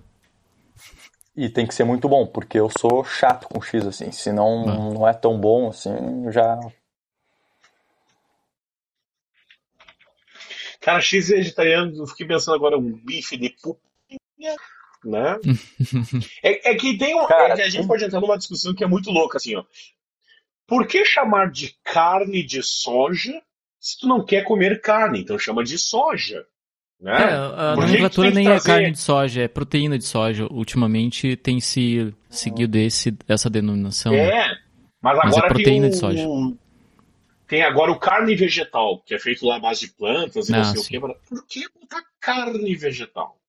E tem que ser muito bom, porque eu sou chato com X, assim. Se não, ah. não é tão bom, assim, já Cara, X vegetariano, eu fiquei pensando agora um bife de pupinha, né? é, é, que tem um. Cara, é a gente pode entrar numa discussão que é muito louca, assim, ó. Por que chamar de carne de soja se tu não quer comer carne? Então chama de soja. Né? É, a nomenclatura nem é trazer... é carne de soja, é proteína de soja. Ultimamente tem se seguido esse, essa denominação. É, mas agora mas é proteína tem de soja tem agora o carne vegetal, que é feito lá à base de plantas e não, sei sim. o que. Por que botar carne vegetal?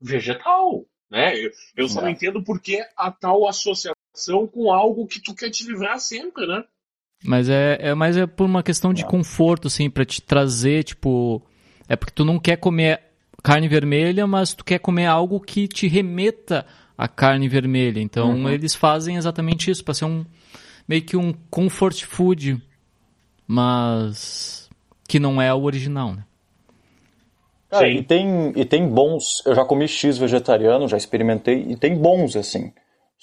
Vegetal, né? Eu, eu só não entendo por que a tal associação com algo que tu quer te livrar sempre, né? Mas é, é, mas é por uma questão de conforto, assim, para te trazer, tipo. É porque tu não quer comer carne vermelha, mas tu quer comer algo que te remeta à carne vermelha. Então uhum. eles fazem exatamente isso, para ser um meio que um comfort food, mas que não é o original, né? Cara, e tem, e tem bons. Eu já comi X vegetariano, já experimentei, e tem bons, assim.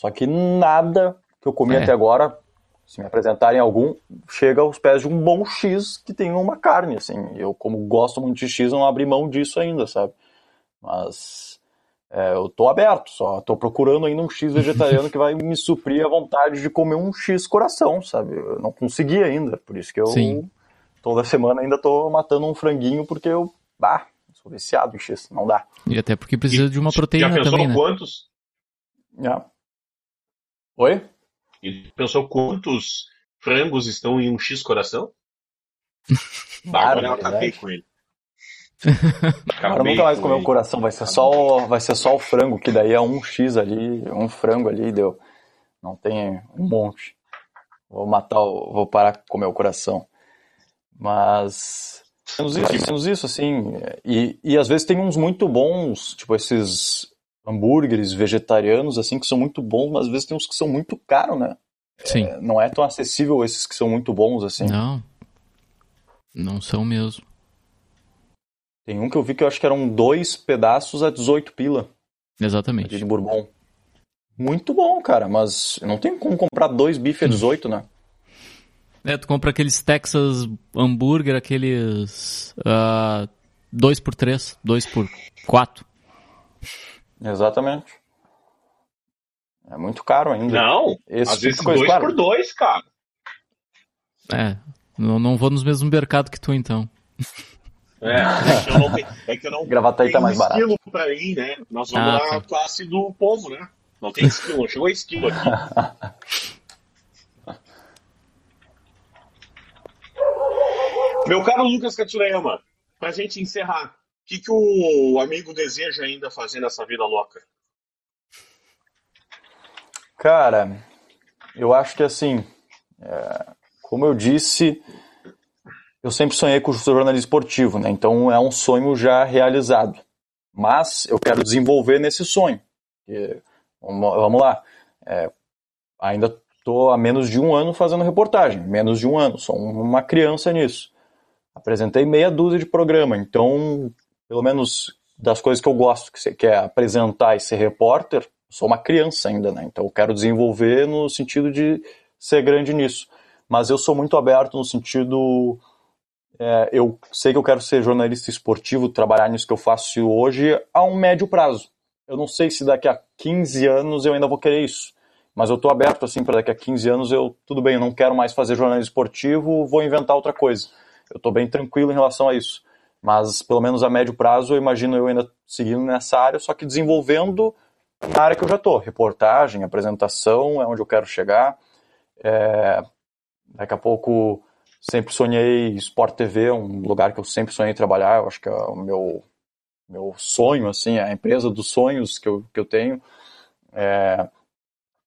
Só que nada que eu comi é. até agora se me apresentarem algum, chega aos pés de um bom X que tem uma carne, assim. Eu, como gosto muito de X, não abri mão disso ainda, sabe? Mas é, eu tô aberto, só tô procurando ainda um X vegetariano que vai me suprir a vontade de comer um X coração, sabe? Eu não consegui ainda, por isso que eu Sim. toda semana ainda tô matando um franguinho porque eu, bah, sou viciado em X, não dá. E até porque precisa e, de uma proteína já pensou também, né? quantos? Yeah. Oi? E pensou quantos frangos estão em um X coração? Agora eu acabei com ele. Agora nunca mais comer o coração, vai ser, só, vai ser só o frango, que daí é um X ali, um frango ali, deu. Não tem um monte. Vou matar, o, vou parar de comer o coração. Mas. Temos isso, temos isso, assim. E, e às vezes tem uns muito bons, tipo esses hambúrgueres vegetarianos, assim, que são muito bons, mas às vezes tem uns que são muito caros, né? Sim. É, não é tão acessível esses que são muito bons, assim. Não. Não são mesmo. Tem um que eu vi que eu acho que eram dois pedaços a 18 pila. Exatamente. De bourbon. Muito bom, cara, mas não tem como comprar dois bifes a 18, né? É, tu compra aqueles Texas hambúrguer, aqueles. Uh, dois por três, dois por quatro. Exatamente. É muito caro ainda. Não, Esse às tipo vezes coisa, dois claro. por dois, cara. É, não, não vou nos mesmos mercados que tu, então. É, é que eu não tenho, é que eu não Gravataí tá mais barato. esquilo pra mim, né? Nós vamos ah, na tá. classe do povo, né? Não tem esquilo, chegou esquilo aqui. Meu caro Lucas Katsurayama, pra gente encerrar, que, que o amigo deseja ainda fazer nessa vida louca? Cara, eu acho que assim, é, como eu disse, eu sempre sonhei com o jornalismo esportivo, né? Então é um sonho já realizado. Mas eu quero desenvolver nesse sonho. E, vamos lá, é, ainda estou há menos de um ano fazendo reportagem, menos de um ano, sou uma criança nisso. Apresentei meia dúzia de programa, então pelo menos das coisas que eu gosto, que você quer apresentar e ser repórter, sou uma criança ainda, né? Então eu quero desenvolver no sentido de ser grande nisso. Mas eu sou muito aberto no sentido. É, eu sei que eu quero ser jornalista esportivo, trabalhar nisso que eu faço hoje a um médio prazo. Eu não sei se daqui a 15 anos eu ainda vou querer isso. Mas eu estou aberto assim para daqui a 15 anos eu, tudo bem, eu não quero mais fazer jornalismo esportivo, vou inventar outra coisa. Eu estou bem tranquilo em relação a isso. Mas, pelo menos a médio prazo, eu imagino eu ainda seguindo nessa área, só que desenvolvendo na área que eu já estou. Reportagem, apresentação, é onde eu quero chegar. É, daqui a pouco, sempre sonhei Sport TV, um lugar que eu sempre sonhei trabalhar. Eu acho que é o meu, meu sonho, assim, é a empresa dos sonhos que eu, que eu tenho. É,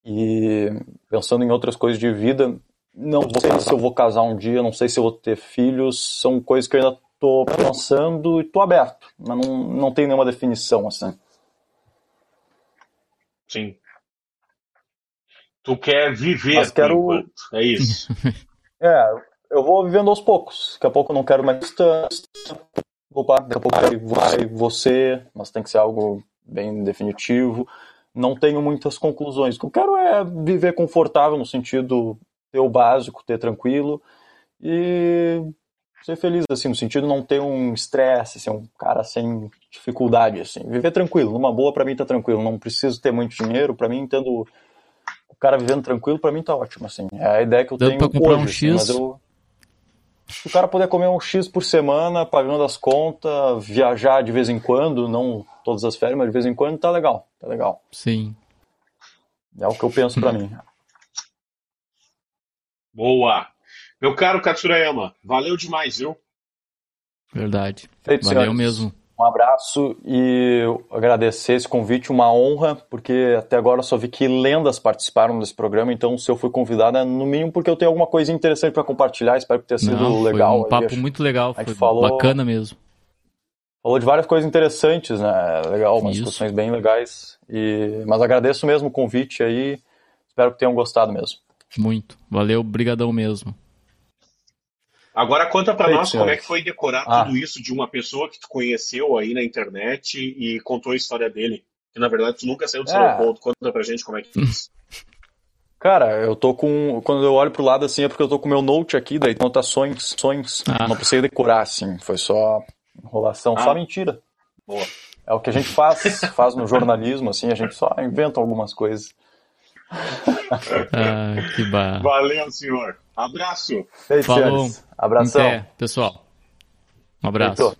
e pensando em outras coisas de vida, não sei se eu vou casar um dia, não sei se eu vou ter filhos, são coisas que eu ainda tô pensando e tô aberto, mas não, não tem nenhuma definição assim. Sim. Tu quer viver mas quero... é isso. é, eu vou vivendo aos poucos. Daqui a pouco eu não quero mais distância. Opa, daqui a pouco vai você, mas tem que ser algo bem definitivo. Não tenho muitas conclusões. O que eu quero é viver confortável no sentido ter o básico, ter tranquilo e ser feliz, assim, no sentido de não ter um estresse, ser um cara sem dificuldade, assim. Viver tranquilo, numa boa para mim tá tranquilo, não preciso ter muito dinheiro, para mim, tendo o cara vivendo tranquilo, para mim tá ótimo, assim. É a ideia que eu Dando tenho pra comprar hoje, um X. Assim, mas eu... Se o cara puder comer um X por semana, pagando as contas, viajar de vez em quando, não todas as férias, mas de vez em quando, tá legal, tá legal. Sim. É o que eu penso para mim. Boa! Meu caro Katsurayama, valeu demais, viu? Verdade. Feito, valeu senhores. mesmo. Um abraço e agradecer esse convite, uma honra, porque até agora só vi que lendas participaram desse programa, então se eu fui convidado é no mínimo porque eu tenho alguma coisa interessante para compartilhar, espero que tenha sido Não, legal. Foi um papo aí, muito legal, foi falou... bacana mesmo. Falou de várias coisas interessantes, né? Legal, umas Isso. discussões bem legais. E... Mas agradeço mesmo o convite aí, espero que tenham gostado mesmo. Muito. Valeu, brigadão mesmo. Agora conta para nós como é que foi decorar Ah. tudo isso de uma pessoa que tu conheceu aí na internet e contou a história dele. Que na verdade tu nunca saiu do seu É. aeroporto. Conta pra gente como é que foi isso. Cara, eu tô com. Quando eu olho pro lado assim é porque eu tô com o meu note aqui, daí tem anotações. Sonhos. Ah. Não precisei decorar, assim. Foi só enrolação, Ah. só mentira. Boa. É o que a gente faz, faz no jornalismo, assim, a gente só inventa algumas coisas. Ah, que bar. Valeu, senhor. Abraço. Falou. Abração. Até, pessoal. Um abraço.